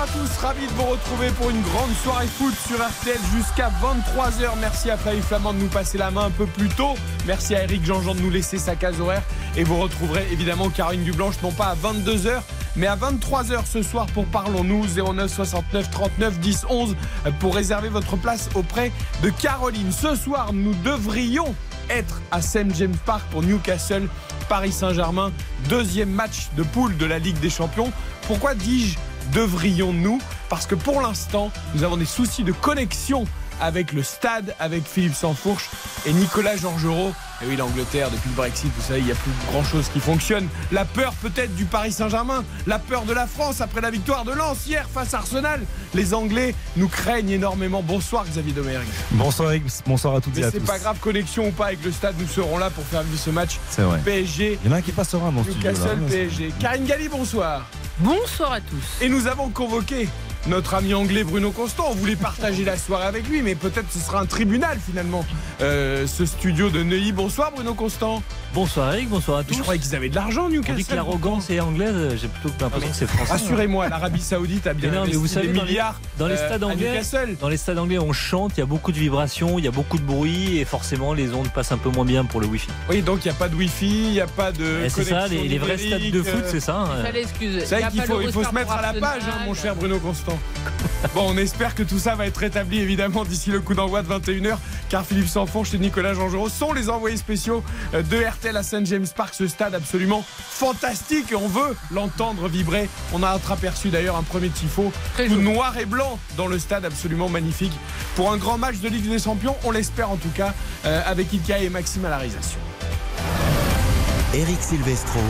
À tous, ravi de vous retrouver pour une grande soirée foot sur RTL jusqu'à 23h. Merci à Flavie Flamand de nous passer la main un peu plus tôt. Merci à Eric Jean-Jean de nous laisser sa case horaire. Et vous retrouverez évidemment Caroline Dublanche, non pas à 22h, mais à 23h ce soir pour Parlons-nous 09 69 39 10 11 pour réserver votre place auprès de Caroline. Ce soir, nous devrions être à St. James Park pour Newcastle, Paris Saint-Germain, deuxième match de poule de la Ligue des Champions. Pourquoi dis-je devrions-nous? Parce que pour l'instant, nous avons des soucis de connexion avec le stade, avec Philippe Sansfourche et Nicolas Georgerot. Et oui, l'Angleterre, depuis le Brexit, vous savez, il n'y a plus grand chose qui fonctionne. La peur peut-être du Paris Saint-Germain, la peur de la France après la victoire de Lens hier face à Arsenal. Les Anglais nous craignent énormément. Bonsoir Xavier Domergue. Bonsoir bonsoir à toutes Mais et à c'est tous. pas grave, connexion ou pas avec le stade, nous serons là pour faire vivre ce match C'est vrai. PSG. Il y en a un qui passe serein dans ce studio. Newcastle. PSG. Karine Galli, bonsoir. Bonsoir à tous. Et nous avons convoqué notre ami anglais Bruno Constant. On voulait partager la soirée avec lui, mais peut-être ce sera un tribunal finalement, euh, ce studio de Neuilly. Bonsoir Bruno Constant. Bonsoir Eric, bonsoir à tous. Je croyais qu'ils avaient de l'argent, On dit Newcastle. que l'arrogance est anglaise, j'ai plutôt l'impression que c'est français. Rassurez-moi, l'Arabie Saoudite a bien Mais non, mais vous savez, des dans les- milliards dans les euh, stades anglais, Newcastle. Dans les stades anglais, on chante, il y a beaucoup de vibrations, il y a beaucoup de bruit et forcément les ondes passent un peu moins bien pour le wifi. Oui, donc il n'y a pas de Wi-Fi, il n'y a pas de. Et c'est ça, les, les vrais stades de foot, euh, c'est ça. hein. Ça l'excuse. C'est vrai qu'il faut, il faut se mettre à la page, hein, mon cher Bruno Constant. Bon, on espère que tout ça va être rétabli évidemment d'ici le coup d'envoi de 21h, car Philippe Sanfonche et Nicolas Jean sont les envoyés spéciaux euh, de RTL à St. James Park, ce stade absolument fantastique et on veut l'entendre vibrer. On a entreaperçu d'ailleurs un premier tifo Très tout joli. noir et blanc dans le stade absolument magnifique. Pour un grand match de Ligue des Champions, on l'espère en tout cas, euh, avec Ika et Maxime à la réalisation. Eric Silvestro,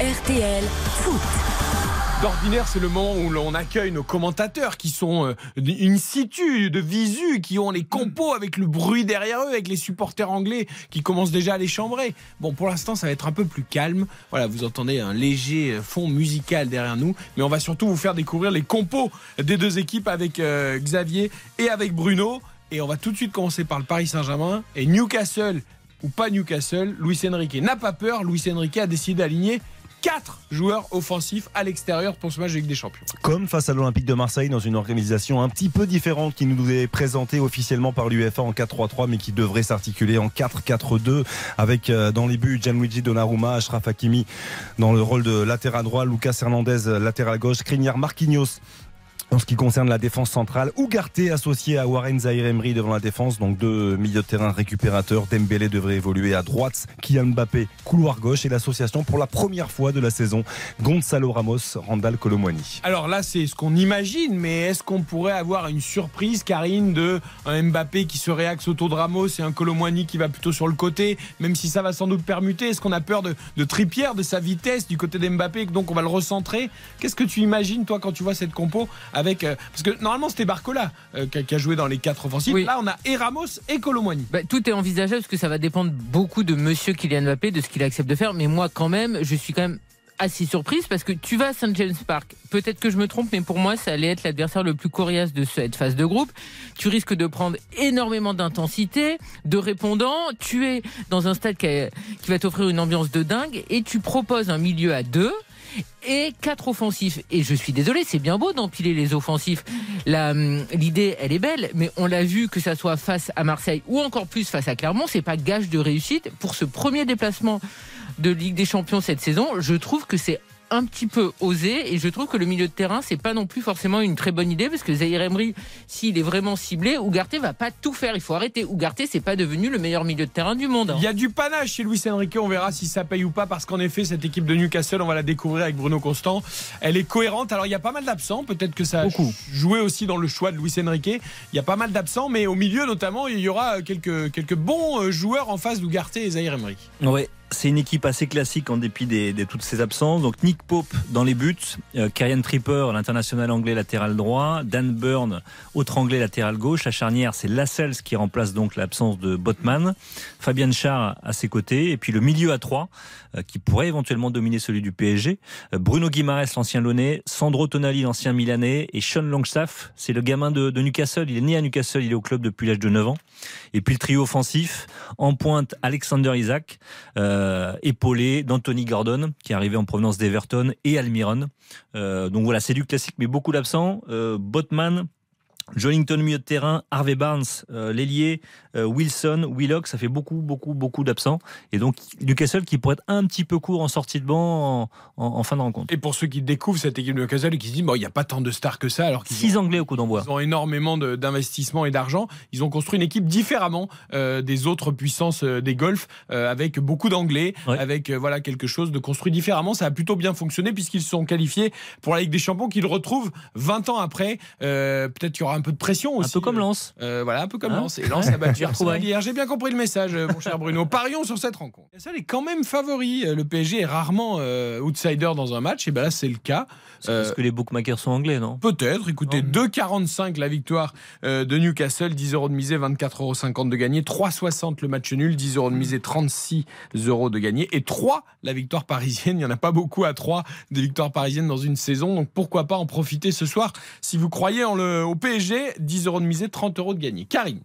RTL Foot. D'ordinaire, c'est le moment où l'on accueille nos commentateurs qui sont euh, in situ, de visu, qui ont les compos avec le bruit derrière eux, avec les supporters anglais qui commencent déjà à les chambrer. Bon, pour l'instant, ça va être un peu plus calme. Voilà, vous entendez un léger euh, fond musical derrière nous, mais on va surtout vous faire découvrir les compos des deux équipes avec euh, Xavier et avec Bruno. Et on va tout de suite commencer par le Paris Saint-Germain et Newcastle ou pas Newcastle. Luis Enrique n'a pas peur. Luis Enrique a décidé d'aligner quatre joueurs offensifs à l'extérieur pour ce match de Ligue des Champions. Comme face à l'Olympique de Marseille dans une organisation un petit peu différente qui nous est présentée officiellement par l'UEFA en 4-3-3 mais qui devrait s'articuler en 4-4-2 avec euh, dans les buts Gianluigi Donnarumma, Ashraf Hakimi dans le rôle de latéral droit, Lucas Hernandez latéral gauche, Skriniar Marquinhos en ce qui concerne la défense centrale, Ugarte associé à Warren Zahir devant la défense, donc deux milieux de terrain récupérateurs. Dembélé devrait évoluer à droite, Kylian Mbappé couloir gauche. Et l'association pour la première fois de la saison Gonzalo Ramos, Randall Colomwani. Alors là, c'est ce qu'on imagine, mais est-ce qu'on pourrait avoir une surprise, Karine, de un Mbappé qui se réaxe autour de Ramos et un Colomwani qui va plutôt sur le côté, même si ça va sans doute permuter? Est-ce qu'on a peur de, de Trippier, de sa vitesse du côté d'Mbappé, donc on va le recentrer? Qu'est-ce que tu imagines, toi, quand tu vois cette compo avec euh, Parce que normalement, c'était Barcola euh, qui, a, qui a joué dans les quatre offensifs. Oui. Là, on a et Ramos et Colomwani. Bah, tout est envisageable parce que ça va dépendre beaucoup de monsieur Kylian Mbappé, de ce qu'il accepte de faire. Mais moi, quand même, je suis quand même assez surprise parce que tu vas à St. James Park. Peut-être que je me trompe, mais pour moi, ça allait être l'adversaire le plus coriace de cette phase de groupe. Tu risques de prendre énormément d'intensité, de répondants. Tu es dans un stade qui, a- qui va t'offrir une ambiance de dingue et tu proposes un milieu à deux et quatre offensifs. Et je suis désolé, c'est bien beau d'empiler les offensifs. Hum, L'idée, elle est belle, mais on l'a vu que ça soit face à Marseille ou encore plus face à Clermont, c'est pas gage de réussite. Pour ce premier déplacement de Ligue des Champions cette saison, je trouve que c'est un petit peu osé et je trouve que le milieu de terrain c'est pas non plus forcément une très bonne idée parce que Zahir Emery s'il est vraiment ciblé Ugarte va pas tout faire il faut arrêter Ugarte c'est pas devenu le meilleur milieu de terrain du monde hein. Il y a du panache chez Luis Enrique, on verra si ça paye ou pas, parce qu'en effet, cette équipe de Newcastle, on va la découvrir avec Bruno Constant. Elle est cohérente. Alors, il y a pas mal d'absents, peut-être que ça a Beaucoup. joué aussi dans le choix de Luis Enrique. Il y a pas mal d'absents, mais au milieu, notamment, il y aura quelques, quelques bons euh, joueurs en face d'Ugarte et Zahir Emery. Ouais. C'est une équipe assez classique en dépit de toutes ses absences. Donc Nick Pope dans les buts, euh, Tripper, l'international anglais latéral droit, Dan Burn, autre anglais latéral gauche. La charnière, c'est Lascelles qui remplace donc l'absence de Botman. Fabian Char à ses côtés. Et puis le milieu à trois, euh, qui pourrait éventuellement dominer celui du PSG. Euh, Bruno Guimaraes, l'ancien Lyonnais, Sandro Tonali, l'ancien Milanais, et Sean Longstaff, c'est le gamin de, de Newcastle. Il est né à Newcastle, il est au club depuis l'âge de 9 ans. Et puis le trio offensif, en pointe Alexander Isaac, euh, épaulé d'Anthony Gordon, qui est arrivé en provenance d'Everton, et Almiron. Euh, donc voilà, c'est du classique, mais beaucoup d'absents. Euh, Botman, Jollington milieu de terrain, Harvey Barnes, euh, l'ailier, euh, Wilson, Willock, ça fait beaucoup, beaucoup, beaucoup d'absents. Et donc Newcastle qui pourrait être un petit peu court en sortie de banc en, en- en fin de rencontre. Et pour ceux qui découvrent cette équipe de Newcastle et qui se disent, bon, il n'y a pas tant de stars que ça, alors qu'ils Six ont, Anglais au coup d'envoi. ils ont énormément d'investissements et d'argent, ils ont construit une équipe différemment euh, des autres puissances euh, des Golfs, avec beaucoup d'Anglais, Ouais. avec voilà quelque chose de construit différemment. Ça a plutôt bien fonctionné puisqu'ils se sont qualifiés pour la Ligue des Champions, qu'ils retrouvent 20 ans après. Peut-être qu'il y aura un peu de pression Un aussi. peu comme Lens. Euh, voilà, un peu comme Hein Lens. Et Lens a battu hier. J'ai bien compris le message, euh, mon cher Bruno. Parions sur cette rencontre. Newcastle est quand même favori. Euh, Le PSG est rarement euh, outsider dans un match. Et ben là, c'est le cas. Euh, Parce que les bookmakers sont anglais, non? Peut-être, écoutez, 2,45 la victoire euh, de Newcastle, 10 euros de misée, 24,50 euros de gagné, 3,60 le match nul, 10 euros de misée, 36 euros de gagné, et 3 la victoire parisienne. Il n'y en a pas beaucoup à 3 des victoires parisiennes dans une saison, donc pourquoi pas en profiter ce soir si vous croyez en le, au PSG, 10 euros de misée, 30 euros de gagné. Karine.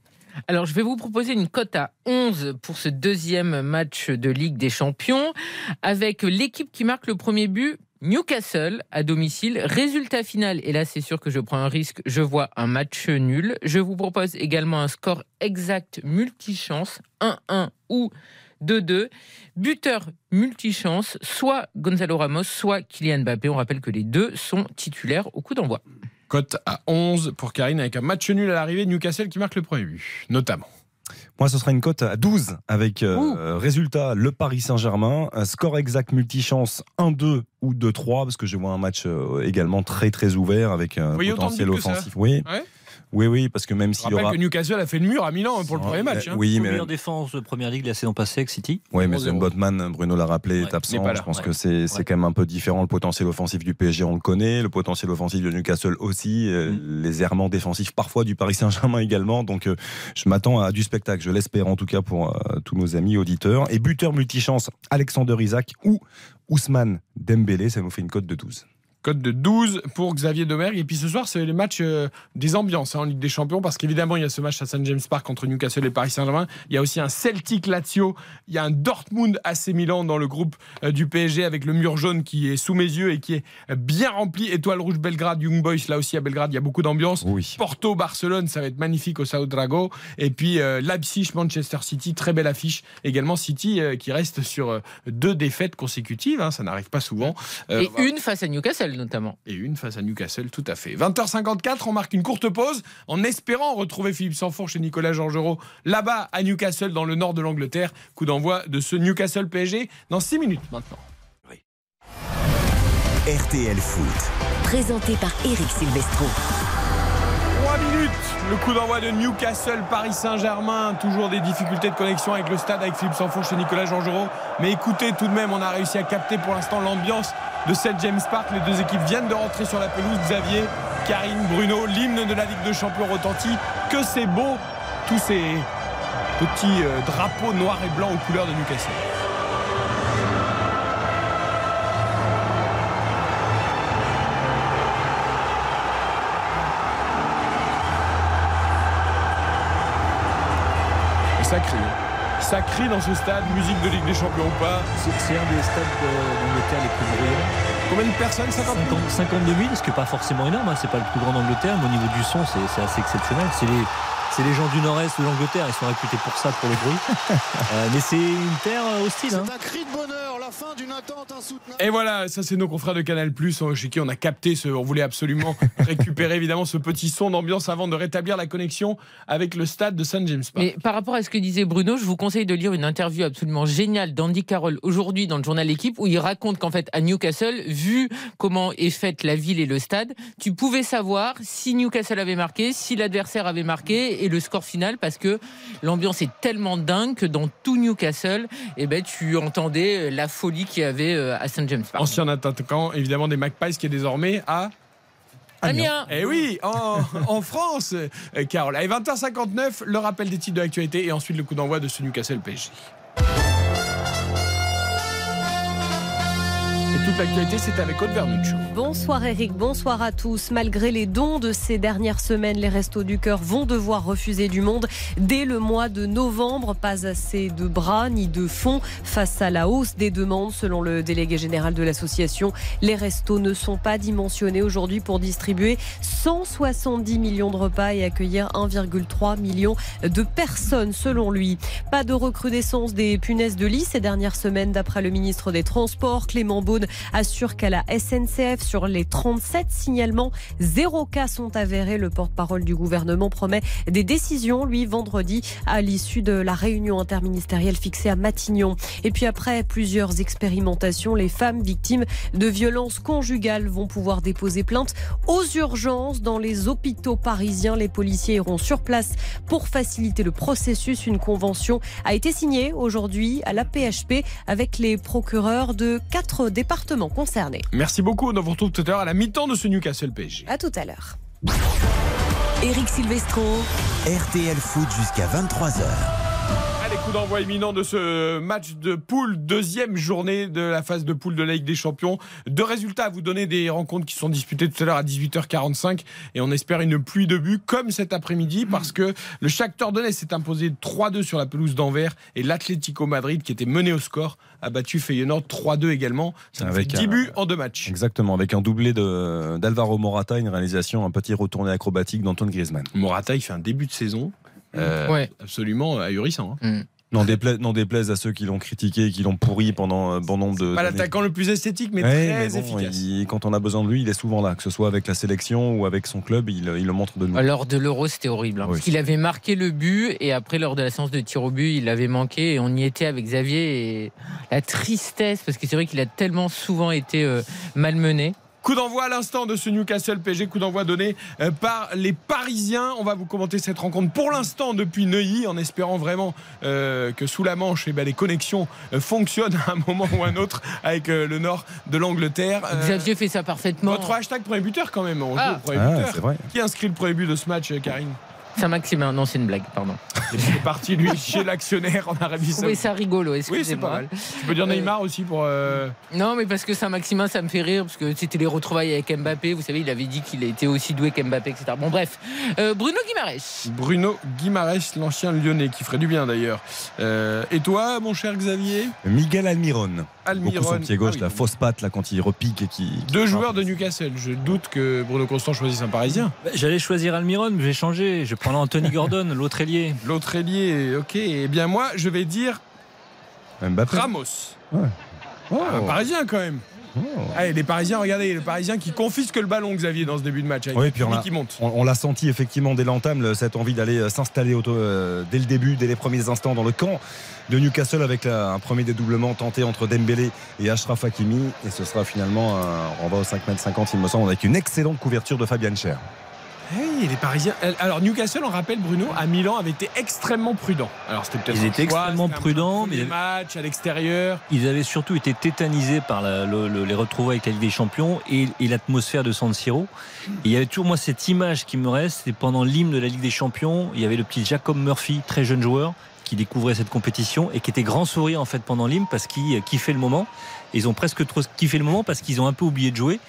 Alors, je vais vous proposer une cote à 11 pour ce deuxième match de Ligue des Champions, avec l'équipe qui marque le premier but. Newcastle à domicile, résultat final, et là c'est sûr que je prends un risque, je vois un match nul. Je vous propose également un score exact multichance, 1-1 ou 2-2. Buteur multichance, soit Gonzalo Ramos, soit Kylian Mbappé. On rappelle que les deux sont titulaires au coup d'envoi. Cote à 11 pour Karine avec un match nul à l'arrivée, Newcastle qui marque le premier but, notamment. Moi, ce sera une cote à 12 avec euh, résultat le Paris Saint-Germain, un score exact multichance 1-2 ou 2-3 parce que je vois un match euh, également très très ouvert avec un de potentiel offensif. Oui. Ouais. Oui, oui, parce que même s'il y aura. que Newcastle a fait le mur à Milan hein, pour le premier match. hein. Oui, mais meilleur défense de première ligue la saison passée avec City. Oui, mais 0-0. Sven Botman, Bruno l'a rappelé, Ouais, est absent. Je pense Ouais. que c'est c'est Ouais. quand même un peu différent. Le potentiel offensif du PSG, on le connaît. Le potentiel offensif de Newcastle aussi. euh, Mm. Les errements défensifs parfois du Paris Saint-Germain également. Donc, euh, je m'attends à du spectacle. Je l'espère en tout cas pour euh, tous nos amis auditeurs. Et buteur multichance, Alexander Isaac ou Ousmane Dembélé. Ça nous fait une cote de 12. Cote de 12 pour Xavier Domergue. Et puis ce soir, c'est les matchs euh, des ambiances hein, en Ligue des Champions, parce qu'évidemment, il y a ce match à St. James Park entre Newcastle et Paris Saint-Germain. Il y a aussi un Celtic Lazio. Il y a un Dortmund AC Milan dans le groupe euh, du PSG avec le mur jaune qui est sous mes yeux et qui est euh, bien rempli. Étoile rouge Belgrade, Young Boys, là aussi à Belgrade, il y a beaucoup d'ambiance. Oui. Porto, Barcelone, ça va être magnifique au Sao Drago. Et puis euh, Leipzig, Manchester City, très belle affiche. Également City euh, qui reste sur euh, deux défaites consécutives, hein, ça n'arrive pas souvent. Euh, Et une face à Newcastle notamment. et une face à Newcastle, tout à fait. 20h54, on marque une courte pause en espérant retrouver Philippe Sanfour chez Nicolas Georgerot là-bas à Newcastle dans le nord de l'Angleterre. Coup d'envoi de ce Newcastle PSG dans 6 minutes maintenant. RTL Foot. Présenté par Eric Silvestro. 3 minutes, le coup d'envoi de Newcastle, Paris Saint-Germain. Toujours des difficultés de connexion avec le stade, avec Philippe Sanfour chez Nicolas Georgerot. Mais écoutez, tout de même, on a réussi à capter pour l'instant l'ambiance de cette James Park. Les deux équipes viennent de rentrer sur la pelouse. Xavier, Karine, Bruno, l'hymne de la Ligue de Champions retentit. Que c'est beau, tous ces petits euh, drapeaux noirs et blancs aux couleurs de Newcastle. Ça crie dans ce stade, musique de Ligue des Champions ou pas. C'est un des stades de- d'Angleterre les plus bruyants. Combien de personnes 50 000 50 52 000, ce qui n'est pas forcément énorme. hein. C'est pas le plus grand d'Angleterre, mais au niveau du son, c'est c'est assez exceptionnel. C'est les, c'est les gens du nord-est de l'Angleterre. Ils sont réputés pour ça, pour le bruit. Euh, mais c'est une terre euh, hostile. hein. C'est un cri de bonheur la fin d'une attente insoutenable. Et voilà, ça c'est nos confrères de Canal Plus hein, chez qui on a capté ce. On voulait absolument récupérer évidemment ce petit son d'ambiance avant de rétablir la connexion avec le stade de Saint James Park. Mais par rapport à ce que disait Bruno, je vous conseille de lire une interview absolument géniale d'Andy Carroll aujourd'hui dans le journal L'équipe où il raconte qu'en fait à Newcastle, vu comment est faite la ville et le stade, tu pouvais savoir si Newcastle avait marqué, si l'adversaire avait marqué et le score final parce que l'ambiance est tellement dingue que dans tout Newcastle, eh ben, tu entendais la folie qu'il y avait euh, à St. James Park. Ancien attaquant évidemment des Magpies qui est désormais à Amiens. Eh oui, en, en France, euh, Carole. Allez, 20h59, le rappel des titres de l'actualité et ensuite le coup d'envoi de ce Newcastle PSG. Toute c'est avec. Bonsoir Eric, bonsoir à tous. Malgré les dons de ces dernières semaines, les Restos du Cœur vont devoir refuser du monde dès le mois de novembre. Pas assez de bras ni de fonds face à la hausse des demandes. Selon le délégué général de l'association, les restos ne sont pas dimensionnés aujourd'hui pour distribuer 170 millions de repas et accueillir 1,3 million de personnes selon lui. Pas de recrudescence des punaises de lit ces dernières semaines d'après le ministre des Transports, Clément Beaune assure qu'à la SNCF, sur les 37 signalements, zéro cas sont avérés. Le porte-parole du gouvernement promet des décisions, lui, vendredi, à l'issue de la réunion interministérielle fixée à Matignon. Et puis après plusieurs expérimentations, les femmes victimes de violences conjugales vont pouvoir déposer plainte aux urgences dans les hôpitaux parisiens. Les policiers iront sur place pour faciliter le processus. Une convention a été signée aujourd'hui à la PHP avec les procureurs de quatre départements concernés. Merci beaucoup. On vous retrouve tout à l'heure à la mi-temps de ce Newcastle PSG. À tout à l'heure. Eric Silvestro. RTL Foot jusqu'à 23h coup d'envoi imminent de ce match de poule, deuxième journée de la phase de poule de la Ligue des Champions. Deux résultats à vous donner des rencontres qui sont disputées tout à l'heure à 18h45 et on espère une pluie de buts comme cet après-midi parce que le Shakhtar Donetsk s'est imposé 3-2 sur la pelouse d'Anvers et l'Atlético Madrid qui était mené au score a battu Feyenoord 3-2 également. Ça avec fait 10 buts en deux matchs. Exactement, avec un doublé d'Alvaro Morata, une réalisation, un petit retourné acrobatique d'Antoine Griezmann. Morata, il fait un début de saison euh, absolument ahurissant. Hein. Mm. N'en déplaise, à ceux qui l'ont critiqué, qui l'ont pourri pendant euh, bon nombre de. Pas l'attaquant le plus esthétique, mais très efficace. quand on a besoin de lui, il est souvent là, que ce soit avec la sélection ou avec son club, il, le montre de nous. Lors de l'Euro, c'était horrible. Hein, parce qu'il avait marqué le but et après, lors de la séance de tir au but, il l'avait manqué et on y était avec Xavier. Et la tristesse, parce que c'est vrai qu'il a tellement souvent été euh, malmené. Coup d'envoi à l'instant de ce Newcastle PG, coup d'envoi donné euh, par les Parisiens. On va vous commenter cette rencontre pour l'instant depuis Neuilly, en espérant vraiment euh, que sous la Manche, eh ben, les connexions euh, fonctionnent à un moment ou à un autre avec le nord de l'Angleterre. Xavier fait ça parfaitement. Votre hashtag premier buteur quand même. On ah. premier ah, buteur. Qui inscrit le premier but de ce match, Karine? Saint-Maximin, non, c'est une blague, pardon. C'est parti, lui, chez l'actionnaire en Arabie Saoudite. Oui, ça rigolo, Oui, c'est pas mal. Tu peux dire Neymar aussi pour. Euh, non, mais parce que Saint-Maximin, ça me fait rire, parce que c'était les retrouvailles avec Mbappé. Vous savez, il avait dit qu'il était aussi doué qu'Mbappé, etc. Bon, bref. Euh, Bruno Guimarès. Bruno Guimarès, l'ancien lyonnais, qui ferait du bien d'ailleurs. Euh, et toi, mon cher Xavier? Miguel Almiron. Almiron. son pied gauche, ah la fausse patte, là, quand il repique et qui. Deux joueurs de Newcastle. Je doute que Bruno Constant choisisse un Parisien. Bah, j'allais choisir Almiron, mais j'ai changé. Je prends Anthony Gordon, l'autre ailier. L'autre ailier, ok. Eh bien, moi, je vais dire. Ramos. Oh. un Parisien, quand même. Oh. Allez, les Parisiens, regardez, le Parisien qui confisque le ballon, Xavier, dans ce début de match. oui, puis on, qui monte. on, l'a senti effectivement dès l'entame, cette envie d'aller euh, s'installer euh, dès le début, dès les premiers instants dans le camp de Newcastle avec un premier dédoublement tenté entre Dembélé et Ashraf Hakimi. Et ce sera finalement un renvoi au 5 m 50, il me semble, avec une excellente couverture de Fabian Cher. Hey, les Parisiens. Alors Newcastle, on rappelle Bruno, à Milan avait été extrêmement prudent. Alors c'était peut-être. Ils étaient extrêmement prudents, mais matchs à l'extérieur. Ils avaient surtout été tétanisés par les retrouvailles avec la Ligue des Champions et, l'atmosphère de San Siro. il y avait toujours moi cette image qui me reste. C'est pendant l'hymne de la Ligue des Champions, il y avait le petit Jacob Murphy, très jeune joueur, qui découvrait cette compétition et qui était grand sourire en fait pendant l'hymne parce qu'il kiffait le moment. ils ont presque trop kiffé le moment parce qu'ils ont un peu oublié de jouer.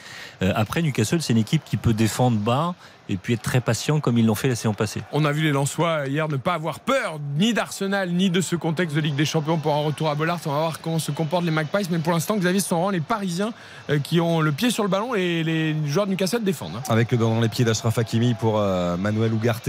Euh, après, Newcastle, c'est une équipe qui peut défendre bas et puis être très patient comme ils l'ont fait la saison passée. On a vu les Lensois hier ne pas avoir peur ni d'Arsenal ni de ce contexte de Ligue des Champions pour un retour à Bollard. On va voir comment se comportent les Magpies. Mais pour l'instant, Xavier rend les Parisiens euh, qui ont le pied sur le ballon et les joueurs de Newcastle défendent. Avec le dans les pieds d'Ashraf Hakimi pour euh, Manuel Ugarte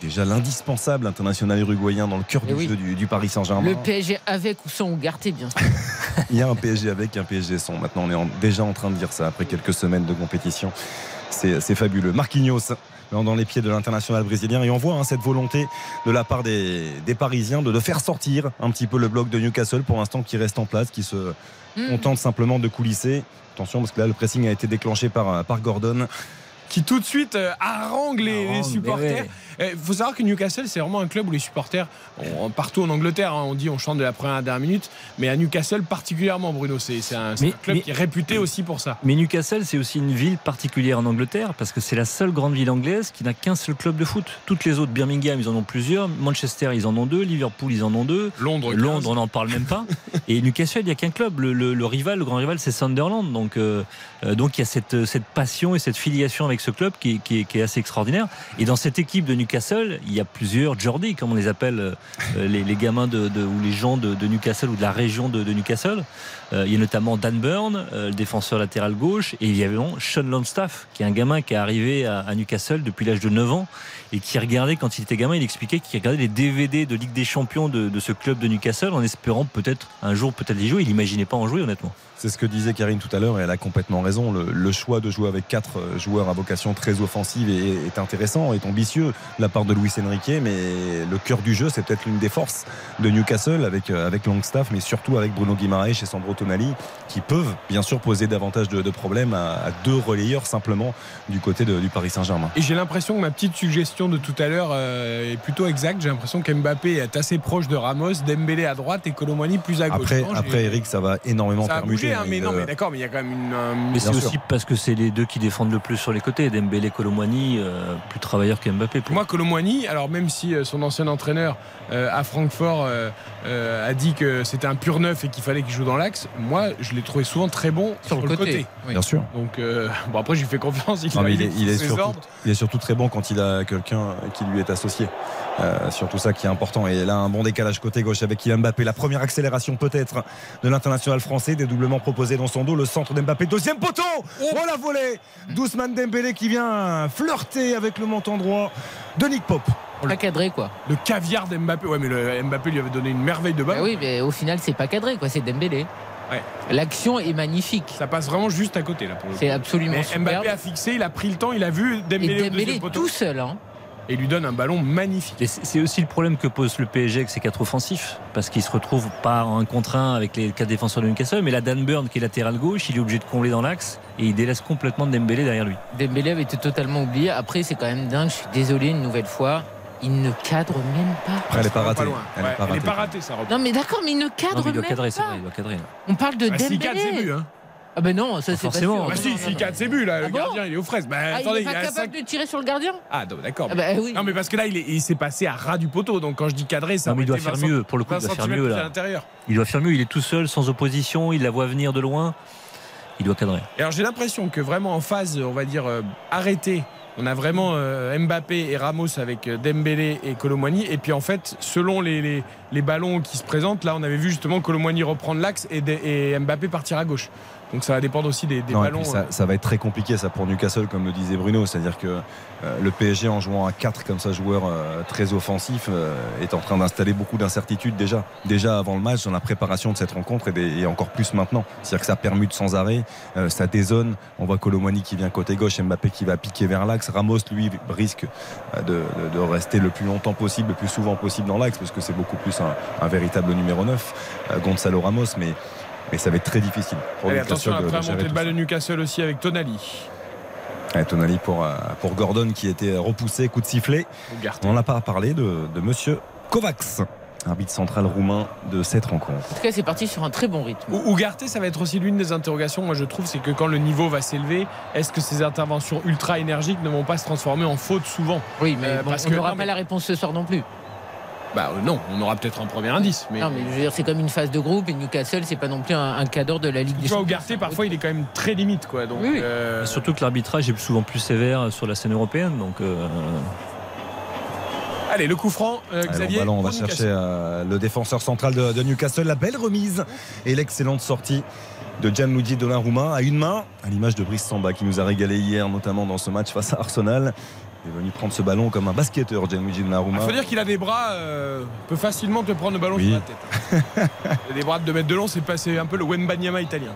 déjà l'indispensable international uruguayen dans le cœur Eh du oui. jeu du, du Paris Saint-Germain. Le PSG avec ou sans Ougarté, bien sûr. Il y a un PSG avec, un PSG sans. Maintenant, on est en- déjà en train de dire ça après quelques semaines de compétition. C'est fabuleux. Marquinhos dans les pieds de l'international brésilien et on voit hein, cette volonté de la part des, des Parisiens de, de faire sortir un petit peu le bloc de Newcastle pour l'instant qui reste en place, qui se Mm. contente simplement de coulisser. Attention parce que là le pressing a été déclenché par, par Gordon. Qui tout de suite euh, harangue les, Harangue, les supporters. ouais. Il faut savoir que Newcastle, c'est vraiment un club où les supporters, on- partout en Angleterre, hein, on dit on chante de la première à la dernière minute, mais à Newcastle particulièrement, Bruno, c'est un, c'est Mais- un club mais- qui est réputé aussi pour ça. Mais Newcastle, c'est aussi une ville particulière en Angleterre parce que c'est la seule grande ville anglaise qui n'a qu'un seul club de foot. Toutes les autres, Birmingham, ils en ont plusieurs. Manchester, ils en ont deux. Liverpool, ils en ont deux. Londres, Londres, 15. on n'en parle même pas. Et Newcastle, il n'y a qu'un club. Le, le- le rival, le grand rival, c'est Sunderland. Donc, euh, euh, donc il y a cette, cette passion et cette filiation avec ce club qui, est- assez extraordinaire. Et dans cette équipe de Newcastle, il y a plusieurs Jordi, comme on les appelle, euh, les, les gamins de, ou les gens de, Newcastle ou de la région de, Newcastle. Euh, il y a notamment Dan Burn, euh, le défenseur latéral gauche, et il y avait évidemment Sean Longstaff, qui est un gamin qui est arrivé à, Newcastle depuis l'âge de 9 ans et qui regardait quand il était gamin, il expliquait qu'il regardait les DVD de Ligue des Champions de, ce club de Newcastle en espérant peut-être un jour peut-être y jouer. Il n'imaginait pas en jouer honnêtement. C'est ce que disait Karine tout à l'heure et elle a complètement raison. Le, choix de jouer avec quatre euh, joueurs à vocation très offensive est, est intéressant, est ambitieux de la part de Luis Enrique, mais le cœur du jeu, c'est peut-être l'une des forces de Newcastle avec, euh, avec Longstaff, mais surtout avec Bruno Guimaraes et Sandro Tonali, qui peuvent bien sûr poser davantage de, de problèmes à, à deux relayeurs simplement du côté de- du Paris Saint-Germain. Et j'ai l'impression que ma petite suggestion de tout à l'heure euh, est plutôt exacte. J'ai l'impression qu'Mbappé est assez proche de Ramos, Dembélé à droite et Colomani plus à gauche. Après, Non, après Eric, ça va énormément ça a bougé, hein, mais non, mais d'accord, mais il y a quand même une. un- Mais c'est aussi parce que c'est les deux qui défendent le plus sur les côtés. Dembélé, Colomwani, euh, plus travailleurs qu'Mbappé. Pour moi, Colomwani, alors même si euh, son ancien entraîneur à Francfort euh, euh, a dit que c'était un pur neuf et qu'il fallait qu'il joue dans l'axe, moi, je l'ai trouvé souvent très bon Sur le côté. Oui. Bien sûr. Donc, euh, bon, après, je lui fais confiance. Il, Non, mais il, est, il surtout, ordres. il est surtout très bon quand il a quelqu'un qui lui est associé. Euh, surtout ça qui est important. Et là, un bon décalage côté gauche avec Kylian Mbappé. La première accélération peut-être de l'international français. Dédoublement proposé dans son dos. Le centre d'Mbappé. Deuxième poteau Oh la volée D'Ousmane Dembélé qui vient flirter avec le montant droit de Nick Pope. Pas cadré, quoi. Le caviar d'Mbappé. Ouais, mais le Mbappé lui avait donné une merveille de balle. Bah oui, mais au final, c'est pas cadré, quoi. C'est Dembélé. Ouais. L'action est magnifique. Ça passe vraiment juste à côté là pour le coup. C'est absolument Mais superbe. Mbappé a fixé, il a pris le temps, il a vu Dembélé, Et Dembélé tout seul, hein. et lui donne un ballon magnifique. C'est aussi le problème que pose le PSG avec ses quatre offensifs, parce qu'il se retrouve pas en un contre un avec les quatre défenseurs de Newcastle, mais la Dan Burn qui est latéral gauche, il est obligé de combler dans l'axe et il délaisse complètement Dembélé derrière lui. Dembélé avait été totalement oublié. Après, c'est quand même dingue. Je suis désolé une nouvelle fois. Il ne cadre même pas. Après, elle n'est pas ratée. Elle Ouais, est pas est ratée. pas ratée, ça. Non, mais d'accord, mais il ne Non, cadre mais il doit même cadrer, c'est pas. vrai, il doit cadrer. On parle de Bah, s'il cadre Dembélé. buts, hein. Ah ben non, ça c'est pas forcément. sûr. Bah Non, si, non, s'il non. cadre ses buts, là, Ah le bon gardien, il est aux fraises. Bah, Ah, attendez, il n'est il pas capable de tirer sur le gardien? Ah, d'accord. Ah bah oui. Non, mais parce que là, il est- il s'est passé à ras du poteau. Donc, quand je dis cadré, ça Non, mais il doit faire été 20 mieux, pour le coup, il 20 doit faire mieux là. Il doit faire mieux, il est tout seul, sans opposition, il la voit venir de loin, il doit cadrer. Et alors j'ai l'impression que vraiment en phase, on va dire, euh, arrêtée, on a vraiment euh, Mbappé et Ramos avec euh, Dembélé et Colomwani. Et puis en fait, selon les, les, ballons qui se présentent, là on avait vu justement Colomwani reprendre l'axe et, et Mbappé partir à gauche. Donc ça va dépendre aussi des, des Non, ballons. ça, ça va être très compliqué ça pour Newcastle comme le disait Bruno. C'est-à-dire que euh, le PSG en jouant à 4 comme ça joueur euh, très offensif euh, est en train d'installer beaucoup d'incertitudes déjà. Déjà avant le match dans la préparation de cette rencontre et, des- et encore plus maintenant. C'est-à-dire que ça permute sans arrêt euh, ça dézone. On voit Colomani qui vient côté gauche Mbappé qui va piquer vers l'axe. Ramos lui risque de, de- de rester le plus longtemps possible le plus souvent possible dans l'axe parce que c'est beaucoup plus un, un véritable numéro 9 euh, Gonzalo Ramos. Mais mais ça va être très difficile pour allez, attention après de la gérer montée de Newcastle aussi avec Tonali. Ouais, Tonali pour, euh, pour Gordon qui était repoussé, coup de sifflet. On n'a pas parlé de, de monsieur Kovacs, arbitre central roumain de cette rencontre. En tout cas, c'est parti sur un très bon rythme. Ou- Ugarte, ça va être aussi l'une des interrogations, moi je trouve, c'est que quand le niveau va s'élever, est-ce que ces interventions ultra énergiques ne vont pas se transformer en faute souvent? Oui, mais Euh, bon, parce on que- n'aura pas mais- la réponse ce soir non plus. Bah euh, non, on aura peut-être un premier indice. Mais, Non, mais je veux dire, c'est comme une phase de groupe et Newcastle, c'est pas non plus un, un cadre de la Ligue des tu vois, Champions. Ugarte, parfois il est quand même très limite. Quoi, donc, Oui, oui. euh, surtout que l'arbitrage est souvent plus sévère sur la scène européenne, donc euh, Allez, le coup franc, euh, Xavier. ballon, on va chercher euh, le défenseur central de, de Newcastle. La belle remise et l'excellente sortie de Gianluigi Donnarumma à une main, à l'image de Brice Samba qui nous a régalé hier, notamment dans ce match face à Arsenal. Il est venu prendre ce ballon comme un basketteur, Gianluigi Il Donnarumma. faut dire qu'il a des bras, euh, peut facilement te prendre le ballon Oui. sur la tête. Il a des bras de 2 mètres de long, c'est pas- c'est un peu le Wembanyama italien.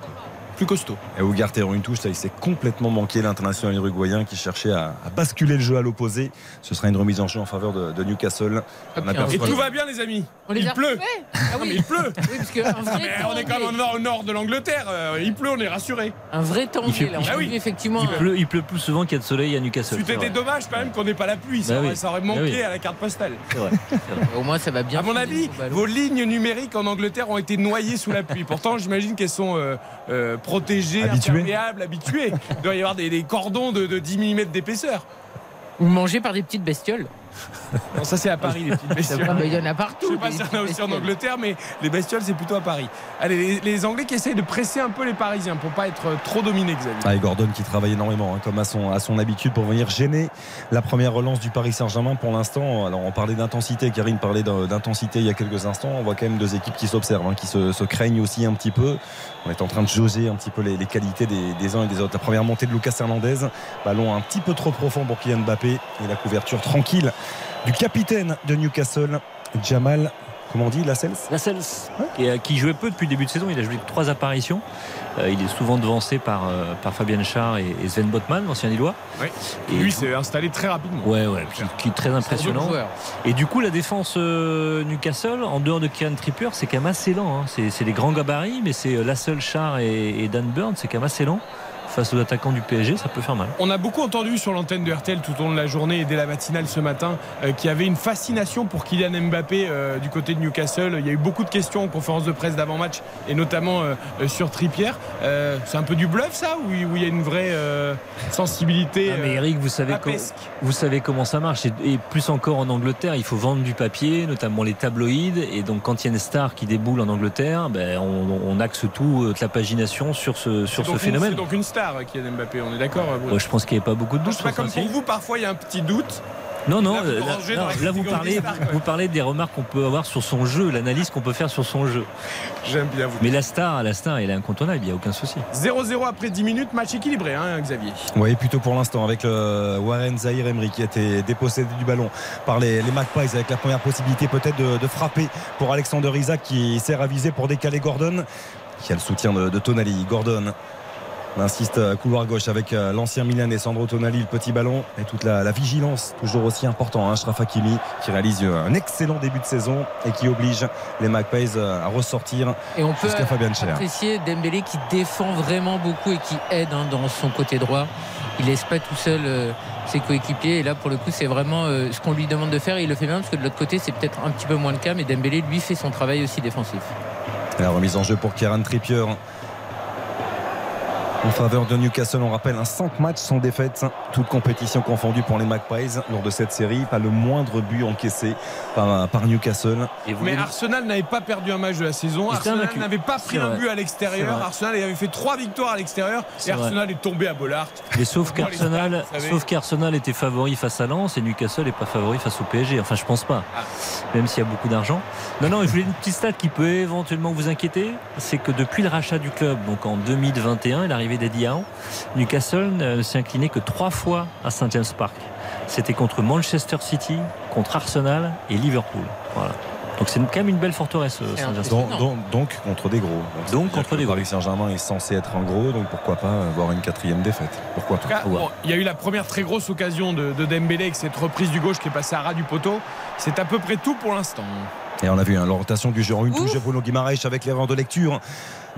Plus costaud. Et Ugarte en une touche, ça il s'est complètement manqué l'international uruguayen qui cherchait à, à basculer le jeu à l'opposé. Ce sera une remise en jeu en faveur de, de Newcastle. On Hop, aperçoit Et tout va bien, les amis. On les il pleut. Ah Non, il pleut. Oui, parce qu'un vrai Mais on est quand même au nord, de l'Angleterre. euh, il pleut, on est rassuré. Un vrai temps Il fait- là. On Ah a oui. vu effectivement. Il pleut, il pleut plus souvent qu'il y a de soleil à Newcastle. Vrai. dommage quand même qu'on n'ait pas la pluie. Ça, Bah aurait, oui. ça aurait Bah manqué oui. à la carte postale. C'est vrai. Au moins, ça va bien. À mon avis, vos lignes numériques en Angleterre ont été noyées sous la pluie. Pourtant, j'imagine qu'elles sont euh, euh, protégées, Habituées. imperméables, habituées. Il doit y avoir des, des cordons de, de 10 mm d'épaisseur. Ou mangé par des petites bestioles. Non, ça c'est à Paris, les petites bestioles. Il y en a partout. Je sais pas si y en a aussi en. Angleterre, mais les bestioles, c'est plutôt à Paris. Allez, les, les Anglais qui essayent de presser un peu les Parisiens pour pas être trop dominés, Xavier. Ah, et Gordon qui travaille énormément, hein, comme à son, à son habitude, pour venir gêner la première relance du Paris Saint-Germain pour l'instant. Alors, on parlait d'intensité, Karine parlait d'intensité il y a quelques instants. On voit quand même deux équipes qui s'observent, hein, qui se, se craignent aussi un petit peu. On est en train de jauger un petit peu les, les qualités des, des uns et des autres. La première montée de Lucas Hernandez, ballon un petit peu trop profond pour Kylian Mbappé et la couverture tranquille du capitaine de Newcastle, Jamal. Comment on dit, Lascelles Lascelles, qui, jouait peu depuis le début de saison, il a joué trois apparitions. Euh, il est souvent devancé par, euh, par Fabien Char et, et Sven Botman, l'ancien Lillois. Ouais. Et Lui s'est installé très rapidement. Ouais, ouais, qui, qui est très impressionnant. Et du coup, la défense euh, Newcastle, en dehors de Kieran Trippier, c'est quand même assez lent. hein. C'est c'est des grands gabarits, mais c'est euh, Lassell, Char et, et Dan Burn, c'est quand même assez lent. Face aux attaquants du PSG, ça peut faire mal. On a beaucoup entendu sur l'antenne de RTL tout au long de la journée et dès la matinale ce matin euh, qu'il y avait une fascination pour Kylian Mbappé euh, du côté de Newcastle. Il y a eu beaucoup de questions en conférence de presse d'avant-match et notamment euh, sur Trippier. Euh, c'est un peu du bluff ça ou il y a une vraie sensibilité Ah, mais Eric, vous savez, com- papesque vous savez comment ça marche. Et, et plus encore en Angleterre, il faut vendre du papier, notamment les tabloïds. Et donc, quand il y a une star qui déboule en Angleterre, ben, on, on axe tout, toute la pagination sur ce, sur ce une- phénomène. C'est donc une star Kylian Mbappé, on est d'accord Moi, je pense qu'il n'y avait pas beaucoup de Non, doute C'est pas sur comme pour vous, parfois il y a un petit doute. Non, non, Là, vous euh, là, non, vous, parlez, vous parlez des remarques qu'on peut avoir sur son jeu, l'analyse qu'on peut faire sur son jeu. J'aime bien vous. Mais la star, la star, elle est incontournable, il n'y a aucun souci. 0-0 après 10 minutes, match équilibré, hein, Xavier. Oui, plutôt pour l'instant, avec le Warren Zahir Emery qui a été dépossédé du ballon par les, les Magpies, avec la première possibilité peut-être de, de frapper pour Alexander Isaac qui sert à viser pour décaler Gordon, qui a le soutien de, de Tonali. Gordon on insiste euh, couloir gauche avec euh, l'ancien Milanais Sandro Tonali, le petit ballon et toute la, la vigilance, toujours aussi important. Hein, Ashraf Hakimi qui réalise euh, un excellent début de saison et qui oblige les Magpies à ressortir Et on peut jusqu'à Fabien Cher. apprécier Dembélé qui défend vraiment beaucoup et qui aide hein, dans son côté droit. Il laisse pas tout seul euh, ses coéquipiers. Et là, pour le coup, c'est vraiment euh, ce qu'on lui demande de faire. Et il le fait bien parce que de l'autre côté, c'est peut-être un petit peu moins le cas. Mais Dembélé, lui, fait son travail aussi défensif. La remise en jeu pour Kieran Trippier. En faveur de Newcastle, on rappelle un 5 matchs sans défaite, toute compétition confondue pour les Magpies lors de cette série. Pas le moindre but encaissé par, par Newcastle. Et vous Mais Arsenal n'avait pas perdu un match de la saison. Arsenal n'avait pas pris un vrai. but à l'extérieur. Arsenal avait fait trois victoires à l'extérieur. Et vrai. Arsenal est tombé à Bollard. Mais sauf qu'Arsenal, sauf était favori face à Lens et Newcastle n'est pas favori face au PSG. Enfin, je pense pas. Ah. Même s'il y a beaucoup d'argent. Non, non, je voulais une petite stat qui peut éventuellement vous inquiéter. C'est que depuis le rachat du club, donc en 2021, l'arrivée d'Eddie Howe, Newcastle ne s'est incliné que trois fois à St James Park. C'était contre Manchester City, contre Arsenal et Liverpool. Voilà. Donc c'est quand même une belle forteresse, euh. Donc, donc- donc contre des gros. Donc c'est-à-dire contre des gros. Paris Saint-Germain est censé être un gros, donc pourquoi pas avoir une quatrième défaite? Pourquoi pas? Bon, il y a eu la première très grosse occasion de, de Dembélé avec cette reprise du gauche qui est passée à ras du poteau. C'est à peu près tout pour l'instant. Et on a vu hein, l'orientation du jeu en une Ouf. touche de Bruno Guimaraes avec l'erreur de lecture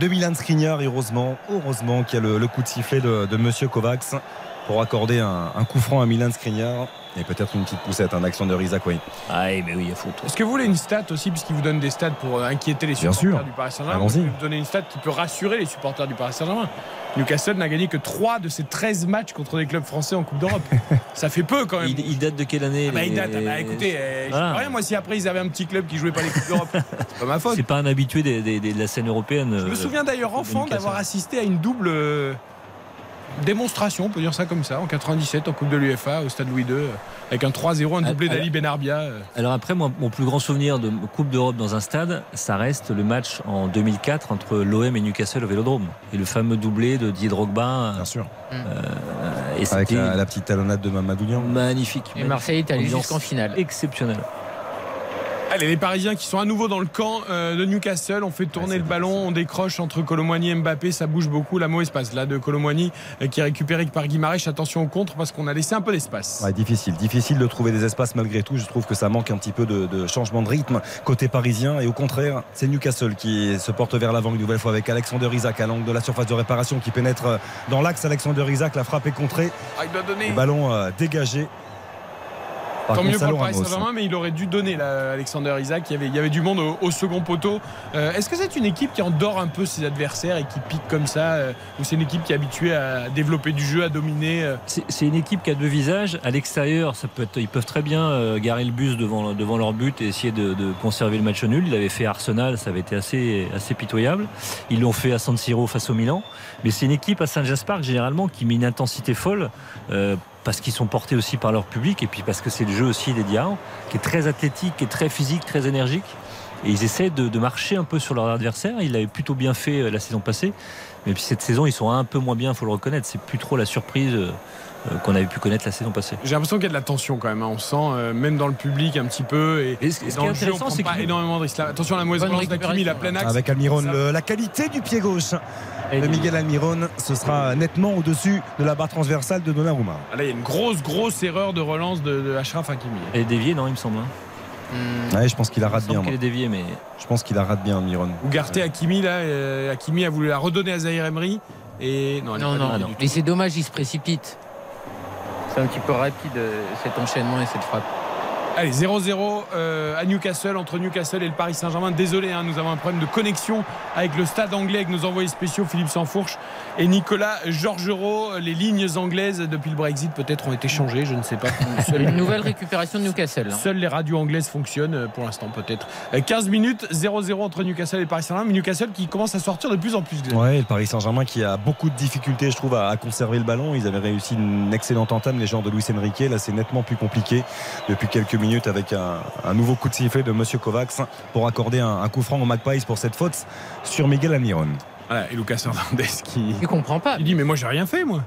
de Milan Skriniar. Et heureusement, heureusement qu'il y a le, le coup de sifflet de, de Monsieur Kovacs pour accorder un, un coup franc à Milan Skriniar. Et peut-être une petite poussette, un action de Isaac, oui. Ah, mais oui, il y a faute. Est-ce que vous voulez une stat aussi, puisqu'il vous donne des stats pour euh, inquiéter les Bien supporters sûr. du Paris Saint-Germain? Vous donner une stat qui peut rassurer les supporters du Paris Saint-Germain. Newcastle n'a gagné que 3 de ses 13 matchs contre des clubs français en Coupe d'Europe. Ça fait peu quand même. Il, il date de quelle année Ah bah, les- il date. Ah bah, écoutez, euh, je Voilà. sais pas rien, moi si après ils avaient un petit club qui jouait pas les Coupes d'Europe, c'est pas ma faute. C'est pas un habitué des- des- des- de la scène européenne. Je me souviens d'ailleurs enfant d'avoir assisté à une double euh, démonstration, on peut dire ça comme ça, en 97 en Coupe de l'UFA au Stade Louis II, euh, avec un 3-0, un doublé Ah, d'Ali Benarbia. euh. Alors après, moi, mon plus grand souvenir de Coupe d'Europe dans un stade, ça reste le match en 2004 entre l'OM et Newcastle au Vélodrome. Et le fameux doublé de Didier Drogba. Bien sûr. euh, et Avec la, la petite talonnade de Mamadou Niang. magnifique. Et Marseille est allé jusqu'en finale. Exceptionnel. Allez, les Parisiens qui sont à nouveau dans le camp euh, de Newcastle, on fait tourner Ouais, le ballon, on décroche entre Colomboigny et Mbappé, ça bouge beaucoup, la mauvaise passe là de Colomboigny euh, qui est récupéré par Guimarães, attention au contre parce qu'on a laissé un peu d'espace. Ouais, difficile, difficile de trouver des espaces malgré tout. Je trouve que ça manque un petit peu de, de changement de rythme côté parisien. Et au contraire, c'est Newcastle qui se porte vers l'avant une nouvelle fois avec Alexander Isaac à l'angle de la surface de réparation qui pénètre dans l'axe. Alexander Isaac, la frappe est contrée. Ah, il doit donner. Le ballon euh, dégagé. Par Tant mieux pour le Paris. Saint-Germain, mais il aurait dû donner là, Alexander Isaac. Il y avait, il y avait du monde au, au second poteau. Euh, Est-ce que c'est une équipe qui endort un peu ses adversaires et qui pique comme ça euh, Ou c'est une équipe qui est habituée à développer du jeu, à dominer euh C'est une équipe qui a deux visages. À l'extérieur, ça peut être, ils peuvent très bien garer le bus devant, devant leur but et essayer de, de conserver le match nul. Ils l'avaient fait à Arsenal, ça avait été assez, assez pitoyable. Ils l'ont fait à San Siro face au Milan. Mais c'est une équipe à Saint-Just Park généralement qui met une intensité folle. Parce qu'ils sont portés aussi par leur public et puis parce que c'est le jeu aussi des Diarra qui est très athlétique, qui est très physique, très énergique. Et ils essaient de, marcher un peu sur leur adversaire. Ils l'avaient plutôt bien fait euh, la saison passée. Mais puis cette saison, ils sont un peu moins bien, il faut le reconnaître. C'est plus trop la surprise euh, qu'on avait pu connaître la saison passée. J'ai l'impression qu'il y a de la tension quand même. hein. On sent, euh, même dans le public, un petit peu. Et, Et ce- et ce dans qui est le jeu, on intéressant, prend c'est pas énormément de risques. Attention à la mauvaise relance d'Akimi, la pleine axe. Avec Almiron, le- la qualité du pied gauche Et de Miguel Almiron, ce sera nettement au-dessus de la barre transversale de Donnarumma. Ah, Là, il y a une grosse, grosse erreur de relance de, de Ashraf Hakimi. Elle est déviée, non, il me semble. hein. Hmm. Ouais, je pense qu'il la rate bien. est déviée, mais Je pense qu'il la rate bien, Almiron. Ougarté Hakimi, là, euh, Hakimi a voulu la redonner à Zahir Emery. Et non, elle Non, pas non, donnée non. du tout. Et c'est dommage, il se précipite. C'est un petit peu rapide euh, cet enchaînement et cette frappe. Allez, 0-0 euh, à Newcastle, entre Newcastle et le Paris Saint-Germain. Désolé, hein, nous avons un problème de connexion avec le stade anglais, avec nos envoyés spéciaux Philippe Sansfourche et Nicolas Georgerot. Les lignes anglaises depuis le Brexit peut-être ont été changées, je ne sais pas. Seules- Une nouvelle récupération de Newcastle. hein. Seules les radios anglaises fonctionnent euh, pour l'instant peut-être. Euh, 15 minutes, 0-0 entre Newcastle et Paris Saint-Germain. Mais Newcastle qui commence à sortir de plus en plus. Ouais, le Paris Saint-Germain qui a beaucoup de difficultés, je trouve, à, à conserver le ballon. Ils avaient réussi une excellente entame, les joueurs de Luis Enrique. Là, c'est nettement plus compliqué depuis quelques minutes avec un, un nouveau coup de sifflet de Monsieur Kovacs pour accorder un, un coup franc au Magpies pour cette faute sur Miguel Almiron. Voilà, et Lucas Hernandez qui, Il comprend pas. il dit mais moi j'ai rien fait moi.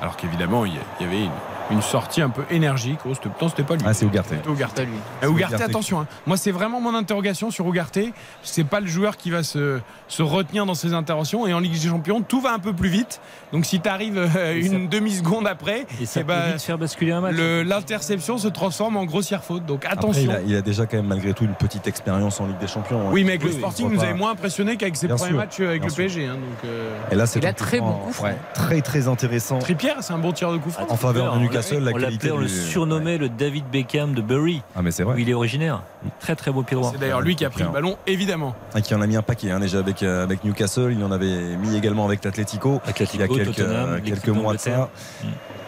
Alors qu'évidemment il y avait une, une sortie un peu énergique. Oh, c'était- non, c'était pas lui. Ah, c'est Ugarte. Pas lui. Ugarte. attention, hein. moi c'est vraiment mon interrogation sur Ugarte. C'est pas le joueur qui va se, se retenir dans ses interventions. Et en Ligue des Champions, tout va un peu plus vite. Donc si tu arrives Et une demi-seconde après, et ça eh peut ben, vite faire basculer un match. le- l'interception se transforme en grossière faute. Donc Après, attention. il, a, il a déjà quand même malgré tout une petite expérience en Ligue des Champions. hein. oui, mais avec le Sporting, nous avait pas- moins impressionné qu'avec ses Bien premiers sûr, matchs avec bien le sûr. PSG. hein. donc, euh, Et là, c'est Il a très bon coup ouais, très très intéressant. Trippier, c'est un bon tir de coup franc. En faveur de Newcastle, la on qualité on le surnommait le David Beckham de Bury, Ah mais c'est où vrai. il est originaire. Très très beau pied droit. C'est d'ailleurs lui qui a pris le ballon, évidemment. Et qui en a mis un paquet hein, déjà avec, euh, avec Newcastle. Il en avait mis également avec l'Atlético. Atlético, il y a quelques, Tottenham, euh, quelques mois de ça.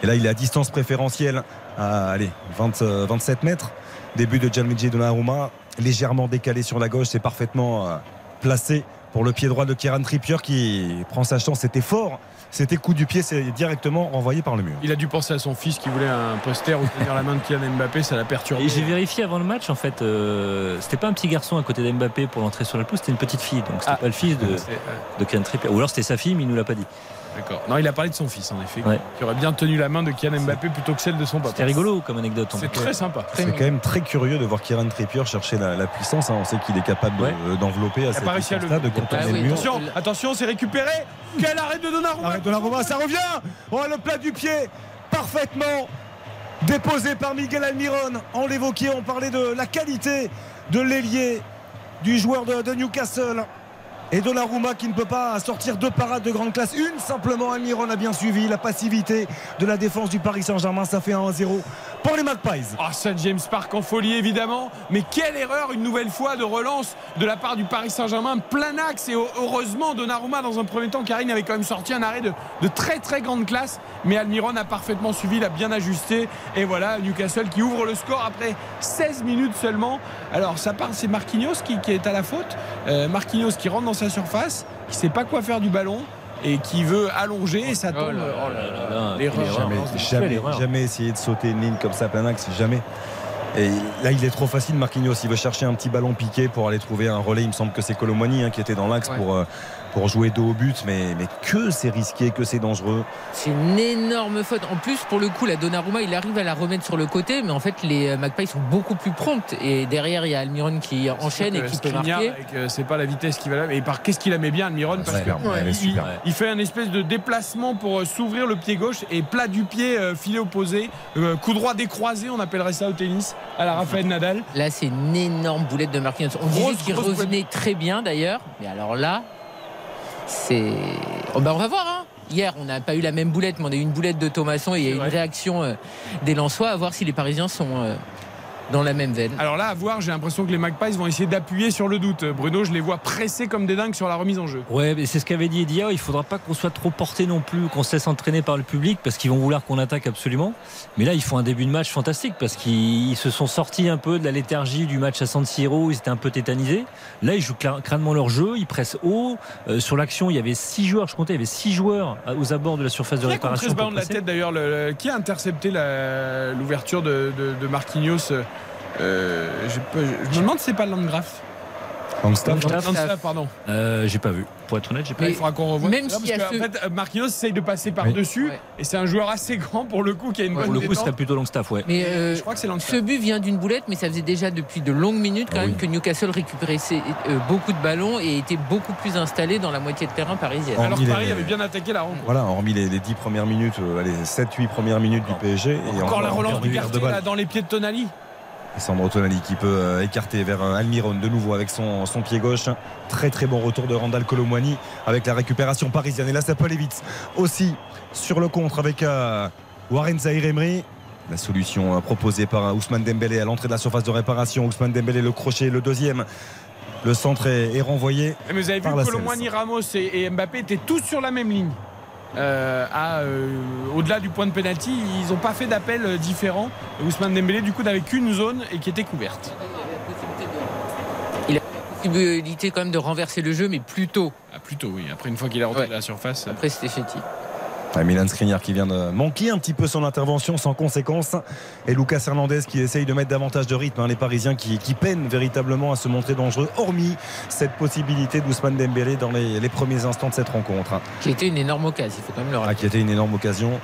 Et là, il est à distance préférentielle à allez, 20, euh, 27 mètres. Début de Gianluigi Donnarumma, légèrement décalé sur la gauche, c'est parfaitement euh, placé pour le pied droit de Kieran Trippier qui prend sa chance. C'était fort. C'était coup du pied, c'est directement renvoyé par le mur. Il a dû penser à son fils qui voulait un poster ou tenir la main de Kylian Mbappé, ça l'a perturbé. Et j'ai vérifié avant le match, en fait, euh, c'était pas un petit garçon à côté d'Mbappé pour l'entrée sur la pelouse, c'était une petite fille. Donc c'était Ah. pas le fils de, euh, de Kylian Trippier. Ou alors c'était sa fille, mais il nous l'a pas dit. D'accord. Non, il a parlé de son fils, en effet, Ouais. qui aurait bien tenu la main de Kylian Mbappé plutôt que celle de son papa. C'était rigolo comme anecdote. en C'est très sympa. C'est quand même très curieux de voir Kieran Trippier chercher la, la puissance. hein. On sait qu'il est capable Ouais. euh, d'envelopper à a cette le- de contourner Ah oui, le mur. Attention, attention, c'est récupéré. Quel arrêt de Donnarumma Arrête de la Roma, ça revient Oh le plat du pied Parfaitement déposé par Miguel Almiron. On l'évoquait, on parlait de la qualité de l'ailier du joueur de, de Newcastle. Et Donnarumma qui ne peut pas sortir deux parades de grande classe. Une simplement, Almiron a bien suivi la passivité de la défense du Paris Saint-Germain. Ça fait un 1-0 pour les Magpies. Ah, St. James Park en folie évidemment, mais quelle erreur une nouvelle fois de relance de la part du Paris Saint-Germain, plein axe et heureusement Donnarumma dans un premier temps, Karine avait quand même sorti un arrêt de, très très grande classe, mais Almiron a parfaitement suivi, il a bien ajusté et voilà Newcastle qui ouvre le score après 16 minutes seulement. Alors ça part, c'est Marquinhos qui, qui est à la faute, Euh, Marquinhos qui rentre dans sa surface, qui sait pas quoi faire du ballon. et qui veut allonger et ça tombe. Oh là Oh là là. L'erreur. Jamais, jamais, jamais essayer de sauter une ligne comme ça plein axe, jamais. Et là, il est trop facile, Marquinhos. Il veut chercher un petit ballon piqué pour aller trouver un relais. Il me semble que c'est Colomwani hein, qui était dans l'axe Ouais. pour, euh, pour jouer dos au but. Mais, mais que c'est risqué, que c'est dangereux. C'est une énorme faute. En plus, pour le coup, la Donnarumma, il arrive à la remettre sur le côté, mais en fait, les euh, Magpies sont beaucoup plus promptes. Et derrière, il y a Almiron qui enchaîne et qui peut marquer. c'est pas la vitesse qui va là. Et par qu'est-ce qu'il la met bien, Almiron parce que ouais, il, fait un espèce de déplacement pour euh, s'ouvrir le pied gauche et plat du pied, euh, filet opposé, coup droit décroisé, on appellerait ça au tennis, à la Rafael Nadal. Là, c'est une énorme boulette de Marquinhos. On Grosse, disait qu'il revenait très bien d'ailleurs. Mais alors là, c'est. Oh, bah, on va voir. hein. Hier, on n'a pas eu la même boulette, mais on a eu une boulette de Thomasson et il y a eu une réaction euh, des Lensois à voir si les Parisiens sont euh, dans la même veine. Alors là, à voir, j'ai l'impression que les Magpies vont essayer d'appuyer sur le doute. Bruno, je les vois pressés comme des dingues sur la remise en jeu. Ouais, mais c'est ce qu'avait dit Edia. Il faudra pas qu'on soit trop porté non plus, qu'on se laisse entraîner par le public parce qu'ils vont vouloir qu'on attaque absolument. Mais là, ils font un début de match fantastique parce qu'ils ils se sont sortis un peu de la léthargie du match à San Siro. Ils étaient un peu tétanisés. Là, ils jouent crânement leur jeu. Ils pressent haut. Euh, sur l'action, il y avait six joueurs. Je comptais, il y avait six joueurs euh, aux abords de la surface de Qui a contré réparation. ce ballon pour de la tête d'ailleurs le- le- Qui a intercepté l'ouverture de, de- de Marquinhos euh, Je me demande si c'est pas Landgraf. Longstaff. Longstaff. Landgraf, pardon. Euh, j'ai pas vu. Pour être honnête, j'ai pas Il vu. faudra qu'on revoie. même a parce ce- fait, Marquinhos essaye de passer par-dessus Ouais. et c'est un joueur assez grand pour le coup qui a une Ouais, bonne Pour le coup, serait plutôt Longstaff, ouais. Mais euh, Je crois que c'est ce but vient d'une boulette, mais ça faisait déjà depuis de longues minutes quand Ah même oui. que Newcastle récupérait ses- euh, beaucoup de ballons et était beaucoup plus installé dans la moitié de terrain parisienne. Alors il Paris avait bien attaqué la rencontre. Voilà, hormis les, les 10 premières minutes, euh, allez, 7-8 premières minutes du PSG. Et Encore la relance du quartier dans les pieds de Tonali. Et Sandro Tonali qui peut euh, écarter vers euh, Almiron de nouveau avec son, son pied gauche. Très très bon retour de Randall Colomwani avec la récupération parisienne. Et là ça peut aller vite. Aussi sur le contre avec euh, Warren Zahir Emery. La solution euh, proposée par Ousmane Dembélé à l'entrée de la surface de réparation. Ousmane Dembélé le crochet, le deuxième. Le centre est, est renvoyé. Mais vous avez vu Par Colomwani, Ramos et, et Mbappé étaient tous sur la même ligne. Euh, euh, au-delà du point de pénalty, ils n'ont pas fait d'appel euh, différent. Ousmane Dembélé, du coup, n'avait qu'une zone et qui était couverte. Il a la possibilité quand même de renverser le jeu, mais plus tôt. Ah, plutôt, oui. Après, une fois qu'il est rentré Ouais. de la surface. Après, c'était féti. Ah, Milan Skriniar qui vient de manquer un petit peu son intervention sans conséquence. Et Lucas Hernandez qui essaye de mettre davantage de rythme. hein, les Parisiens qui, qui peinent véritablement à se montrer dangereux, hormis cette possibilité d'Ousmane Dembélé dans les, les premiers instants de cette rencontre. Qui était une énorme occasion, il faut quand même le Ah, rappeler. qui était une énorme occasion.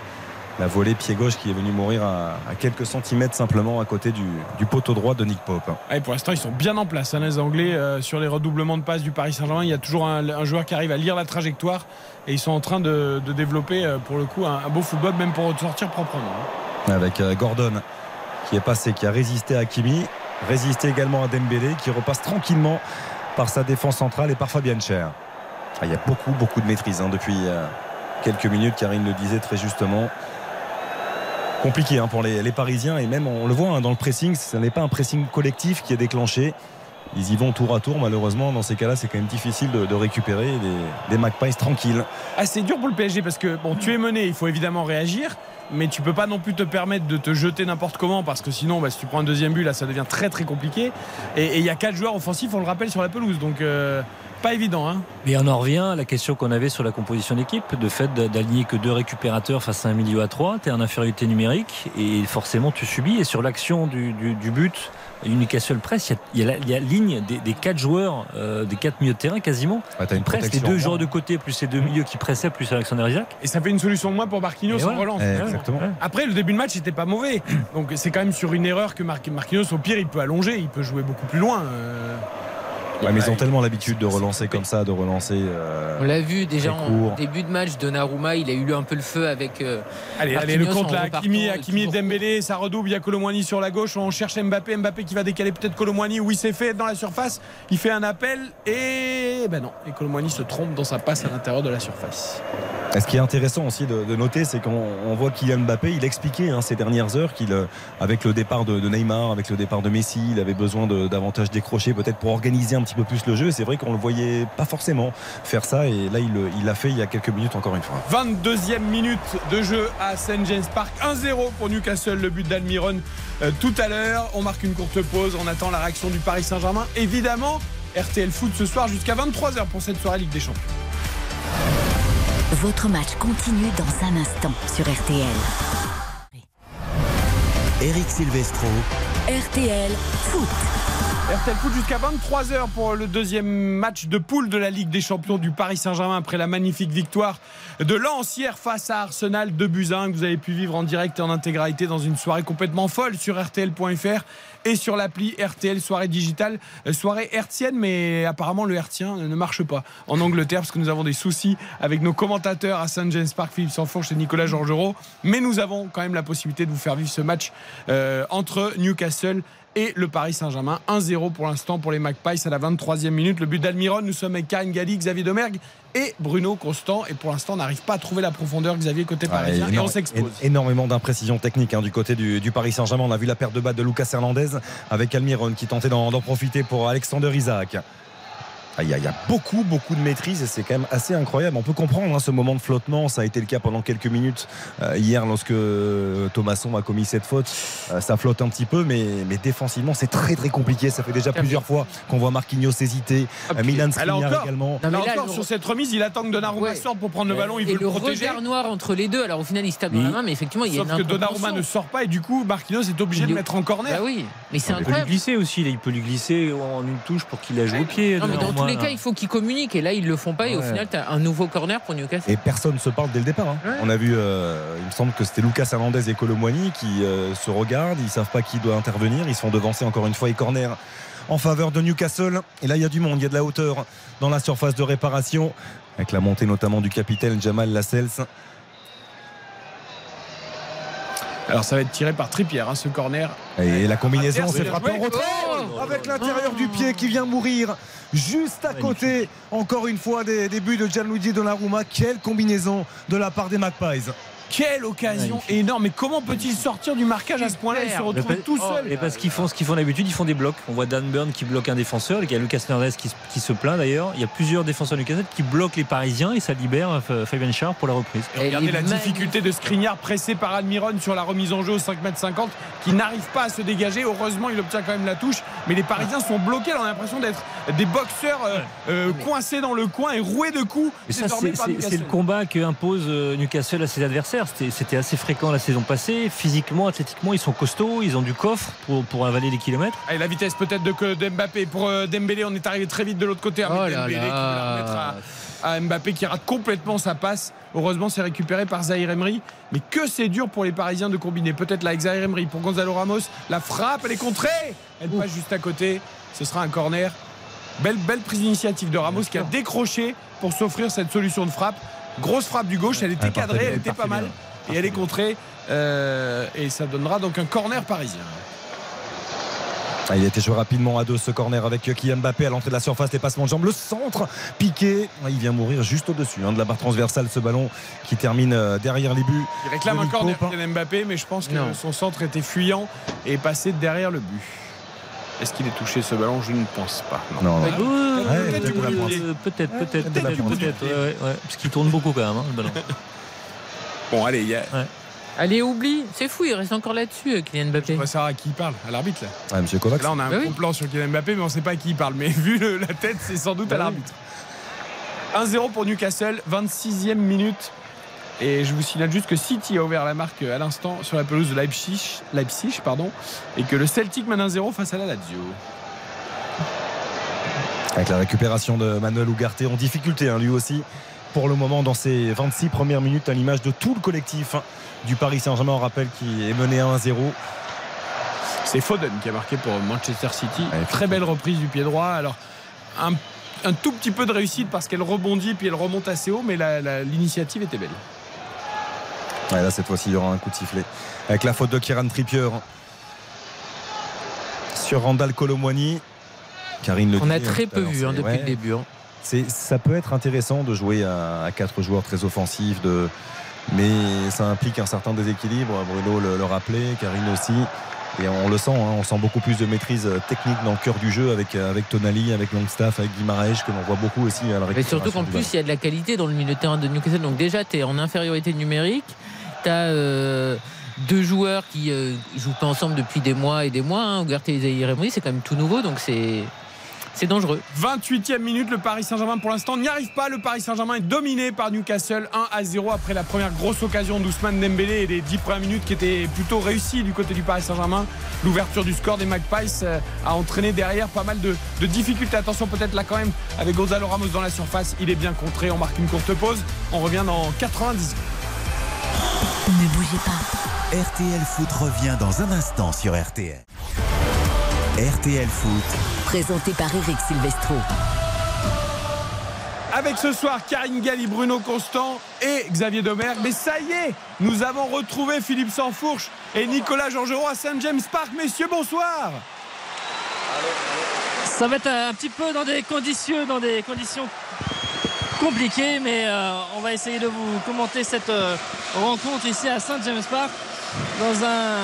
La volée pied gauche qui est venue mourir à, à quelques centimètres simplement à côté du, du poteau droit de Nick Pope. Ah, et pour l'instant, ils sont bien en place, hein, les Anglais. euh, sur les redoublements de passes du Paris Saint-Germain, il y a toujours un, un joueur qui arrive à lire la trajectoire. Et ils sont en train de, de développer, euh, pour le coup, un, un beau football, même pour sortir proprement. hein. Avec euh, Gordon qui est passé, qui a résisté à Kimi, résisté également à Dembélé, qui repasse tranquillement par sa défense centrale et par Fabian Cher. Ah, il y a beaucoup, beaucoup de maîtrise hein, depuis quelques minutes. Karine le disait très justement. Compliqué hein, pour les, Parisiens et même on le voit hein, dans le pressing, ce n'est pas un pressing collectif qui est déclenché. Ils y vont tour à tour, malheureusement. Dans ces cas-là, c'est quand même difficile de, récupérer des, des Magpies tranquilles. Ah, c'est dur pour le PSG parce que bon, tu es mené, il faut évidemment réagir, mais tu peux pas non plus te permettre de te jeter n'importe comment parce que sinon, bah, si tu prends un deuxième but, là, ça devient très très compliqué. Et et il y a quatre joueurs offensifs, on le rappelle, sur la pelouse, donc euh, pas évident. Hein. Mais on en revient à la question qu'on avait sur la composition d'équipe, de fait d'aligner que deux récupérateurs face à un milieu à trois, tu es en infériorité numérique et forcément tu subis. Et sur l'action du, du- du but, Newcastle presse, il y a, y la, il y a la ligne des, des quatre joueurs, euh, des quatre milieux de terrain quasiment. Ah, une Presse, les deux joueurs de côté, plus les deux milieux qui pressaient, plus Alexander Isaac. Et ça fait une solution de moins pour Marquinhos Et en relance. Eh, exactement. Après, le début de match n'était pas mauvais. Donc c'est quand même sur une erreur que Mar- Marquinhos, au pire, il peut allonger, il peut jouer beaucoup plus loin. euh. Ouais, mais ils ont tellement l'habitude de relancer comme ça, de relancer. euh, On l'a vu déjà en court. début de match, Donnarumma, il a eu un peu le feu avec. euh, Allez, allez, le compte là, Hakimi, Hakimi et. Dembélé, ça redouble, il y a Colomwani sur la gauche, on cherche Mbappé, Mbappé qui va décaler peut-être Colomwani, oui c'est fait dans la surface, il fait un appel et ben non, et Colomwani se trompe dans sa passe à l'intérieur de la surface. Et ce qui est intéressant aussi de, de noter, c'est qu'on on voit Kylian Mbappé, il expliquait hein, ces dernières heures qu'il, euh, avec le départ de, de Neymar, avec le départ de Messi, il avait besoin de davantage décrocher, peut-être pour organiser un petit peu plus le jeu. C'est vrai qu'on le voyait pas forcément faire ça, et là il le- il l'a fait il y a quelques minutes encore une fois. 22e minute de jeu à St. James Park, 1-0 pour Newcastle, le but d'Almiron euh, tout à l'heure. On marque une courte pause, on attend la réaction du Paris Saint-Germain. Évidemment, RTL Foot ce soir jusqu'à 23h pour cette soirée Ligue des Champions. Votre match continue dans un instant sur RTL. Eric Silvestro. RTL Foot. RTL Foot jusqu'à 23h pour le deuxième match de poule de la Ligue des Champions du Paris Saint-Germain après la magnifique victoire de Lens face à Arsenal de Buzyn que vous avez pu vivre en direct et en intégralité dans une soirée complètement folle sur RTL.fr et sur l'appli RTL soirée digitale, euh, soirée hertzienne mais apparemment le hertzien ne marche pas en Angleterre parce que nous avons des soucis avec nos commentateurs à St James Park, Philippe Sanfourche et Nicolas Georgerot. Mais nous avons quand même la possibilité de vous faire vivre ce match euh, entre Newcastle et le Paris Saint-Germain. 1-0 pour l'instant pour les Magpies à la 23e minute. Le but d'Almiron, nous sommes avec Karine Galli, Xavier Domergue et Bruno Constant. Et pour l'instant, on n'arrive pas à trouver la profondeur, Xavier, côté parisien. Et on s'expose. Énormément d'imprécisions techniques hein, du côté du, du Paris Saint-Germain. On a vu la perte de balle de Lucas Hernandez avec Almiron qui tentait d'en profiter pour Alexander Isaac. Ah, Il y, a, il y a beaucoup, beaucoup de maîtrise et c'est quand même assez incroyable. On peut comprendre hein, ce moment de flottement. Ça a été le cas pendant quelques minutes euh, hier lorsque euh, Thomasson a commis cette faute. Euh, ça flotte un petit peu, mais, mais défensivement, c'est très, très compliqué. Ça fait déjà plusieurs fois qu'on voit Marquinhos hésiter. Euh, Milan Skriniar encore, également. Non, mais Là là, encore, le- sur cette remise, il attend que Donnarumma Ouais. sorte pour prendre le ballon. Il et veut le, le protéger. regard noir entre les deux. Alors au final, il se tape dans la main, mais effectivement, il y a Sauf une que Donnarumma ne sort pas et du coup, Marquinhos est obligé Il de mettre en corner. Bah oui, mais c'est Il peut lui incroyable. glisser aussi, il peut lui glisser en une touche pour qu'il la joue au pied. Les cas, il faut qu'ils communiquent. Et là, ils le font pas. Et au final, tu as un nouveau corner pour Newcastle. Et personne ne se parle dès le départ. hein. On a vu, euh, il me semble que c'était Lucas Hernandez et Colomboigny qui euh, se regardent, ils savent pas qui doit intervenir, ils se font devancer encore une fois et corner en faveur de Newcastle. Et là, il y a du monde, il y a de la hauteur dans la surface de réparation, avec la montée notamment du capitaine Jamal Lascelles. Alors ça va être tiré par Trippier, hein, ce corner. Et la combinaison, Ah, c'est bien frappé en retrait Oh avec l'intérieur du pied qui vient mourir juste à côté, encore une fois, des débuts de Gianluigi Donnarumma. Quelle combinaison de la part des Magpies. Quelle occasion Magnifique. énorme. Mais comment peut-il sortir du marquage à ce point-là Il se retrouve tout seul. Et parce qu'ils font ce qu'ils font d'habitude, ils font des blocs. On voit Dan Burn qui bloque un défenseur, il y a Lucas Hernandez qui, se- qui se plaint d'ailleurs. Il y a plusieurs défenseurs de Newcastle qui bloquent les Parisiens et ça libère euh, Fabien Char pour la reprise. Et regardez la difficulté de Skriniar pressé par Almiron sur la remise en jeu au 5m50 qui n'arrive pas à se dégager. Heureusement, il obtient quand même la touche. Mais les Parisiens sont bloqués. On a l'impression d'être des boxeurs euh, euh, coincés dans le coin et roués de coups. C'est le combat que impose Newcastle à ses adversaires. C'était c'était assez fréquent la saison passée. Physiquement, athlétiquement, ils sont costauds, ils ont du coffre pour, pour avaler les kilomètres. Allez, la vitesse peut-être de, que- d'Mbappé. Pour euh, Dembélé, on est arrivé très vite de l'autre côté avec Oh là qui veut la remettre là. à, à Mbappé qui rate complètement sa passe. Heureusement, c'est récupéré par Zahir Emery. Mais que c'est dur pour les Parisiens de combiner. Peut-être là avec Zahir Emery pour Gonzalo Ramos. La frappe, elle est contrée. Elle passe juste à côté. Ce sera un corner. Belle, belle prise d'initiative de Ramos qui a décroché pour s'offrir cette solution de frappe. Grosse frappe du gauche, elle était Elle cadrée, elle était pas mal. bien. Et elle est contrée. Euh, et ça donnera donc un corner parisien. Ah, il a été joué rapidement à deux ce corner avec Kylian Mbappé à l'entrée de la surface, les passements de jambes, le centre piqué. Ah, Il vient mourir juste au-dessus hein, de la barre transversale ce ballon qui termine euh, derrière les buts. Il réclame de un corner hein. Kylian Mbappé, mais je pense que Non. son centre était fuyant et est passé derrière le but. Est-ce qu'il est touché ce ballon? Je ne pense pas. Non. Non, Ouais, ouais. peut-être peut-être Peut-être, peut-être, peut-être de la peut-être, pointe. peut-être. ouais, ouais, ouais. Parce qu'il tourne beaucoup quand même, hein, le ballon. Bon, allez, il y a... Allez, oublie. C'est fou, il reste encore là-dessus, euh, Kylian on Mbappé. va savoir à qui il parle, à l'arbitre. Là. Ouais, Monsieur Kovacs. Là, on a un Bah bon oui. plan sur Kylian Mbappé, mais on ne sait pas à qui il parle. Mais vu le- la tête, c'est sans doute à Bah oui. l'arbitre. 1-0 pour Newcastle, 26e minute. Et je vous signale juste que City a ouvert la marque à l'instant sur la pelouse de Leipzig, Leipzig pardon, et que le Celtic mène 1-0 face à la Lazio. Avec la récupération de Manuel Ugarte en difficulté, hein, lui aussi, pour le moment, dans ses 26 premières minutes, à l'image de tout le collectif hein, du Paris Saint-Germain. On rappelle qui est mené à 1-0. C'est Foden qui a marqué pour Manchester City. Très belle reprise du pied droit. Alors, un, un tout petit peu de réussite parce qu'elle rebondit puis elle remonte assez haut, mais l'initiative était belle. Ouais, là, cette fois-ci, il y aura un coup de sifflet. Avec la faute de Kieran Trippier sur Randall Colomwani. Karine le On a très à peu vu hein, depuis ouais. le début. hein. C'est- ça peut être intéressant de jouer à, à quatre joueurs très offensifs, de, mais ça implique un certain déséquilibre. Bruno le, le rappelait, Karine aussi. Et on le sent, hein, on sent beaucoup plus de maîtrise technique dans le cœur du jeu avec, avec Tonali, avec Longstaff, avec Guimaraes, que l'on voit beaucoup aussi à la Mais surtout qu'en plus, il y a de la qualité dans le milieu de terrain de Newcastle. Donc déjà, tu es en infériorité numérique. Tu as deux joueurs qui euh, jouent pas ensemble depuis des mois et des mois. Hein. Et Zahir c'est quand même tout nouveau. Donc c'est C'est dangereux. 28e minute, le Paris Saint-Germain pour l'instant n'y arrive pas. Le Paris Saint-Germain est dominé par Newcastle 1 à 0 après la première grosse occasion d'Ousmane Dembélé et les 10 premières minutes qui étaient plutôt réussies du côté du Paris Saint-Germain. L'ouverture du score des Magpies euh, a entraîné derrière pas mal de difficultés. Attention peut-être là quand même avec Gonzalo Ramos dans la surface. Il est bien contré. On marque une courte pause. On revient dans 90 Ne bougez pas. RTL Foot revient dans un instant sur RTL. RTL Foot, Présenté par Eric Silvestro. Avec ce soir Karine Galli, Bruno Constant et Xavier Domergue. Mais ça y est, nous avons retrouvé Philippe Sansfourche et Nicolas Georgerot à Saint James Park. Messieurs, bonsoir. Ça va être un petit peu dans des conditions, dans des conditions compliquées, mais euh, on va essayer de vous commenter cette euh, rencontre ici à Saint James Park dans un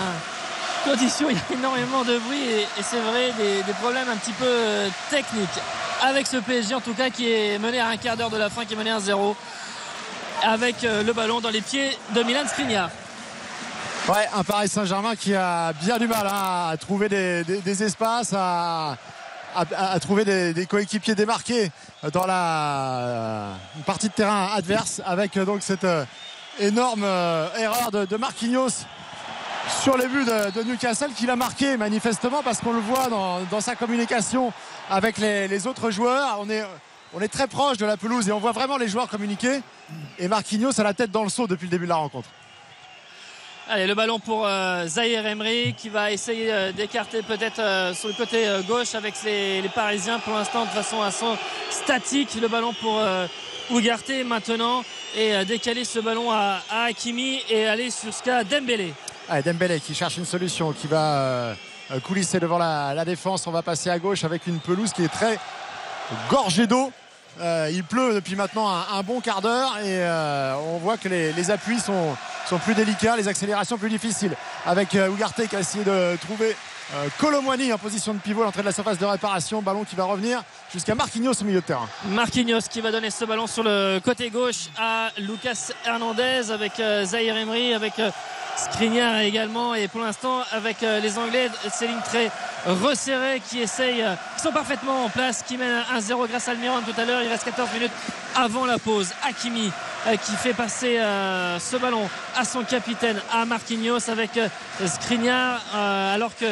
condition il y a énormément de bruit et, c'est vrai des, problèmes un petit peu euh, techniques avec ce PSG en tout cas qui est mené à un quart d'heure de la fin, qui est mené à 0 avec le ballon dans les pieds de Milan Skriniar. Ouais, un Paris Saint-Germain qui a bien du mal hein, à trouver des, des- des espaces, à, à- trouver des, des coéquipiers démarqués dans la une partie de terrain adverse avec euh, donc cette euh, énorme euh, erreur de, Marquinhos sur les buts de, Newcastle qu'il a marqué manifestement parce qu'on le voit dans, sa communication avec les, les autres joueurs. On est, on est très proche de la pelouse et on voit vraiment les joueurs communiquer. Et Marquinhos a la tête dans le seau depuis le début de la rencontre. Allez, le ballon pour euh, Zahir Emery qui va essayer euh, d'écarter peut-être euh, sur le côté euh, gauche avec les, Parisiens pour l'instant de façon assez statique. Le ballon pour euh, Ugarte maintenant et décaler ce ballon à, à Hakimi et aller jusqu'à Dembélé. Allez, Dembélé qui cherche une solution, qui va coulisser devant la défense. On va passer à gauche avec une pelouse qui est très gorgée d'eau. Euh, il pleut depuis maintenant un, bon quart d'heure et euh, on voit que les, appuis sont, sont plus délicats, les accélérations plus difficiles. Avec euh, Ugarte qui a essayé de trouver euh, Colomwani en position de pivot à l'entrée de la surface de réparation. Ballon qui va revenir jusqu'à Marquinhos au milieu de terrain. Marquinhos qui va donner ce ballon sur le côté gauche à Lucas Hernandez avec Zahir Emery, avec Skriniar également et pour l'instant avec euh, les Anglais ces lignes très resserrées qui essayent euh, qui sont parfaitement en place qui mènent 1-0 grâce à Almiron tout à l'heure. Il reste 14 minutes avant la pause. Hakimi euh, qui fait passer ce ballon à son capitaine à Marquinhos avec Skriniar alors que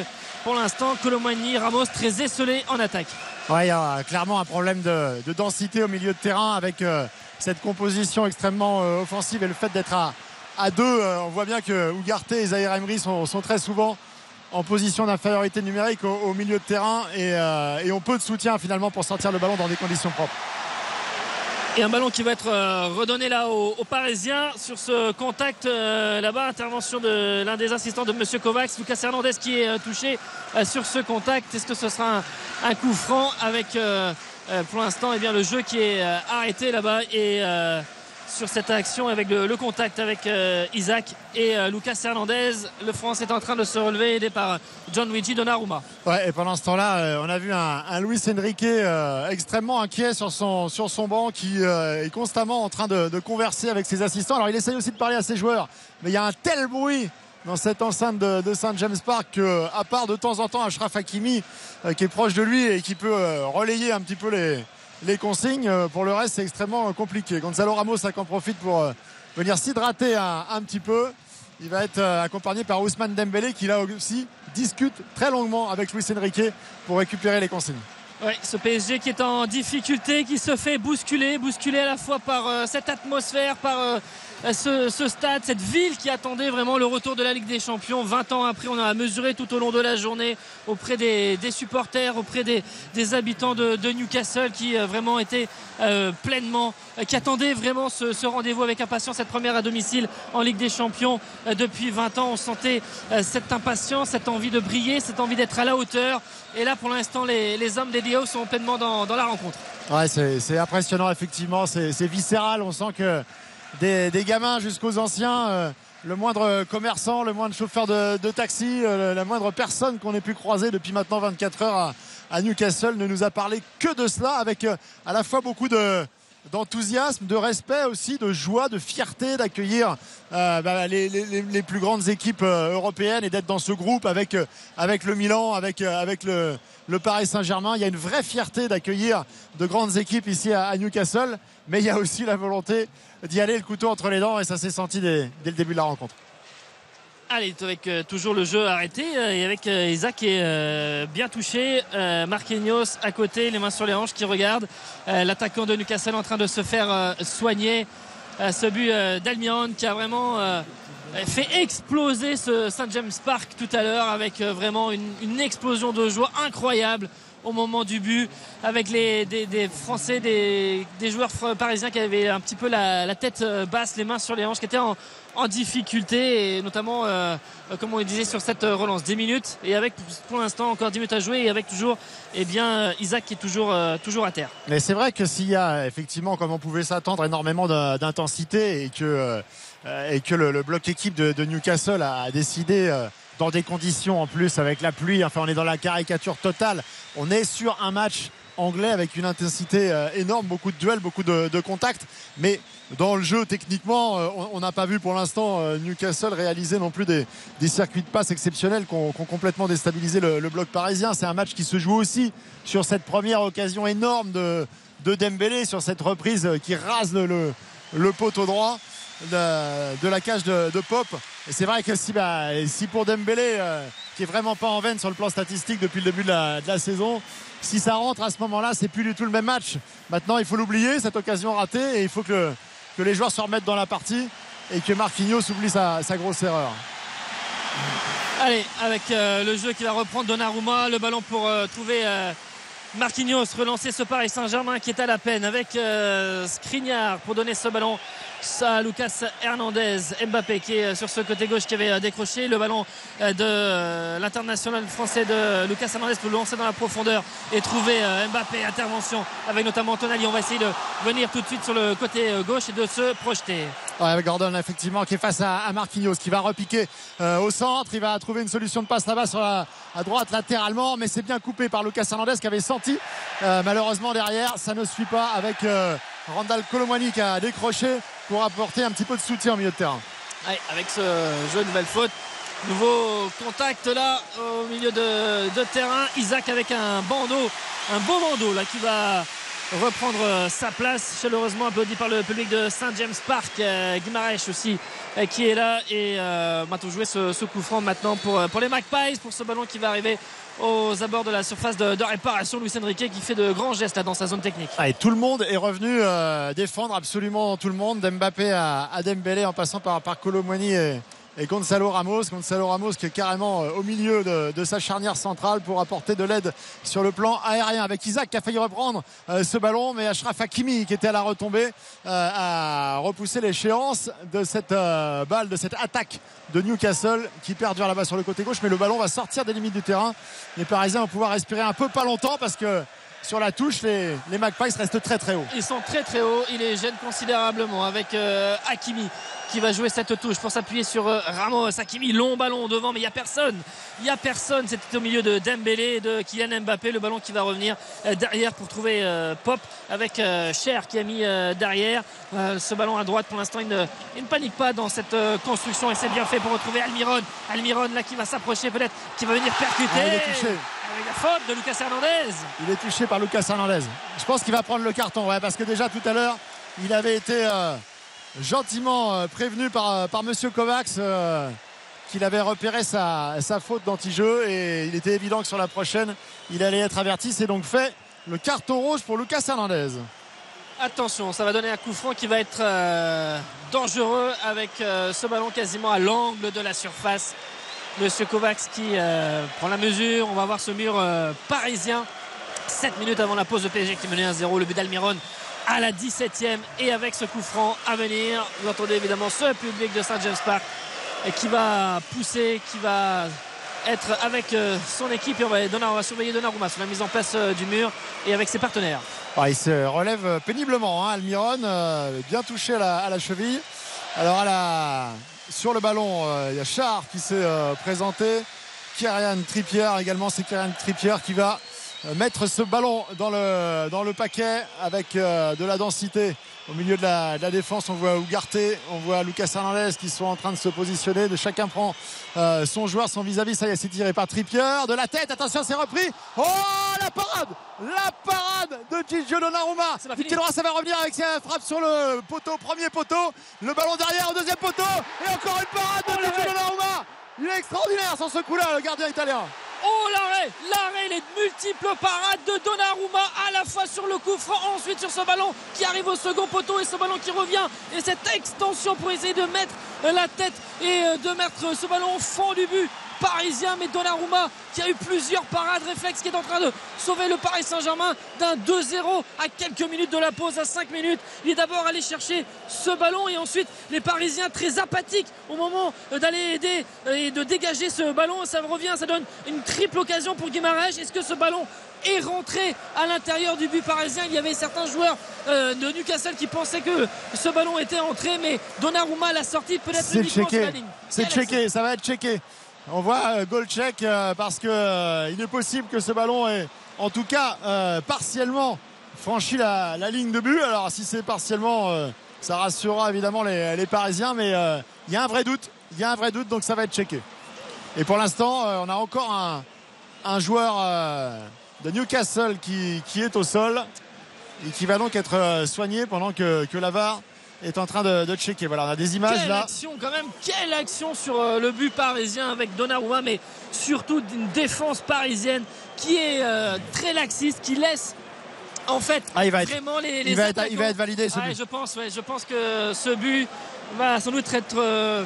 pour l'instant Colomani Ramos très esselé en attaque. Ouais, il y a clairement un problème de, de densité au milieu de terrain avec cette composition extrêmement offensive et le fait d'être à, à deux. euh, on voit bien que Ugarte et Zahir Emery sont, très souvent en position d'infériorité numérique au, milieu de terrain et, euh, et ont peu de soutien finalement pour sortir le ballon dans des conditions propres. Et un ballon qui va être euh, redonné là aux, Parisiens sur ce contact là-bas. Intervention de l'un des assistants de Monsieur Kovacs, Lucas Hernandez qui est touché sur ce contact. Est-ce que ce sera un, coup franc avec pour l'instant eh le jeu qui est arrêté là-bas et sur cette action avec le, contact avec euh, Isaac et euh, Lucas Hernandez. Le France est en train de se relever aidé par John Luigi Donnarumma. Ouais, et pendant ce temps-là, euh, on a vu un, Luis Enrique extrêmement inquiet sur son, sur son banc qui est constamment en train de, converser avec ses assistants. Alors il essaye aussi de parler à ses joueurs, mais il y a un tel bruit dans cette enceinte de, Saint James Park que, à part de temps en temps Ashraf Hakimi qui est proche de lui et qui peut relayer un petit peu les, les consignes, euh, pour le reste c'est extrêmement euh, compliqué. Gonzalo Ramos a qu'en profite pour euh, venir s'hydrater un, petit peu. Il va être accompagné par Ousmane Dembélé qui là aussi discute très longuement avec Luis Enrique pour récupérer les consignes. Oui, ce PSG qui est en difficulté, qui se fait bousculer, bousculer à la fois par cette atmosphère, par ce, stade, cette ville qui attendait vraiment le retour de la Ligue des Champions. 20 ans après, on a mesuré tout au long de la journée auprès des, supporters, auprès des, habitants de, Newcastle qui euh, vraiment étaient euh, pleinement, euh, qui attendaient vraiment ce, rendez-vous avec impatience, cette première à domicile en Ligue des Champions. Depuis 20 ans, on sentait cette impatience, cette envie de briller, cette envie d'être à la hauteur. Et là, pour l'instant, les, hommes des Dio sont pleinement dans, dans la rencontre. Ouais, c'est impressionnant, effectivement. C'est viscéral. On sent que des, gamins jusqu'aux anciens, euh, le moindre commerçant, le moindre chauffeur de, taxi, euh, la moindre personne qu'on ait pu croiser depuis maintenant 24 heures à, Newcastle ne nous a parlé que de cela, avec euh, à la fois beaucoup de, d'enthousiasme, de respect aussi, de joie, de fierté d'accueillir bah, les, plus grandes équipes européennes et d'être dans ce groupe avec, le Milan, avec, le, Paris Saint-Germain. Il y a une vraie fierté d'accueillir de grandes équipes ici à, Newcastle, mais il y a aussi la volonté d'y aller le couteau entre les dents et ça s'est senti dès, le début de la rencontre. Allez, avec euh, toujours le jeu arrêté euh, et avec euh, Isaac qui est bien touché. Marquinhos à côté, les mains sur les hanches qui regarde. L'attaquant de Newcastle en train de se faire soigner. ce but d'Almiron qui a vraiment fait exploser ce Saint James Park tout à l'heure avec vraiment une explosion de joie incroyable au moment du but avec les, des, Français, des, joueurs parisiens qui avaient un petit peu la, tête basse, les mains sur les hanches, qui étaient en, difficulté et notamment euh, comme on le disait sur cette relance 10 minutes et avec pour l'instant encore 10 minutes à jouer et avec toujours eh bien Isaac qui est toujours euh, toujours à terre. Mais c'est vrai que s'il y a effectivement comme on pouvait s'attendre énormément d'intensité et que euh, le, bloc équipe de, Newcastle a décidé euh, dans des conditions en plus avec la pluie enfin on est dans la caricature totale on est sur un match anglais avec une intensité euh, énorme, beaucoup de duels, beaucoup de, contacts. Mais dans le jeu, techniquement, euh, on n'a pas vu pour l'instant euh, Newcastle réaliser non plus des, circuits de passe exceptionnels qui ont, complètement déstabilisé le, bloc parisien. C'est un match qui se joue aussi sur cette première occasion énorme de, de Dembélé, sur cette reprise qui rase le poteau droit. De, la cage de, Pop. Et c'est vrai que si, bah, pour Dembélé, euh, qui est vraiment pas en veine sur le plan statistique depuis le début de la, saison, si ça rentre à ce moment-là, c'est plus du tout le même match. Maintenant, il faut l'oublier, cette occasion ratée, et il faut que, les joueurs se remettent dans la partie et que Marquinhos oublie sa, grosse erreur. Allez, avec euh, le jeu qui va reprendre Donnarumma, le ballon pour euh, trouver Marquinhos, relancer ce Paris Saint-Germain qui est à la peine avec Skriniar pour donner ce ballon à Lucas Hernandez, Mbappé qui est sur ce côté gauche qui avait décroché le ballon de l'international français de Lucas Hernandez pour le lancer dans la profondeur et trouver Mbappé. Intervention avec notamment Tonali. On va essayer de venir tout de suite sur le côté gauche et de se projeter. Ouais, Gordon effectivement qui est face à, Marquinhos qui va repiquer euh, au centre. Il va trouver une solution de passe là-bas sur la, à droite latéralement. Mais c'est bien coupé par Lucas Hernandez qui avait senti euh, malheureusement derrière. Ça ne suit pas avec euh, Randall Colomwani qui a décroché pour apporter un petit peu de soutien au milieu de terrain. Avec ce jeu nouvelle faute. Nouveau contact là au milieu de, de, terrain. Isaac avec un bandeau, un beau bandeau là qui va reprendre sa place. Chaleureusement applaudi par le public de Saint James Park. Euh, Guimarães aussi euh, qui est là et euh, maintenant jouer ce, coup franc maintenant pour, les Magpies pour ce ballon qui va arriver aux abords de la surface de, réparation. Luis Enrique qui fait de grands gestes dans sa zone technique. Ah, tout le monde est revenu euh, défendre absolument tout le monde, d'Mbappé à, à Dembélé en passant par, par Colomwani et, et Gonzalo Ramos. Gonzalo Ramos qui est carrément au milieu de, sa charnière centrale pour apporter de l'aide sur le plan aérien avec Isaac qui a failli reprendre euh, ce ballon mais Ashraf Hakimi qui était à la retombée euh, a repoussé l'échéance de cette euh, balle, de cette attaque de Newcastle qui perdure là-bas sur le côté gauche mais le ballon va sortir des limites du terrain. Les Parisiens vont pouvoir respirer un peu pas longtemps parce que sur la touche, les, Magpies restent très très haut. Ils sont très très hauts. Il les gêne considérablement avec euh, Hakimi qui va jouer cette touche pour s'appuyer sur euh, Ramos. Hakimi, long ballon devant, mais il n'y a personne. Il n'y a personne. C'était au milieu de Dembélé et de Kylian Mbappé. Le ballon qui va revenir euh, derrière pour trouver euh, Pop avec Cher qui a mis derrière. ce ballon à droite, pour l'instant, il ne, il ne, panique pas dans cette construction et c'est bien fait pour retrouver Almiron. Almiron là qui va s'approcher peut-être, qui va venir percuter. Ah, il est touché. Avec la faute de Lucas Hernandez. Il est touché par Lucas Hernandez. Je pense qu'il va prendre le carton, ouais, parce que déjà tout à l'heure, il avait été euh, gentiment euh, prévenu par, par Monsieur Kovacs euh, qu'il avait repéré sa, faute d'anti-jeu et il était évident que sur la prochaine, il allait être averti. C'est donc fait le carton rouge pour Lucas Hernandez. Attention, ça va donner un coup franc qui va être euh, dangereux avec euh, ce ballon quasiment à l'angle de la surface. Monsieur Kovacs qui euh, prend la mesure. On va voir ce mur euh, parisien. 7 minutes avant la pause de PSG qui menait 1-0. Le but d'Almiron à la 17e et avec ce coup franc à venir. Vous entendez évidemment ce public de Saint James Park qui va pousser, qui va être avec euh, son équipe et on va, Donnarumma, on va surveiller Donnarumma sur la mise en place euh, du mur et avec ses partenaires. Ah, il se relève péniblement, hein, Almiron, euh, bien touché à la, cheville. Alors à la, sur le ballon, euh, il y a Char qui s'est euh, présenté. Kyrian Trippier également, c'est Kyrian Trippier qui va mettre ce ballon dans le, dans le paquet avec de la densité au milieu de la, défense, on voit Ugarte, on voit Lucas Hernandez qui sont en train de se positionner. De chacun prend euh, son joueur, son vis-à-vis. Ça y est, c'est tiré par Trippier. De la tête, attention, c'est repris. Oh, la parade La parade de Gigio Donnarumma. Pied droit, ça va revenir avec sa frappe sur le poteau, premier poteau. Le ballon derrière au deuxième poteau. Et encore une parade de oh, Gigio Donnarumma. Il est extraordinaire sur ce coup-là, le gardien italien. Oh l'arrêt L'arrêt, les multiples parades de Donnarumma à la fois sur le coup ensuite sur ce ballon qui arrive au second poteau et ce ballon qui revient. Et cette extension pour essayer de mettre la tête et euh, de mettre ce ballon au fond du but parisien, mais Donnarumma qui a eu plusieurs parades réflexes qui est en train de sauver le Paris Saint-Germain d'un 2-0 à quelques minutes de la pause, à 5 minutes. Il est d'abord allé chercher ce ballon et ensuite les Parisiens très apathiques au moment d'aller aider et de dégager ce ballon. Ça revient, ça donne une triple occasion pour Guimaraes. Est-ce que ce ballon est rentré à l'intérieur du but parisien? Il y avait certains joueurs euh, de Newcastle qui pensaient que ce ballon était entré, mais Donnarumma l'a sorti peut-être uniquement sur la ligne. C'est checké, ça va être checké. On voit euh, goal check euh, parce que euh, il est possible que ce ballon ait en tout cas partiellement franchi la, ligne de but. Alors si c'est partiellement, ça rassurera évidemment les, Parisiens, mais il y a un vrai doute. Il y a un vrai doute, donc ça va être checké. Et pour l'instant, on a encore un, joueur de Newcastle qui, est au sol et qui va donc être soigné pendant que, que Lavar est en train de, checker. Voilà, on a des images quelle là. Action quand même, quelle action sur euh, le but parisien avec Donnarumma, mais surtout d'une défense parisienne qui est euh, très laxiste, qui laisse en fait ah, il va vraiment être, les, il, va être, il va être validé ce but. Je pense, je pense que ce but va sans doute être euh,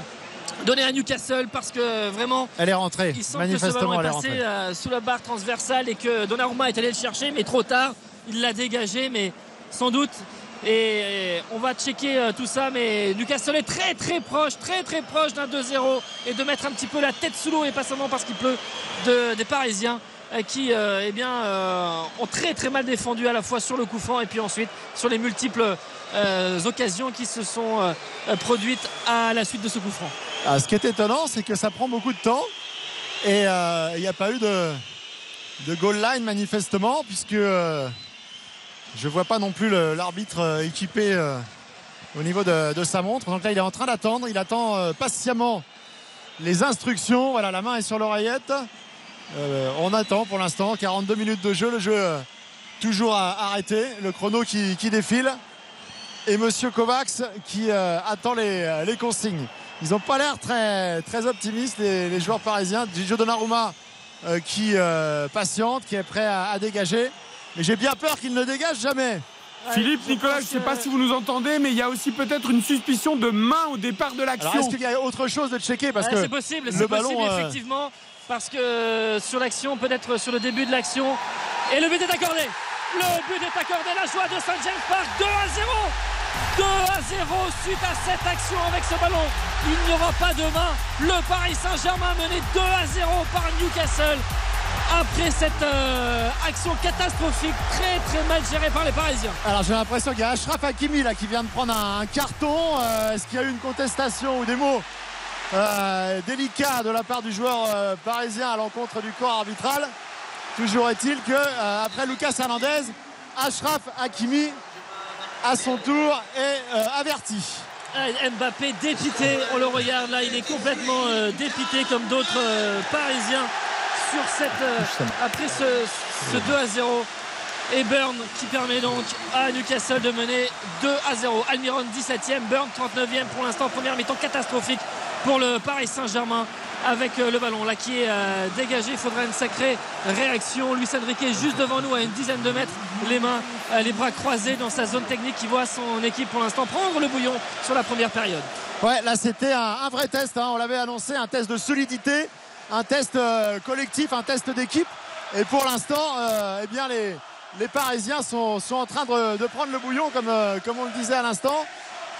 donné à Newcastle parce que vraiment elle est rentrée il manifestement que ce ballon est passé sous la barre transversale et que Donnarumma est allé le chercher mais trop tard il l'a dégagé mais sans doute et on va checker euh, tout ça, mais Newcastle est très très proche, très très proche d'un 2-0 et de mettre un petit peu la tête sous l'eau et pas seulement parce qu'il pleut des Parisiens euh, qui euh, eh bien, ont très très mal défendu à la fois sur le coup franc et puis ensuite sur les multiples occasions qui se sont produites à la suite de ce coup franc. Ah, ce qui est étonnant, c'est que ça prend beaucoup de temps et il n'y a pas eu de, de goal line manifestement puisque je ne vois pas non plus l'arbitre euh, équipé euh, au niveau de, sa montre. Donc là, il est en train d'attendre. Il attend euh, patiemment les instructions. Voilà, la main est sur l'oreillette. on attend pour l'instant. 42 minutes de jeu. Le jeu toujours arrêté. Le chrono qui, défile. Et Monsieur Kovacs qui attend les, consignes. Ils n'ont pas l'air très, optimistes, les, joueurs parisiens. Gigi Donnarumma qui patiente, qui est prêt à dégager. Mais j'ai bien peur qu'il ne dégage jamais. Philippe, Nicolas, je ne sais pas si vous nous entendez, mais il y a aussi peut-être une suspicion de main au départ de l'action. Est-ce qu'il y a autre chose de checker parce que C'est possible, c'est possible, euh, effectivement. Parce que sur l'action, peut-être sur le début de l'action. Et le but est accordé. Le but est accordé. La joie de Saint James Park 2 à 0. 2 à 0 suite à cette action avec ce ballon. Il n'y aura pas demain. Le Paris Saint-Germain mené 2 à 0 par Newcastle après cette euh, action catastrophique très très mal gérée par les Parisiens. Alors j'ai l'impression qu'il y a Ashraf Hakimi là qui vient de prendre un, carton. Euh, est-ce qu'il y a eu une contestation ou des mots euh, délicats de la part du joueur parisien à l'encontre du corps arbitral? Toujours est-il que après Lucas Hernandez, Ashraf Hakimi à son tour est averti. Mbappé dépité, on le regarde là, il est complètement dépité comme d'autres Parisiens sur cette, euh, après ce, 2 à 0. Et Burn qui permet donc à Newcastle de mener 2 à 0. Almiron 17e, Burn 39e pour l'instant, première mi-temps catastrophique pour le Paris Saint-Germain avec euh, le ballon là qui est euh, dégagé. Il faudra une sacrée réaction. Luis Enrique est juste devant nous à une dizaine de mètres, les mains, les bras croisés dans sa zone technique qui voit son équipe pour l'instant prendre le bouillon sur la première période. Ouais, là c'était un, vrai test. Hein. On l'avait annoncé, un test de solidité un test euh, collectif, un test d'équipe. Et pour l'instant, euh, eh bien les, les Parisiens sont, sont en train de, de, prendre le bouillon, comme, euh, comme on le disait à l'instant.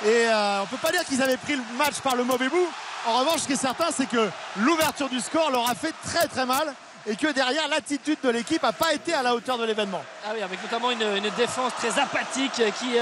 Et on ne peut pas dire qu'ils avaient pris le match par le mauvais bout. En revanche, ce qui est certain, c'est que l'ouverture du score leur a fait très très mal et que derrière l'attitude de l'équipe n'a pas été à la hauteur de l'événement. Ah oui, avec notamment une, une défense très apathique qui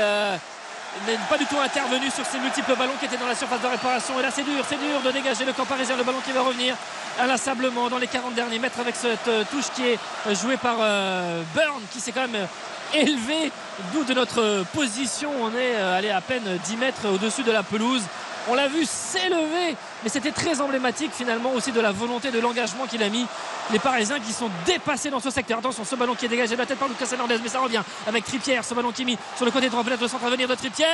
n'est pas du tout intervenu sur ces multiples ballons qui étaient dans la surface de réparation. Et là, c'est dur, c'est dur de dégager le camp parisien. Le ballon qui va revenir inlassablement dans les 40 derniers mètres avec cette euh, touche qui est euh, jouée par euh, Burn qui s'est quand même élevé. D'où de notre position, on est allé à peine 10 mètres au-dessus de la pelouse. On l'a vu s'élever, mais c'était très emblématique finalement aussi de la volonté, de l'engagement qu'il a mis. Les Parisiens qui sont dépassés dans ce secteur. Attention, ce ballon qui est dégagé de la tête par Lucas Hernandez, mais ça revient avec Trippier. Ce ballon qui est mis sur le côté droit, peut-être le centre à venir de Trippier.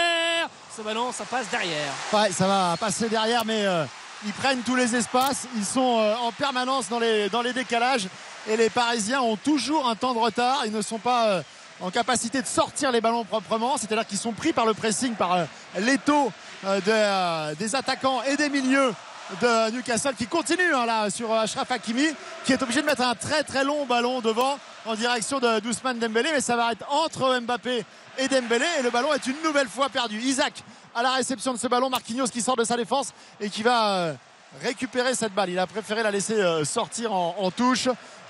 Ce ballon, ça passe derrière. Ouais, ça va passer derrière, mais euh, ils prennent tous les espaces. Ils sont euh, en permanence dans les, décalages. Et les Parisiens ont toujours un temps de retard. Ils ne sont pas. Euh, en capacité de sortir les ballons proprement, c'est-à-dire qu'ils sont pris par le pressing, par l'étau des attaquants et des milieux de Newcastle qui continue hein, là sur Ashraf Hakimi qui est obligé de mettre un très très long ballon devant en direction de Doucement Dembélé mais ça va être entre Mbappé et Dembélé et le ballon est une nouvelle fois perdu. Isaac à la réception de ce ballon Marquinhos qui sort de sa défense et qui va euh, récupérer cette balle. Il a préféré la laisser euh, sortir en touche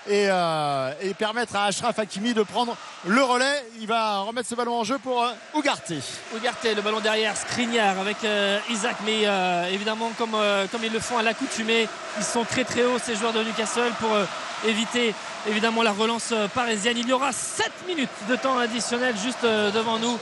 euh, et, permettre à Ashraf Hakimi de prendre le relais. Il va remettre ce ballon en jeu pour euh, Ougarté. Ougarté, le ballon derrière, Skriniar avec euh, Isaac, mais évidemment comme, comme ils le font à l'accoutumée, ils sont très très hauts ces joueurs de Newcastle pour éviter évidemment la relance parisienne. Il y aura 7 minutes de temps additionnel juste devant nous.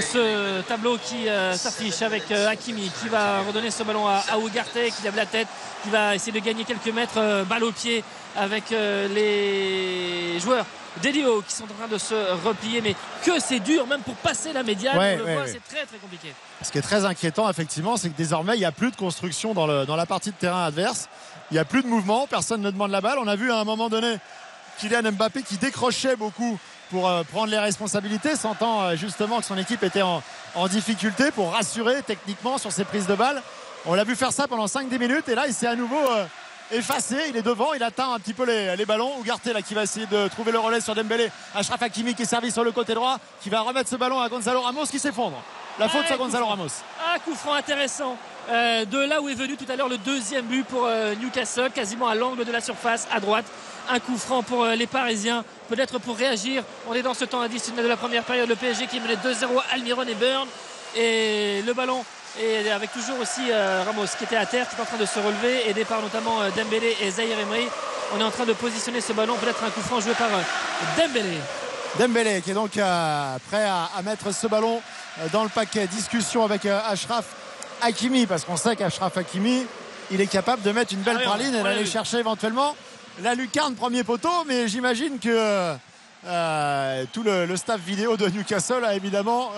Ce tableau qui s'affiche avec Hakimi qui va redonner ce ballon à, Ougarté qui lève la tête, qui va essayer de gagner quelques mètres, balle au pied avec euh, les joueurs d'Elio qui sont en train de se replier. Mais que c'est dur même pour passer la médiane on le voit c'est très très compliqué. Ce qui est très inquiétant effectivement c'est que désormais il n'y a plus de construction dans, le, dans la partie de terrain adverse. Il n'y a plus de mouvement personne ne demande la balle. On a vu à un moment donné Kylian Mbappé qui décrochait beaucoup pour euh, prendre les responsabilités sentant euh, justement que son équipe était en, en difficulté pour rassurer techniquement sur ses prises de balles. On l'a vu faire ça pendant 5-10 minutes et là il s'est à nouveau effacé. Il est devant, il atteint un petit peu les, ballons. Ougarté là qui va essayer de trouver le relais sur Dembélé. Ashraf Hakimi qui est servi sur le côté droit, qui va remettre ce ballon à Gonzalo Ramos qui s'effondre. La faute sur Gonzalo Ramos. Un coup franc intéressant. Euh, de là où est venu tout à l'heure le deuxième but pour euh, Newcastle, quasiment à l'angle de la surface à droite. Un coup franc pour euh, les Parisiens, peut-être pour réagir. On est dans ce temps additionnel de la première période. Le PSG qui menait 2-0 à Almiron et Burn. Et le ballon et avec toujours aussi euh, Ramos qui était à terre, qui est en train de se relever, aidé par notamment euh, Dembélé et Zahir Emery. On est en train de positionner ce ballon, peut-être un coup franc joué par euh, Dembélé. Dembélé qui est donc prêt à, mettre ce ballon dans le paquet. Discussion avec Ashraf Hakimi parce qu'on sait qu'Ashraf Hakimi il est capable de mettre une belle ah praline et d'aller chercher éventuellement la lucarne premier poteau mais j'imagine que tout le, staff vidéo de Newcastle a évidemment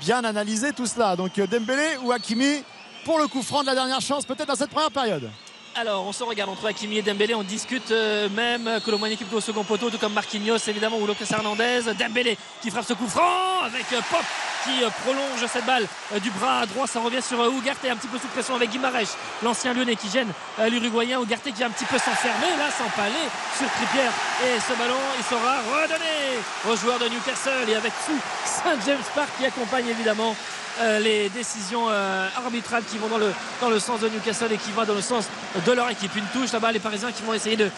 bien analysé tout cela. Donc euh, Dembélé ou Hakimi pour le coup franc de la dernière chance, peut-être dans cette première période. Alors, on se regarde entre Hakimi et Dembélé. On discute euh, même que le équipe au second poteau, tout comme Marquinhos évidemment ou Lucas Hernandez. Dembélé qui frappe ce coup franc avec euh, Pop qui prolonge cette balle du bras droit. Ça revient sur Ugarte un petit peu sous pression avec Guimarães, l'ancien lyonnais qui gêne l'Uruguayen. Ugarte qui va un petit peu s'enfermer là, s'empaler sur Trippier. Et ce ballon, il sera redonné aux joueurs de Newcastle et avec sous Saint James Park qui accompagne évidemment euh, les décisions euh, arbitrales qui vont dans le, sens de Newcastle et qui vont dans le sens de leur équipe. Une touche là-bas, les Parisiens qui vont essayer de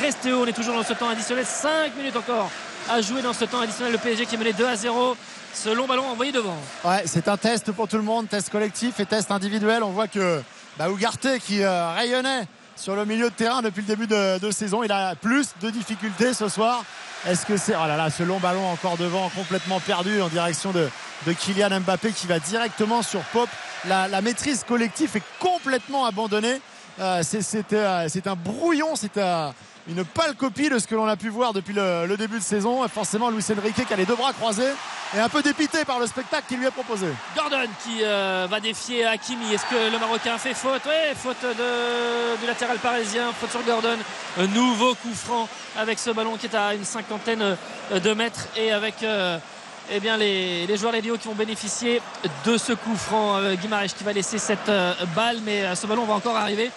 rester haut. On est toujours dans ce temps additionnel. 5 minutes encore à jouer dans ce temps additionnel. Le PSG qui est mené 2 à 0. Ce long ballon envoyé devant. Ouais, c'est un test pour tout le monde, test collectif et test individuel. On voit que bah, qui euh, rayonnait sur le milieu de terrain depuis le début de, de saison, il a plus de difficultés ce soir. Est-ce que c'est. Oh là là, ce long ballon encore devant, complètement perdu en direction de, de Kylian Mbappé qui va directement sur Pop. La, maîtrise collective est complètement abandonnée. Euh, euh, c'est un brouillon, c'est euh, une pâle copie de ce que l'on a pu voir depuis le, début de saison. Forcément, Luis Enrique qui a les deux bras croisés et un peu dépité par le spectacle qu'il lui est proposé. Gordon qui va défier Hakimi. Est-ce que le Marocain fait faute? Oui, faute de, du latéral parisien, faute sur Gordon. Un nouveau coup franc avec ce ballon qui est à une cinquantaine de mètres et avec eh bien, les, joueurs Léo qui vont bénéficier de ce coup franc. Euh, qui va laisser cette euh, balle, mais euh, ce ballon va encore arriver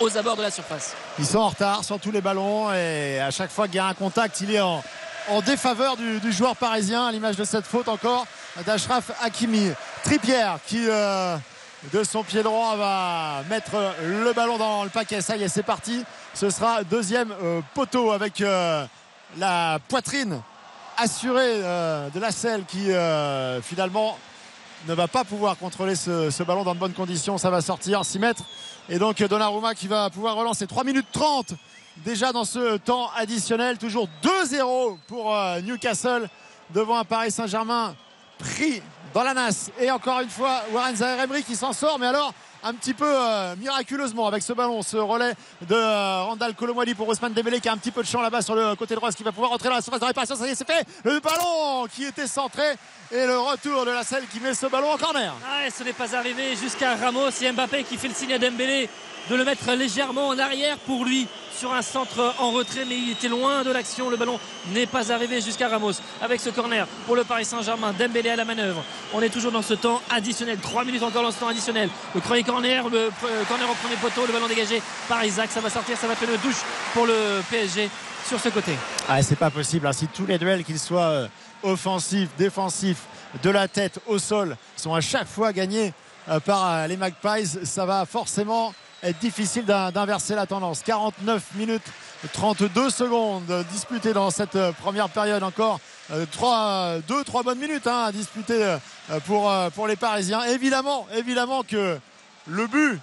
aux abords de la surface. Ils sont en retard sur tous les ballons et à chaque fois qu'il y a un contact, il est en, défaveur du, joueur parisien à l'image de cette faute encore d'Ashraf Hakimi. Tripierre qui de son pied droit va mettre le ballon dans le paquet. Ça y est, c'est parti. Ce sera deuxième poteau avec la poitrine assuré euh, de la selle qui euh, finalement ne va pas pouvoir contrôler ce, ballon dans de bonnes conditions. Ça va sortir 6 mètres. Et donc Donnarumma qui va pouvoir relancer 3 minutes 30 déjà dans ce temps additionnel. Toujours 2-0 pour euh, Newcastle devant un Paris Saint-Germain pris dans la nasse. Et encore une fois, Warren Zaire qui s'en sort. Mais alors, un petit peu euh, miraculeusement avec ce ballon, ce relais de euh, Randall pour Ousmane Dembélé qui a un petit peu de champ là-bas sur le côté droit, ce qui va pouvoir rentrer dans la surface de réparation. Ça y est, c'est fait. Le ballon qui était centré et le retour de la selle qui met ce ballon en corner. Ah, ce n'est pas arrivé jusqu'à Ramos et Mbappé qui fait le signe à Dembélé de le mettre légèrement en arrière pour lui sur un centre en retrait, mais il était loin de l'action. Le ballon n'est pas arrivé jusqu'à Ramos avec ce corner pour le Paris Saint-Germain. Dembélé à la manœuvre. On est toujours dans ce temps additionnel. 3 minutes encore dans ce temps additionnel. Le premier corner, le corner au premier poteau, le ballon dégagé par Isaac. Ça va sortir, ça va faire une douche pour le PSG sur ce côté. Ah, c'est pas possible. Hein. Si tous les duels, qu'ils soient euh, offensifs, défensifs, de la tête, au sol, sont à chaque fois gagnés euh, par euh, les Magpies, ça va forcément difficile d'inverser la tendance. 49 minutes 32 secondes disputées dans cette euh, première période encore. 3, 2, 3 bonnes minutes hein, à disputer euh, pour, euh, pour les Parisiens. Évidemment, évidemment que le but,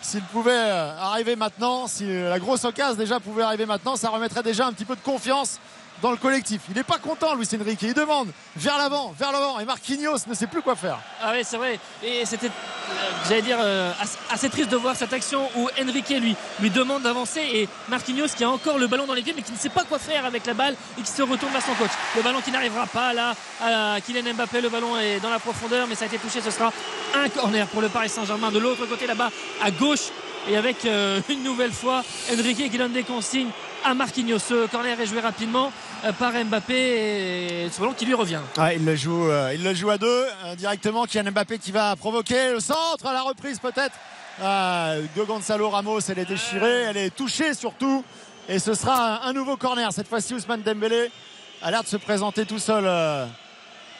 s'il pouvait arriver maintenant, si la grosse occasion déjà pouvait arriver maintenant, ça remettrait déjà un petit peu de confiance dans le collectif. Il n'est pas content, Luis Enrique. Il demande vers l'avant, vers l'avant. Et Marquinhos ne sait plus quoi faire. Ah oui, c'est vrai. Et c'était, euh, j'allais dire, euh, assez triste de voir cette action où Enrique lui, lui demande d'avancer et Marquinhos qui a encore le ballon dans les pieds mais qui ne sait pas quoi faire avec la balle et qui se retourne vers son coach. Le ballon qui n'arrivera pas là à Kylian Mbappé. Le ballon est dans la profondeur mais ça a été touché. Ce sera un corner pour le Paris Saint-Germain. De l'autre côté là-bas, à gauche, et avec euh, une nouvelle fois Enrique qui donne des consignes Marquinhos. Ce corner est joué rapidement euh, par Mbappé et ballon qui lui revient. il, le joue, euh, il le joue à deux directement. Kylian Mbappé qui va provoquer le centre à la reprise peut-être de Gonzalo Ramos. Elle est déchirée, elle est touchée surtout. Et ce sera un, nouveau corner. Cette fois-ci, Ousmane Dembélé a l'air de se présenter tout seul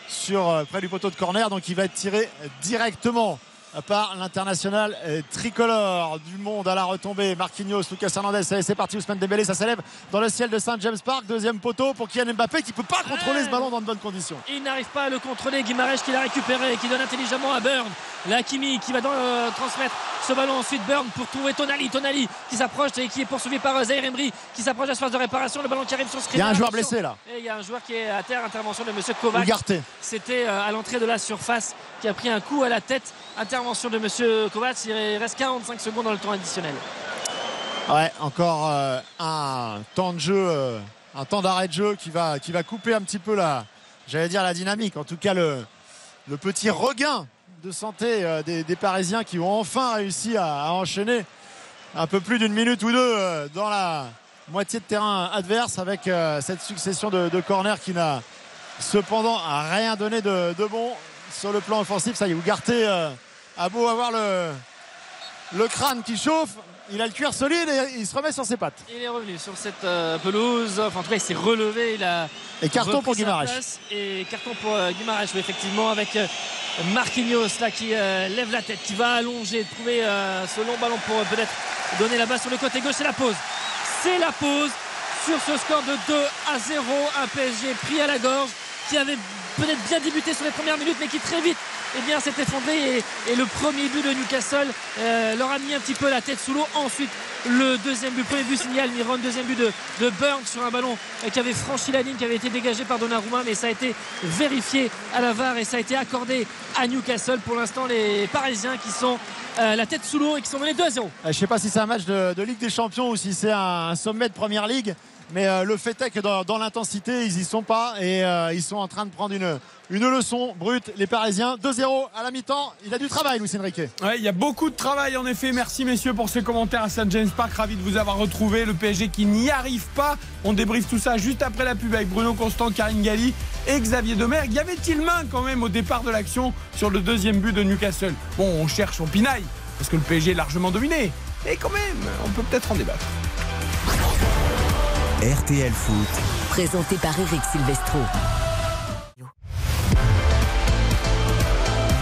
sur, près du poteau de corner. Donc il va être tiré directement par l'international euh, tricolore du monde à la retombée. Marquinhos, Lucas Hernandez, c'est parti. Ousmane Dembélé, ça s'élève dans le ciel de Saint James Park. Deuxième poteau pour Kylian Mbappé qui peut pas contrôler ce ballon dans de bonnes conditions. Il n'arrive pas à le contrôler. Guimarães qui l'a récupéré et qui donne intelligemment à Burn. L'Akimi qui va euh, transmettre ce ballon ensuite Burn pour trouver Tonali. Tonali qui s'approche et qui est poursuivi par euh, Zaire Emery qui s'approche à la phase de réparation. Le ballon qui arrive sur ce Il y a un joueur blessé là. Et il y a un joueur qui est à terre. Intervention de Monsieur Kovac. C'était à l'entrée de la surface qui a pris un coup à la tête. Intervention de Monsieur Kovac. Il reste 45 secondes dans le temps additionnel. Ouais, encore euh, un temps de jeu, euh, un temps d'arrêt de jeu qui va, qui va couper un petit peu la, j'allais dire la dynamique. En tout cas, le, petit regain de santé euh, des, Parisiens qui ont enfin réussi à, enchaîner un peu plus d'une minute ou deux dans la moitié de terrain adverse avec cette succession de, corners qui n'a cependant rien donné de bon sur le plan offensif. Ça y est, Ougarté euh, a beau avoir le, le crâne qui chauffe. Il a le cuir solide et il se remet sur ses pattes. Il est revenu sur cette euh, pelouse. Enfin, en tout cas, il s'est relevé. Il a et carton pour Guimaraes. Et carton pour euh, Guimaraes, effectivement, avec Marquinhos là qui lève la tête, qui va allonger, trouver ce long ballon pour peut-être donner la balle sur le côté gauche. C'est la pause. C'est la pause sur ce score de 2 à 0. Un PSG pris à la gorge qui avait peut-être bien débuté sur les premières minutes, mais qui très vite eh bien, s'est effondré. Et, le premier but de Newcastle euh, leur a mis un petit peu la tête sous l'eau. Ensuite, le deuxième but, premier but signal Miron, deuxième but de, de Burns sur un ballon euh, qui avait franchi la ligne, qui avait été dégagé par Donnarumma, mais ça a été vérifié à la VAR et ça a été accordé à Newcastle. Pour l'instant, les Parisiens qui sont euh, la tête sous l'eau et qui sont menés 2 à 0. Je ne sais pas si c'est un match de, Ligue des Champions ou si c'est un, sommet de Première Ligue. Mais euh, le fait est que dans, l'intensité, ils y sont pas et euh, ils sont en train de prendre une, une leçon brute. Les Parisiens, 2-0 à la mi-temps. Il a du travail, Luis Enrique. Ouais, il y a beaucoup de travail en effet. Merci messieurs pour ces commentaires à Saint James Park. Ravi de vous avoir retrouvé. Le PSG qui n'y arrive pas. On débriefe tout ça juste après la pub avec Bruno Constant, Karine Galli et Xavier Demergue. Y avait-il main quand même au départ de l'action sur le deuxième but de Newcastle? Bon, on cherche, on pinaille parce que le PSG est largement dominé. Mais quand même, on peut peut-être en débattre. RTL Foot. Présenté par Eric Silvestro.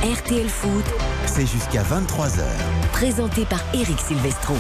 RTL Foot. C'est jusqu'à 23h. Présenté par Eric Silvestro.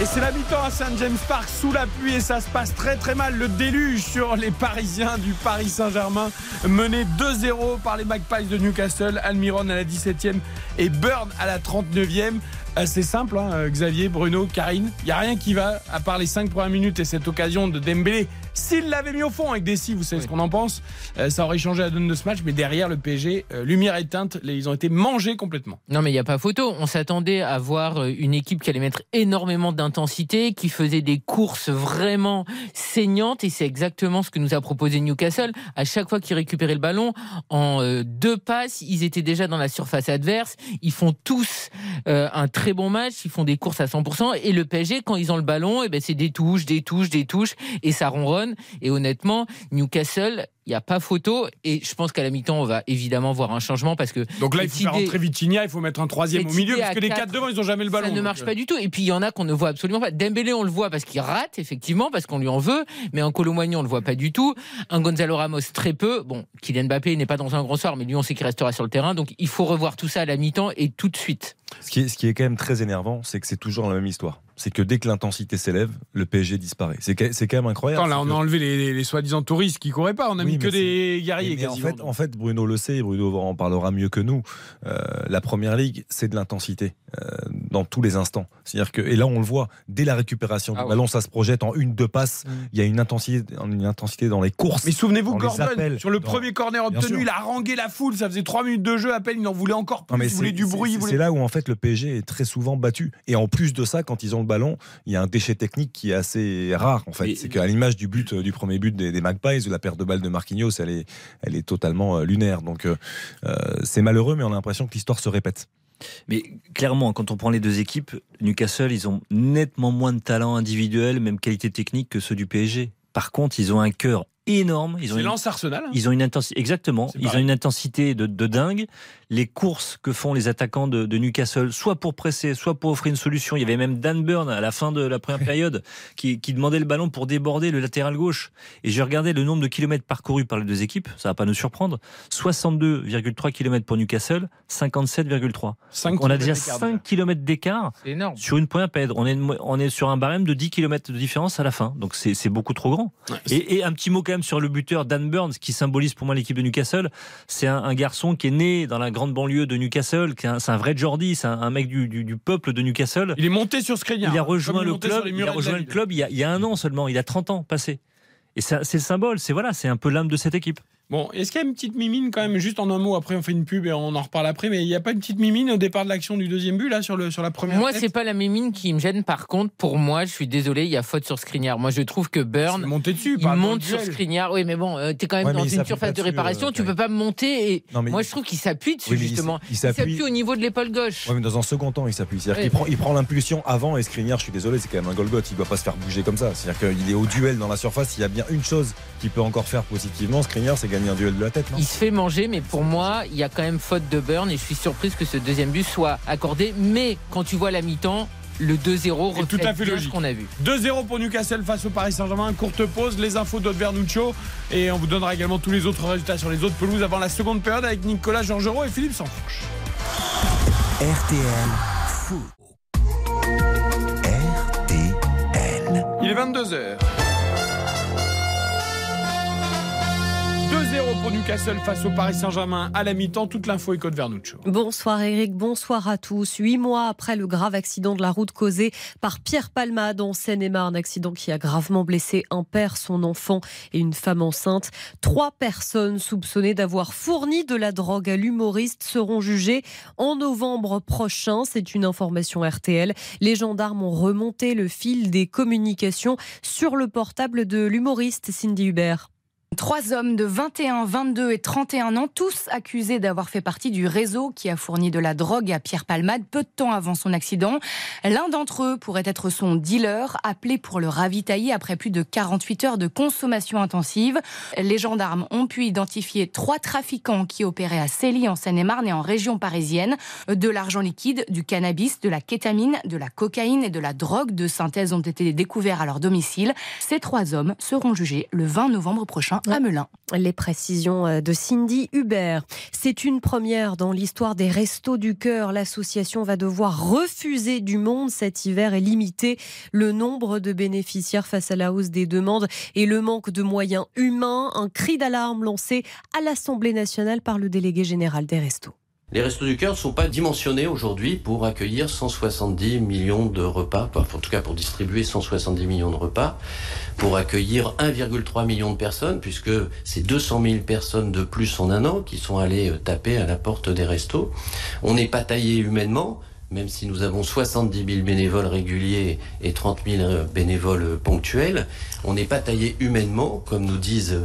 Et c'est la mi-temps à Saint James Park sous la pluie et ça se passe très très mal. Le déluge sur les Parisiens du Paris Saint-Germain mené 2-0 par les Magpies de Newcastle. Almiron à la 17e et Burn à la 39e. C'est simple, hein, Xavier, Bruno, Karine. Il n'y a rien qui va à part les 5 premières minutes et cette occasion de Dembélé s'il l'avait mis au fond avec Dessy, vous savez ce qu'on en pense, euh, ça aurait changé la donne de ce match. Mais derrière le PSG, euh, lumière éteinte, ils ont été mangés complètement. Non, mais il n'y a pas photo. On s'attendait à voir euh, une équipe qui allait mettre énormément d'intensité, qui faisait des courses vraiment saignantes. Et c'est exactement ce que nous a proposé Newcastle. À chaque fois qu'ils récupéraient le ballon, en deux passes, ils étaient déjà dans la surface adverse. Ils font tous un très bon match. Ils font des courses à 100%. Et le PSG, quand ils ont le ballon, et eh ben, c'est des touches, des touches, des touches. Et ça ronronne. Et honnêtement, Newcastle, il n'y a pas photo. Et je pense qu'à la mi-temps, on va évidemment voir un changement parce que. Donc là, il faut faire rentrer Vitinha, il faut mettre un troisième au milieu parce que les quatre devant, ils n'ont jamais le ballon. Ça ne marche pas du tout. Et puis il y en a qu'on ne voit absolument pas. Dembélé, on le voit parce qu'il rate, effectivement, parce qu'on lui en veut. Mais en Colomboigny, on ne le voit pas du tout. Un Gonzalo Ramos, très peu. Bon, Kylian Mbappé n'est pas dans un grand soir, mais lui, on sait qu'il restera sur le terrain. Donc il faut revoir tout ça à la mi-temps et tout de suite. Ce qui est, ce qui est quand même très énervant, c'est que c'est toujours la même histoire c'est que dès que l'intensité s'élève, le PSG disparaît. C'est quand même incroyable. là, on a enlevé les, soi-disant touristes qui couraient pas. On a mis que des guerriers. en, fait, en fait, Bruno le sait, Bruno en parlera mieux que nous. Euh, la première ligue, c'est de l'intensité euh, dans tous les instants. C'est-à-dire que, et là, on le voit, dès la récupération du ah ballon, ça se projette en une, deux passes. Mm. Il y a une intensité, une intensité dans les courses. Mais souvenez-vous, Gordon, sur le premier corner obtenu, il a rangé la foule. Ça faisait trois minutes de jeu à peine. Il en voulait encore plus. il voulait du bruit. C'est là où, en fait, le PSG est très souvent battu. Et en plus de ça, quand ils ont le ballon, il y a un déchet technique qui est assez rare en fait. C'est qu'à l'image du but du premier but des, Magpies, la perte de balle de Marquinhos, elle est, elle est totalement euh, lunaire. Donc euh, euh, c'est malheureux, mais on a l'impression que l'histoire se répète. Mais clairement, quand on prend les deux équipes, Newcastle, ils ont nettement moins de talent individuel, même qualité technique que ceux du PSG. Par contre, ils ont un cœur énorme. Ils ont une, Arsenal. Ils ont une intensité, exactement. Ils ont une intensité de, de dingue les courses que font les attaquants de, Newcastle, soit pour presser, soit pour offrir une solution. Il y avait même Dan Burn à la fin de la première période qui, demandait le ballon pour déborder le latéral gauche. Et j'ai regardé le nombre de kilomètres parcourus par les deux équipes, ça va pas nous surprendre. 62,3 km pour Newcastle, 57,3. On a déjà 5 km d'écart sur une première période. On est, on est sur un barème de 10 km de différence à la fin. Donc c'est beaucoup trop grand. et, un petit mot quand même sur le buteur Dan Burns qui symbolise pour moi l'équipe de Newcastle. C'est un, un, garçon qui est né dans la grande banlieue de Newcastle, c'est un, vrai Jordi, c'est un, mec du, peuple de Newcastle. Il est monté sur Skriniar. Il a rejoint le club, il a rejoint le club il y, a, il y a un an seulement, il a 30 ans passé. Et c'est le symbole, c'est voilà, c'est un peu l'âme de cette équipe. Bon, est-ce qu'il y a une petite mimine quand même, juste en un mot, après on fait une pub et on en reparle après, mais il n'y a pas une petite mimine au départ de l'action du deuxième but, là, sur, le, sur la première Moi, c'est pas la mimine qui me gêne, par contre, pour moi, je suis désolé, il y a faute sur Skriniar. Moi, je trouve que Burn. Monté dessus, il monte sur Skriniar. Oui, mais bon, tu euh, t'es quand même dans une surface de réparation, euh, tu peux pas monter. Et moi, je trouve qu'il s'appuie dessus, justement. Il s'appuie au niveau de l'épaule gauche. Oui, mais dans un second temps, il s'appuie. C'est-à-dire qu'il prend, il prend l'impulsion avant et Skriniar, je suis désolé, c'est quand même un Golgoth, il doit pas se faire bouger comme ça. C'est-à-dire qu'il est au duel dans la surface, il y a bien une chose qu'il peut encore faire positivement, Skriniar, c'est gagner un duel de la tête. Il se fait manger, mais pour moi, il y a quand même faute de Burn et je suis surprise que ce deuxième but soit accordé. Mais quand tu vois la mi-temps, le 2-0 reflète tout à fait bien ce qu'on a vu. 2-0 pour Newcastle face au Paris Saint-Germain. Courte pause, les infos d'Odvernuccio et on vous donnera également tous les autres résultats sur les autres pelouses avant la seconde période avec Nicolas Georgerot et Philippe Sanfourche. RTL Foot. RTL. Il est 22h. 2-0 pour Newcastle face au Paris Saint-Germain à la mi-temps. Toute l'info est Code Vernuccio. Bonsoir Eric, bonsoir à tous. Huit mois après le grave accident de la route causé par Pierre Palmade en Seine-et-Marne, accident qui a gravement blessé un père, son enfant et une femme enceinte. Trois personnes soupçonnées d'avoir fourni de la drogue à l'humoriste seront jugées en novembre prochain. C'est une information RTL. Les gendarmes ont remonté le fil des communications sur le portable de l'humoriste Cindy Hubert. Trois hommes de 21, 22 et 31 ans, tous accusés d'avoir fait partie du réseau qui a fourni de la drogue à Pierre Palmade peu de temps avant son accident. L'un d'entre eux pourrait être son dealer, appelé pour le ravitailler après plus de 48 heures de consommation intensive. Les gendarmes ont pu identifier trois trafiquants qui opéraient à Célie en Seine-et-Marne et en région parisienne. De l'argent liquide, du cannabis, de la kétamine, de la cocaïne et de la drogue de synthèse ont été découverts à leur domicile. Ces trois hommes seront jugés le 20 novembre prochain Saint-Martin à Melun. Les précisions euh, de Cindy Hubert. C'est une première dans l'histoire des Restos du Cœur. L'association va devoir refuser du monde cet hiver et limiter le nombre de bénéficiaires face à la hausse des demandes et le manque de moyens humains. Un cri d'alarme lancé à l'Assemblée nationale par le délégué général des Restos. Les Restos du Cœur ne sont pas dimensionnés aujourd'hui pour accueillir 170 millions de repas, en tout cas pour distribuer 170 millions de repas, pour accueillir 1,3 million de personnes, puisque c'est 200 000 personnes de plus en un an qui sont allées euh, taper à la porte des restos. On n'est pas taillé humainement, même si nous avons 70 000 bénévoles réguliers et 30 000 euh, bénévoles ponctuels, on n'est pas taillé humainement, comme nous disent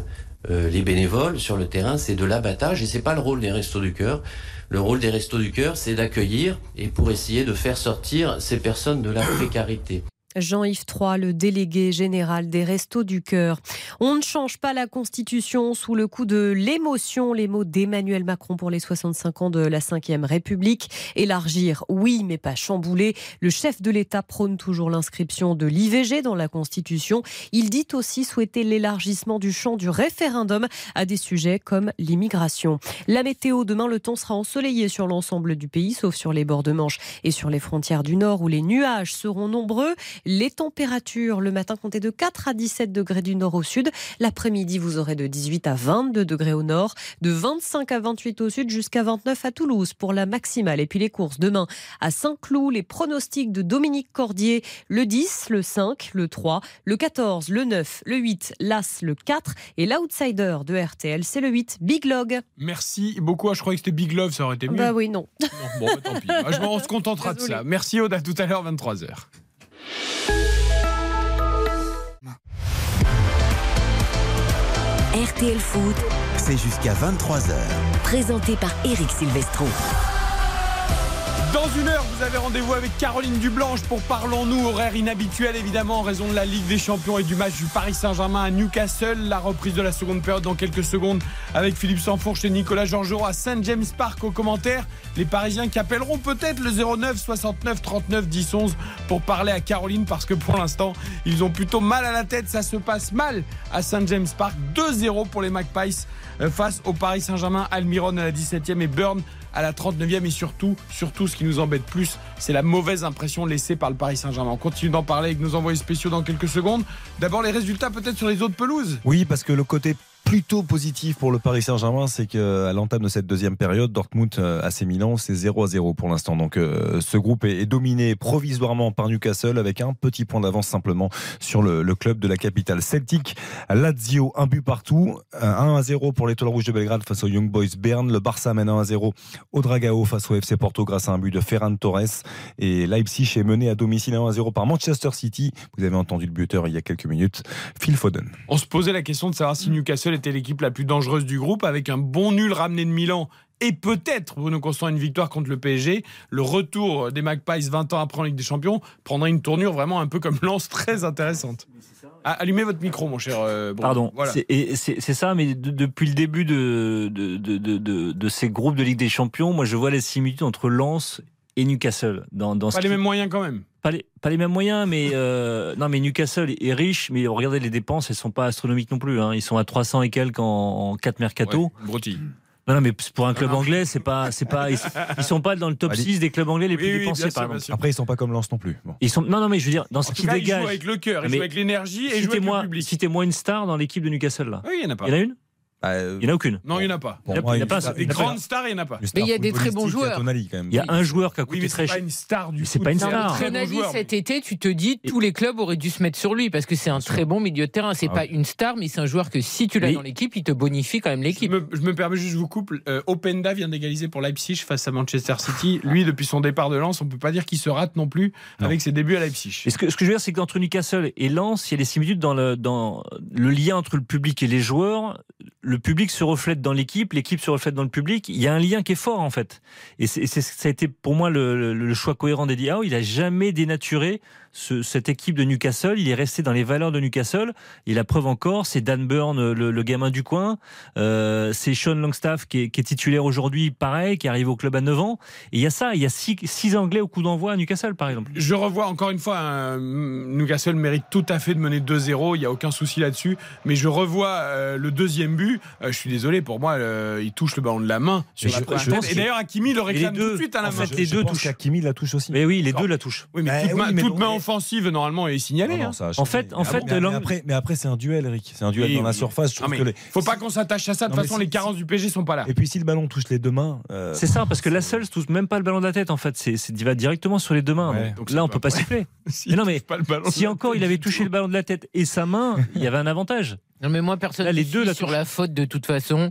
euh, les bénévoles sur le terrain, c'est de l'abattage et c'est pas le rôle des Restos du Cœur. Le rôle des Restos du Cœur, c'est d'accueillir et pour essayer de faire sortir ces personnes de la précarité. Jean-Yves Troy, le délégué général des Restos du Cœur. On ne change pas la Constitution sous le coup de l'émotion. Les mots d'Emmanuel Macron pour les 65 ans de la Ve République. Élargir, oui, mais pas chambouler. Le chef de l'État prône toujours l'inscription de l'IVG dans la Constitution. Il dit aussi souhaiter l'élargissement du champ du référendum à des sujets comme l'immigration. La météo, demain, le temps sera ensoleillé sur l'ensemble du pays, sauf sur les bords de Manche et sur les frontières du Nord où les nuages seront nombreux. Les températures, le matin, comptez de 4 à 17 degrés du nord au sud. L'après-midi, vous aurez de 18 à 22 degrés au nord, de 25 à 28 au sud, jusqu'à 29 à Toulouse pour la maximale. Et puis les courses demain à Saint-Cloud, les pronostics de Dominique Cordier, le 10, le 5, le 3, le 14, le 9, le 8, l'As, le 4 et l'outsider de RTL, c'est le 8, Big Log. Merci beaucoup. Ah, je croyais que c'était Big Love, ça aurait été mieux. Bah oui, non. Bon, bah, tant pis. Je- on se contentera de ça. Merci Aude, à tout à l'heure, 23h. RTL Foot, C'est jusqu'à 23h. présenté par Eric Silvestro. Dans une heure, vous avez rendez-vous avec Caroline Dublanche pour Parlons-nous, horaire inhabituel évidemment en raison de la Ligue des Champions et du match du Paris Saint-Germain à Newcastle. La reprise de la seconde période dans quelques secondes avec Philippe Sanfourche et Nicolas Georgerot à Saint James Park au commentaire. Les Parisiens qui appelleront peut-être le 09 69 39 10 11 pour parler à Caroline parce que pour l'instant, ils ont plutôt mal à la tête. Ça se passe mal à Saint James Park. 2-0 pour les Magpies euh, face au Paris Saint-Germain. Almiron à la 17e et Burn à la 39e et surtout, surtout ce qui nous embête plus, c'est la mauvaise impression laissée par le Paris Saint-Germain. On continue d'en parler avec nos envoyés spéciaux dans quelques secondes. D'abord les résultats peut-être sur les autres pelouses? Oui, parce que le côté plutôt positif pour le Paris Saint-Germain, c'est qu'à l'entame de cette deuxième période, Dortmund euh, AC Milan, c'est 0 à 0 pour l'instant. Donc euh, ce groupe est, dominé provisoirement par Newcastle avec un petit point d'avance simplement sur le, club de la capitale. Celtic, Lazio, un but partout, Euh, 1 à 0 pour l'étoile rouge de Belgrade face aux Young Boys Bern. Le Barça mène 1 à 0 au Dragao face au FC Porto grâce à un but de Ferran Torres. Et Leipzig est mené à domicile 1 à 0 par Manchester City. Vous avez entendu le buteur il y a quelques minutes, Phil Foden. On se posait la question de savoir si Newcastle était l'équipe la plus dangereuse du groupe avec un bon nul ramené de Milan. Et peut-être Bruno Constant une victoire contre le PSG. Le retour des Magpies 20 ans après en Ligue des Champions prendra une tournure vraiment un peu comme Lance très intéressante. Ah, allumez votre micro, mon cher. euh, Bruno. Pardon, Voilà. c'est ça, mais de- depuis le début de, de, de, de, de- de ces groupes de Ligue des Champions, moi je vois les similitudes entre Lens et Newcastle. Dans, dans ce Pas les qui- mêmes moyens quand même. pas les, pas les mêmes moyens, mais euh, non, mais Newcastle est riche, mais regardez les dépenses, elles sont pas astronomiques non plus. Hein. Ils sont à 300 et quelques en, en 4 mercato. Ouais, broutille. Non, non, mais pour un club non. anglais, c'est pas, c'est pas, ils, ils sont pas dans le top Allez. 6 des clubs anglais les plus Oui, dépensés, par sûr, sûr. Après, ils sont pas comme Lens non plus. Bon. Ils sont, non, non, mais je veux dire, dans En ce qui cas, il joue dégage. avec le cœur, il Mais joue avec l'énergie et il joue avec le Citez-moi, public. citez-moi une star dans l'équipe de Newcastle là. Oui, il n'y en a pas. Il y en a une? Il n'y en a aucune. Non, il n'y en a pas. il y a- a pas Des il y a pas- grandes stars, il n'y en a pas. Mais il y a des très bons joueurs. Il y a un joueur qui a Oui, coûté mais très c'est pas cher. une star du c'est pas une un star. Tonali, joueur, cet été, tu te dis tous les clubs auraient dû se mettre sur lui parce que c'est un très bon milieu de terrain. C'est Ah pas une star, mais c'est un joueur que si tu l'as Mais- dans l'équipe, il te bonifie quand même l'équipe. je me permets juste, je vous coupe. Euh, Openda vient d'égaliser pour Leipzig face à Manchester City. Lui, depuis son départ de Lens, on peut pas dire qu'il se rate non plus Non. avec ses débuts à Leipzig. Et ce que, ce que je veux dire, c'est qu'entre Newcastle et Lens, il y a des similitudes dans le, dans le lien entre le public et les joueurs. Le public se reflète dans l'équipe, l'équipe se reflète dans le public. Il y a un lien qui est fort, en fait. Et c'est, ça a été pour moi le, le- le choix cohérent d'Eddie Howe. Il a jamais dénaturé ce- cette équipe de Newcastle. Il est resté dans les valeurs de Newcastle. Et la preuve encore, c'est Dan Burn, le, le gamin du coin. Euh, c'est Sean Longstaff qui est, qui est titulaire aujourd'hui, pareil, qui arrive au club à 9 ans. Et il y a ça, il y a six, six Anglais au coup d'envoi à Newcastle, par exemple. Je revois encore une fois, un- Newcastle mérite tout à fait de mener 2-0, il n'y a aucun souci là-dessus. Mais je revois euh, le deuxième but. Euh, je suis désolé, pour moi, euh, il touche le ballon de la main sur la je- je Et d'ailleurs, Hakimi le réclame deux, tout de suite à la en main. fait, les deux je touchent. qu'Hakimi la touche aussi. Mais oui, les deux la touchent. Oui, mais Bah toute, oui, main, mais toute main offensive, normalement, est signalée. Non, non, hein. ça a En fait- en Mais fait, mais, après, mais après, c'est un duel, Eric. C'est un duel Oui, dans la surface. Je Non, trouve mais que les- faut pas qu'on s'attache à ça. De toute façon, les carences du PG sont pas là. Et puis si le ballon touche les deux mains, euh, C'est ça, parce que la seule touche même pas le ballon de la tête, en fait. C'est, il va directement sur les deux mains. Ouais. Donc là, on peut pas siffler. Mais non, mais Si de la encore tête il avait touché le ballon de la tête et sa main, il y avait un avantage. Non, mais moi, personne Là, les ne deux, la sur la faute de toute façon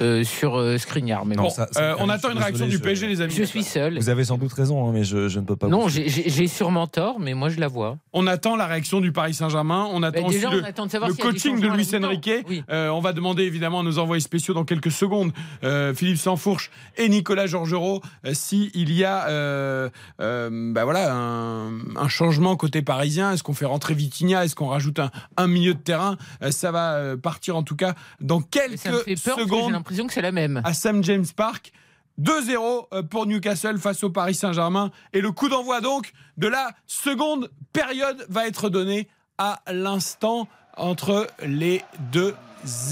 euh, sur euh, Skriniar. Mais Non, bon, ça- ça- Euh, on attend une réaction désolé, du PSG, je- les amis. je suis seul. Vous avez sans doute raison, hein, mais je, je ne peux pas. Non, vous- j'ai- sûrement tort, mais moi je la vois. On attend la réaction du Paris Saint-Germain. On attend Bah, aussi déjà, le, attend de savoir le des coaching de Luis. Enrique. Oui. Euh, on va demander évidemment à nos envoyés spéciaux dans quelques secondes, euh, Philippe Sansfourche et Nicolas Georgerot, euh, s'il y a euh, euh, bah voilà, un, un changement côté parisien. Est-ce qu'on fait rentrer Vitinha? Est-ce qu'on rajoute un, un milieu de terrain? Euh, Ça va euh, partir en tout cas dans quelques ça me fait peur parce que j'ai secondes l'impression que c'est la même. à Sam James Park. 2-0 euh, pour Newcastle face au Paris Saint-Germain. Et le coup d'envoi donc de la seconde période va être donné à l'instant entre les deux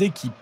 équipes.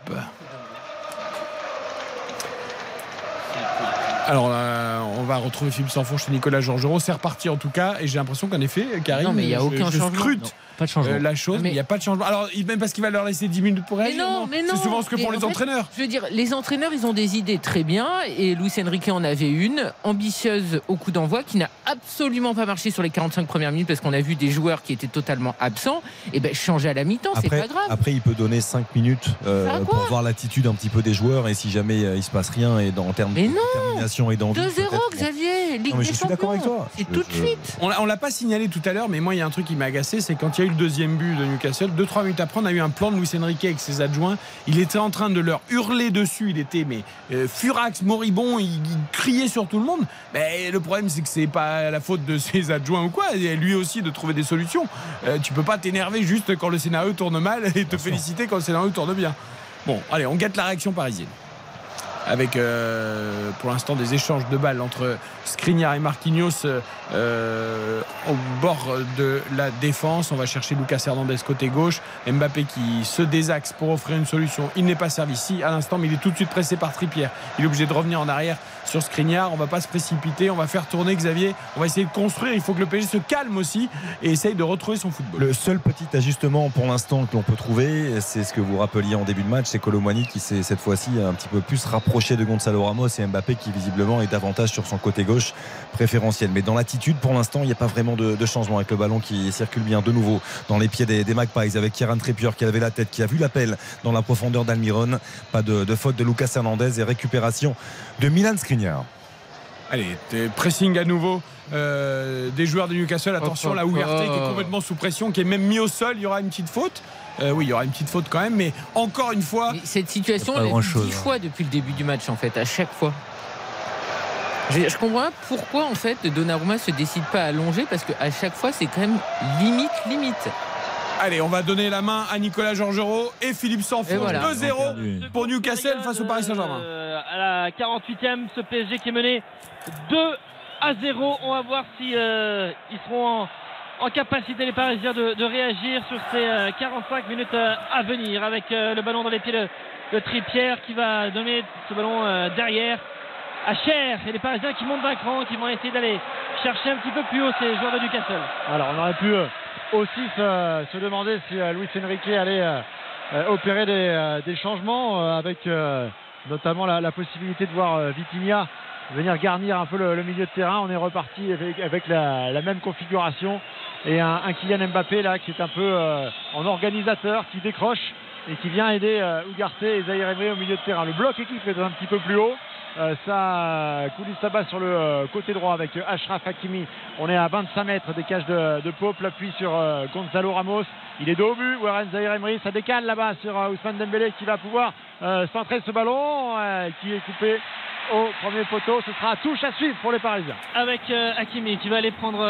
Alors là, on va retrouver Philippe Sanfourche et Nicolas Georgerot. C'est reparti en tout cas. Et j'ai l'impression qu'en effet, Karim, Non, mais il y a je- aucun je changement. scrute Non, pas de changement. euh, la chose, Mais- il n'y a pas de changement. Alors, même parce qu'il va leur laisser 10 minutes pour Mais réagir. non, mais non. C'est souvent ce que font en les fait, entraîneurs. Je veux dire, les entraîneurs, ils ont des idées très bien, et Luis Enrique en avait une, ambitieuse au coup d'envoi, qui n'a absolument pas marché sur les 45 premières minutes, parce qu'on a vu des joueurs qui étaient totalement absents. Et ben, changer à la mi-temps, c'est Après, pas grave. après, il peut donner 5 minutes euh, pour voir l'attitude un petit peu des joueurs et si jamais euh, il se passe rien et dans, en termes Mais de non détermination et d'envie. 2-0, peut-être- Xavier, Ligue Non, mais des je suis d'accord avec Champions. toi. C'est tout de suite. On l'a- on l'a pas signalé tout à l'heure, mais moi, il y a un truc qui m'a agacé, c'est quand il y a eu le deuxième but de Newcastle, 2-3 minutes après, on a eu un plan de Luis Enrique avec ses adjoints. Il était en train de leur hurler dessus. Il était mais euh, furax, moribond, il, il criait sur tout le monde. Mais le problème, c'est que c'est pas la faute de ses adjoints ou quoi. Il y a lui aussi de trouver des solutions. Euh, tu peux pas t'énerver juste quand le scénario tourne mal et te féliciter quand le scénario tourne bien. Bon, allez, on guette la réaction parisienne avec euh, pour l'instant des échanges de balles entre Skriniar et Marquinhos euh, euh, au bord de la défense. On va chercher Lucas Hernandez côté gauche. Mbappé qui se désaxe pour offrir une solution. Il n'est pas servi ici à l'instant, mais il est tout de suite pressé par Trippier. Il est obligé de revenir en arrière sur Skriniar. On va pas se précipiter. On va faire tourner Xavier. On va essayer de construire. Il faut que le PSG se calme aussi et essaye de retrouver son football. Le seul petit ajustement pour l'instant que l'on peut trouver, c'est ce que vous rappeliez en début de match, c'est Colomani qui s'est cette fois-ci un petit peu plus rapproché de Gonzalo Ramos et Mbappé qui visiblement est davantage sur son côté gauche préférentiel. Mais dans l'attitude, pour l'instant, il n'y a pas vraiment de, changement avec le ballon qui circule bien de nouveau dans les pieds des, Magpies avec Kieran Trippier qui avait la tête, qui a vu l'appel dans la profondeur d'Almiron. Pas de, de faute de Lucas Hernandez et récupération de Milan Skriniar. Allez, pressing à nouveau euh, des joueurs de Newcastle. Attention, la hop, Ougarté qui est hop. complètement sous pression, qui est même mis au sol. Il y aura une petite faute. Euh, oui, il y aura une petite faute quand même, mais encore une fois, Mais cette situation, on l'a vu dix hein. fois depuis le début du match, en fait, à chaque fois. Je, je comprends pas pourquoi, en fait, Donnarumma se décide pas à longer, parce qu'à chaque fois, c'est quand même limite, limite. Allez, on va donner la main à Nicolas Georgerot et Philippe Sanfon. voilà. 2-0 pour Newcastle face au Paris Saint-Germain. Euh, à la 48e, ce PSG qui est mené 2 à 0. On va voir si euh, ils seront en, en capacité, les Parisiens, de, de réagir sur ces euh, 45 minutes euh, à venir avec euh, le ballon dans les pieds de, de Trippier qui va donner ce ballon euh, derrière à Cher et les Parisiens qui montent d'un cran, qui vont essayer d'aller chercher un petit peu plus haut ces joueurs de Newcastle. Alors on aurait pu euh, aussi se, demander si euh, Luis Enrique allait euh, euh, opérer des, changements avec notamment la, possibilité de voir Vitinha venir garnir un peu le, milieu de terrain. On est reparti avec, la, même configuration et un, Kylian Mbappé là qui est un peu en organisateur, qui décroche et qui vient aider euh, et Zahir Emery au milieu de terrain. Le bloc équipe est un petit peu plus haut. Euh, ça coulisse là-bas sur le euh, côté droit avec euh, Ashraf Hakimi. On est à 25 mètres des cages de, de Pope. L'appui sur Gonzalo Ramos. Il est dos au but. Warren Zahir Emery. Ça décale là-bas sur Ousmane Dembélé qui va pouvoir centrer ce ballon qui est coupé au premier poteau. Ce sera touche à suivre pour les Parisiens. Avec Hakimi qui va aller prendre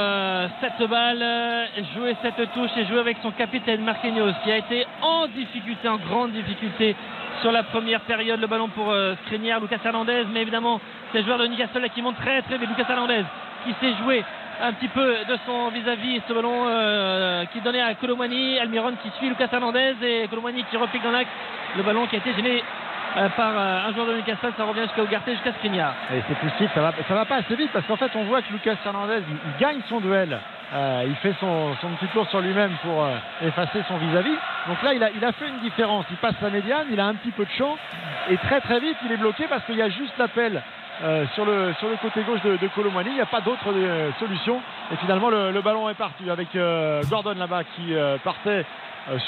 cette balle, jouer cette touche et jouer avec son capitaine Marquinhos qui a été en difficulté, en grande difficulté sur la première période. Le ballon pour euh, Lucas Hernandez, mais évidemment c'est le joueur de Newcastle là qui monte très très vite. Lucas Hernandez qui s'est joué un petit peu de son vis-à-vis ce ballon euh, qui donnait à Colomani, Almiron qui suit Lucas Hernandez et Colomani qui repique dans l'axe. Le ballon qui a été gêné par euh, un joueur de Newcastle, ça revient jusqu'à Ougarté, jusqu'à Skriniar. Et c'est plus ça va, ça va pas assez vite parce qu'en fait on voit que Lucas Hernandez il, gagne son duel. Euh, il fait son, petit tour sur lui-même pour euh, effacer son vis-à-vis. Donc là il a, fait une différence. Il passe sa médiane, il a un petit peu de champ et très très vite il est bloqué parce qu'il y a juste l'appel euh, sur, le, côté gauche de, Colomani. Il n'y a pas d'autre euh, solution. Et finalement le, le ballon est parti avec euh, Gordon là-bas qui euh, partait euh,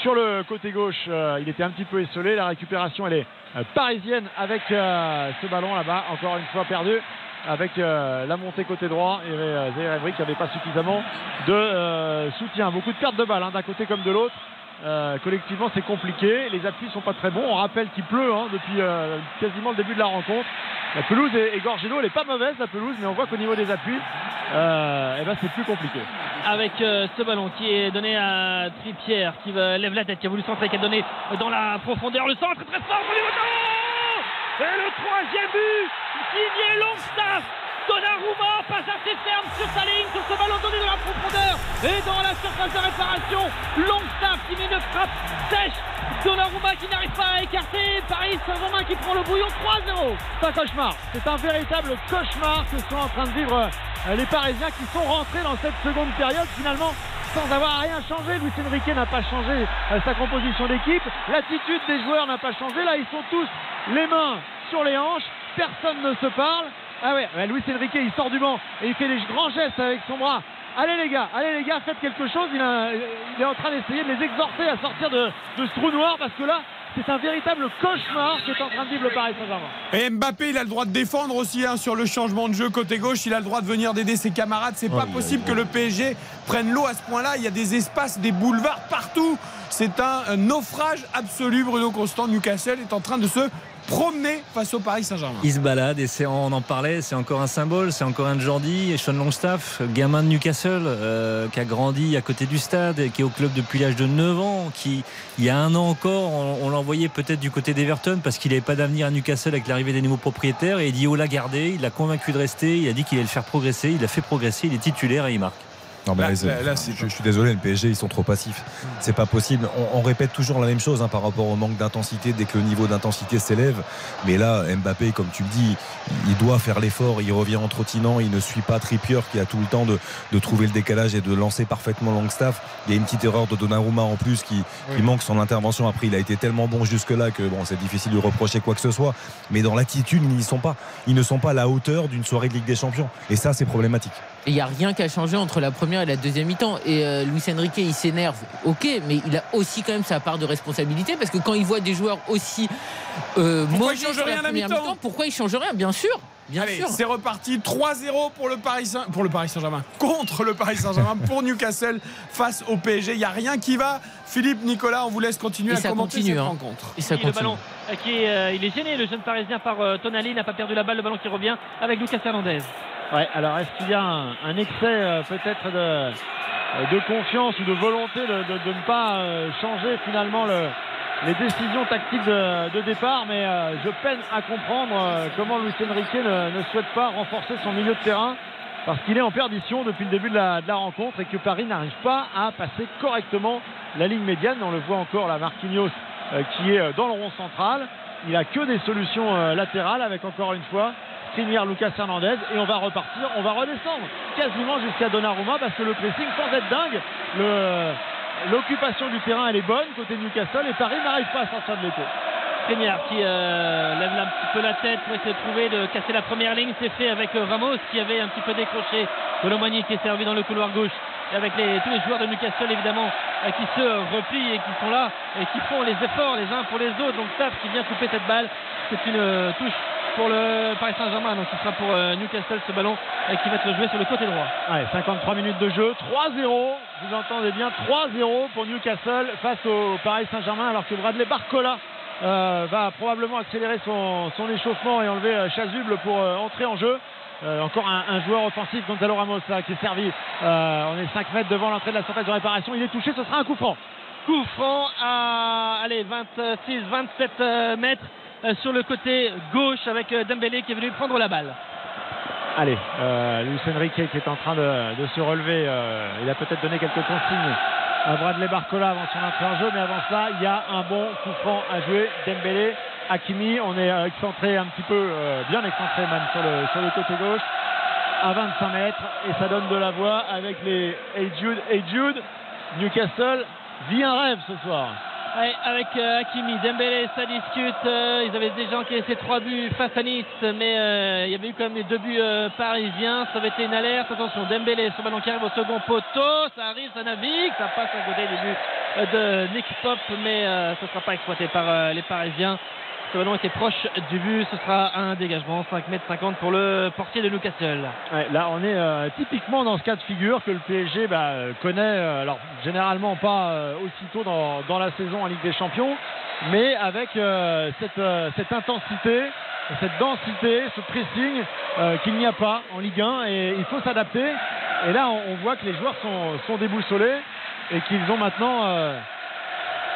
sur le côté gauche. Euh, il était un petit peu esselé. La récupération elle est euh, parisienne avec euh, ce ballon là-bas. Encore une fois perdu avec euh, la montée côté droit et euh, qui n'avait pas suffisamment de euh, soutien. Beaucoup de pertes de balles hein, d'un côté comme de l'autre. Euh, collectivement, c'est compliqué. Les appuis sont pas très bons. On rappelle qu'il pleut hein, depuis euh, quasiment le début de la rencontre. La pelouse est, gorgée. Elle est pas mauvaise la pelouse, mais on voit qu'au niveau des appuis, euh, eh ben, c'est plus compliqué. avec ce ballon qui est donné à Trippier qui lève la tête, qui a voulu centrer, qui a donné dans la profondeur le centre très fort Et le troisième but signé Longstaff Donnarumma passe assez ferme sur sa ligne sur ce ballon donné dans la profondeur et dans la surface de réparation Longstaff qui met une frappe sèche Donnarumma qui n'arrive pas à écarter Paris Saint-Germain qui prend le bouillon 3-0 C'est un cauchemar. C'est un véritable cauchemar que sont en train de vivre euh, les Parisiens qui sont rentrés dans cette seconde période finalement sans avoir rien changé. Luis Enrique n'a pas changé euh, sa composition d'équipe. L'attitude des joueurs n'a pas changé. Là, ils sont tous les mains sur les hanches. Personne ne se parle. Ah ouais, ouais, Luis Enrique, il sort du banc et il fait des grands gestes avec son bras. Allez les gars, allez les gars, faites quelque chose. Il, a- il est en train d'essayer de les exhorter à sortir de, de ce trou noir parce que là, c'est un véritable cauchemar qui est en train de vivre le Paris Saint-Germain. Et Mbappé, il a le droit de défendre aussi hein, sur le changement de jeu côté gauche. Il a le droit de venir d'aider ses camarades. C'est pas Ouais, possible que le PSG prenne l'eau à ce point-là. Il y a des espaces, des boulevards partout. C'est un, un naufrage absolu. Bruno Constant, Newcastle est en train de se promener face au Paris Saint-Germain. Il se balade et c'est, on en parlait, c'est encore un symbole, c'est encore un Jordi et Sean Longstaff, gamin de Newcastle, euh, qui a grandi à côté du stade, qui est au club depuis l'âge de 9 ans, qui il y a un an encore, on, on l'envoyait peut-être du côté d'Everton parce qu'il n'avait pas d'avenir à Newcastle avec l'arrivée des nouveaux propriétaires et il dit oh l'a gardé, il l'a convaincu de rester, il a dit qu'il allait le faire progresser, il l'a fait progresser, il est titulaire et il marque. Non, mais Là, là, c'est- là, là, c'est- je, je suis désolé, le PSG, ils sont trop passifs. C'est pas possible. On, on répète toujours la même chose hein, par rapport au manque d'intensité dès que le niveau d'intensité s'élève. Mais là, Mbappé, comme tu le dis, il doit faire l'effort. Il revient en trottinant. Il ne suit pas Trippier qui a tout le temps de, de trouver le décalage et de lancer parfaitement Longstaff. Il y a une petite erreur de Donnarumma en plus qui, qui manque son intervention. Après, il a été tellement bon jusque-là que bon, c'est difficile de lui reprocher quoi que ce soit. Mais dans l'attitude, ils n'y sont pas. Ils ne sont pas à la hauteur d'une soirée de Ligue des Champions. Et ça, c'est problématique. Il n'y a rien qui a changé entre la première et la deuxième mi-temps. Et euh, Luis Enrique, il s'énerve, ok, mais il a aussi quand même sa part de responsabilité parce que quand il voit des joueurs aussi euh, Pourquoi il mauvais change sur la rien à la première mi-temps pourquoi il change rien? Bien sûr, bien Allez, sûr. c'est reparti 3-0 pour le Paris Saint pour le Paris Saint-Germain contre le Paris Saint-Germain pour Newcastle face au PSG. Il y a rien qui va. Philippe, Nicolas, on vous laisse continuer Et à ça commenter continue, cette hein. rencontre. Et ça Et le continue. ballon euh, qui est, euh, il est gêné, le jeune parisien par euh, Tonali, il n'a pas perdu la balle, le ballon qui revient avec Lucas Hernandez. Alors est-ce qu'il y a un, excès euh, peut-être de, euh, de confiance ou de volonté de, ne pas euh, changer finalement le- les décisions tactiques de, départ? Mais je peine à comprendre comment Luis Enrique ne, souhaite pas renforcer son milieu de terrain parce qu'il est en perdition depuis le début de la, la rencontre et que Paris n'arrive pas à passer correctement la ligne médiane. On le voit encore là, Marquinhos qui est dans le rond central. Il a que des solutions latérales avec encore une fois Skriniar, Lucas Hernandez et on va repartir, on va redescendre quasiment jusqu'à Donnarumma parce que le pressing sans être dingue, l'occupation du terrain elle est bonne côté Newcastle et Paris n'arrive pas à sortir de l'étau. Skriniar qui euh, lève un petit peu la tête pour essayer de trouver, de casser la première ligne. C'est fait avec euh, Ramos qui avait un petit peu décroché. Colomani qui est servi dans le couloir gauche. Et avec tous les joueurs de Newcastle évidemment euh, qui se replient et qui sont là et qui font les efforts les uns pour les autres. Donc Staff qui vient couper cette balle. C'est une touche pour le Paris Saint-Germain. Donc ce sera pour euh, Newcastle ce ballon euh, qui va être joué sur le côté droit. Ouais, 53 minutes de jeu, 3-0, vous entendez bien, 3-0 pour Newcastle face au Paris Saint-Germain alors que Bradley Barcola euh, va probablement accélérer son, son échauffement et enlever euh, Chasuble pour euh, entrer en jeu. Encore un, un joueur offensif, Gonzalo Ramos, là, qui est servi. On est 5 mètres devant l'entrée de la surface de réparation. Il est touché, ce sera un coup franc. Coup franc à allez, 26, 27 euh, mètres sur le côté gauche avec euh, Dembélé qui est venu prendre la balle. Allez, euh, Luis Enrique qui est en train de, de se relever. euh, il a peut-être donné quelques consignes à Bradley Barcola avant son entrée en jeu, mais avant cela, il y a un bon coup franc à jouer. Dembélé, Hakimi, on est euh, excentré un petit peu, euh, bien excentré même sur le, sur le côté gauche, à 25 mètres, et ça donne de la voix avec les Hey Jude, Hey Jude. Newcastle vit un rêve ce soir. Avec euh, Hakimi, Dembélé, ça discute. euh, ils avaient déjà encaissé trois buts face à Nice, mais euh, il y avait eu quand même les deux buts euh, parisiens. Ça avait été une alerte. Attention, Dembélé, ce ballon qui arrive au second poteau. Ça arrive, ça navigue. Ça passe à côté du but euh, de Nick Pop, mais euh, ce ne sera pas exploité par les Parisiens. Ce ballon était proche du but. Ce sera un dégagement, 5 mètres 50 pour le portier de Newcastle. Là, on est euh, typiquement dans ce cas de figure que le PSG bah, euh, connaît, euh, alors généralement pas aussitôt dans, la saison en Ligue des Champions, mais avec cette, intensité, cette densité, ce pressing qu'il n'y a pas en Ligue 1 et il faut s'adapter. Et là, on, voit que les joueurs sont, déboussolés et qu'ils ont maintenant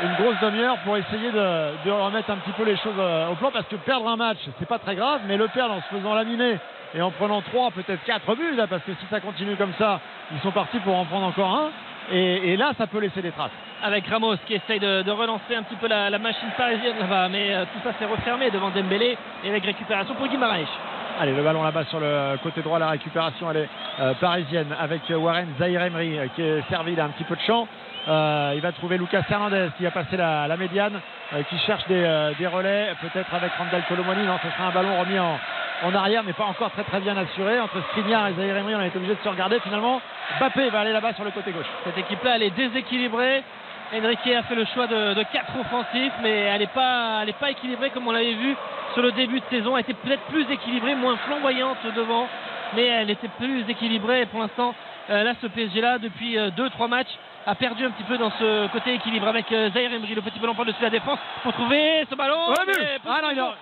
une grosse demi-heure pour essayer de, de remettre un petit peu les choses euh, au plan parce que perdre un match, c'est pas très grave, mais le perdre en se faisant laminer et en prenant 3, peut-être 4 buts, là, parce que si ça continue comme ça, ils sont partis pour en prendre encore un. Et, et là, ça peut laisser des traces. avec Ramos qui essaye de, de relancer un petit peu la, la machine parisienne là-bas, mais euh, tout ça s'est refermé devant Dembélé et avec récupération pour Guimaraes. Allez, le ballon là-bas sur le côté droit, la récupération, elle est euh, parisienne avec Warren euh, qui est servi, il a un petit peu de champ. Euh, il va trouver Lucas Hernandez qui a passé la, médiane, euh, qui cherche des, euh, des relais, peut-être avec Randall Colomoni. Non, ce sera un ballon remis en, arrière, mais pas encore très bien assuré. Entre Skriniar et Zahir Emery, on été obligé de se regarder. Finalement, Bappé va aller là-bas sur le côté gauche. Cette équipe-là, elle est déséquilibrée. Enrique a fait le choix de, quatre offensifs, mais elle n'est pas, est équilibrée comme on l'avait vu sur le début de saison. Elle était peut-être plus équilibrée, moins flamboyante devant, mais elle était plus équilibrée. Pour l'instant, là, ce PSG-là, depuis 2-3 matchs, a perdu un petit peu dans ce côté équilibre avec euh, Zahir Emery, le petit ballon par-dessus la défense, pour trouver ce ballon. Ouais, mais- mais- Ah non, il est en-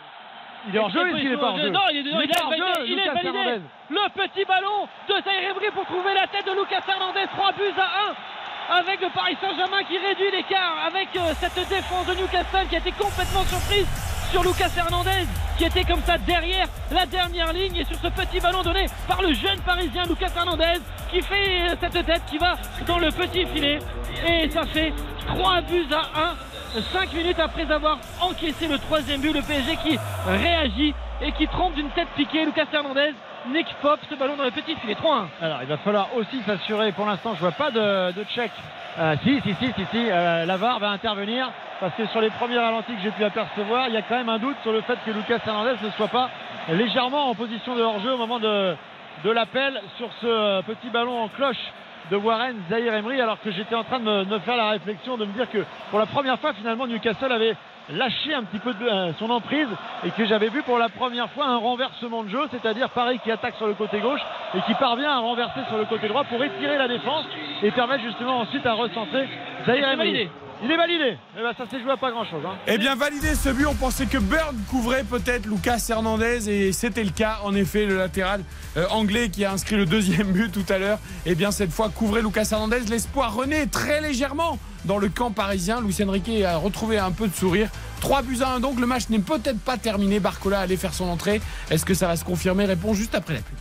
il est en jeu, est-ce qu'il est pas en jeu Non, il est, non, Il il est validé. jeu, Il est validé. Le petit ballon de Zahir Emery pour trouver la tête de Lucas Hernandez. 3 buts à 1 avec le Paris Saint-Germain qui réduit l'écart avec euh, cette défense de Newcastle qui a été complètement surprise sur Lucas Hernandez qui était comme ça derrière la dernière ligne et sur ce petit ballon donné par le jeune parisien Lucas Hernandez qui fait euh, cette tête qui va dans le petit filet. Et ça fait 3 buts à 1 5 minutes après avoir encaissé le troisième but. Le PSG qui réagit et qui trompe d'une tête piquée. Lucas Hernandez Nick Pop ce ballon dans le petit filet. 3-1 Alors, il va falloir aussi s'assurer. Pour l'instant, je vois pas de, de check. Euh, si, si, si, si, si. euh, la VAR va intervenir parce que sur les premiers ralentis que j'ai pu apercevoir, il y a quand même un doute sur le fait que Lucas Hernandez ne soit pas légèrement en position de hors-jeu au moment de, de l'appel sur ce euh, petit ballon en cloche de Warren Zahir Emery alors que j'étais en train de me, de faire la réflexion de me dire que pour la première fois finalement Newcastle avait lâché un petit peu de, euh, son emprise et que j'avais vu pour la première fois un renversement de jeu, c'est-à-dire Paris qui attaque sur le côté gauche et qui parvient à renverser sur le côté droit pour étirer la défense et permettre justement ensuite à recentrer Zahir Emery. Il est validé. Eh ben, ça s'est joué à pas grand-chose. hein. Eh bien, validé ce but, on pensait que Bird couvrait peut-être Lucas Hernandez et c'était le cas. En effet, le latéral euh, anglais qui a inscrit le deuxième but tout à l'heure, eh bien, cette fois couvrait Lucas Hernandez. L'espoir renaît très légèrement dans le camp parisien. Luis Enrique a retrouvé un peu de sourire. 3 buts à 1 donc, le match n'est peut-être pas terminé. Barcola allait faire son entrée. Est-ce que ça va se confirmer? Réponse juste après la pub.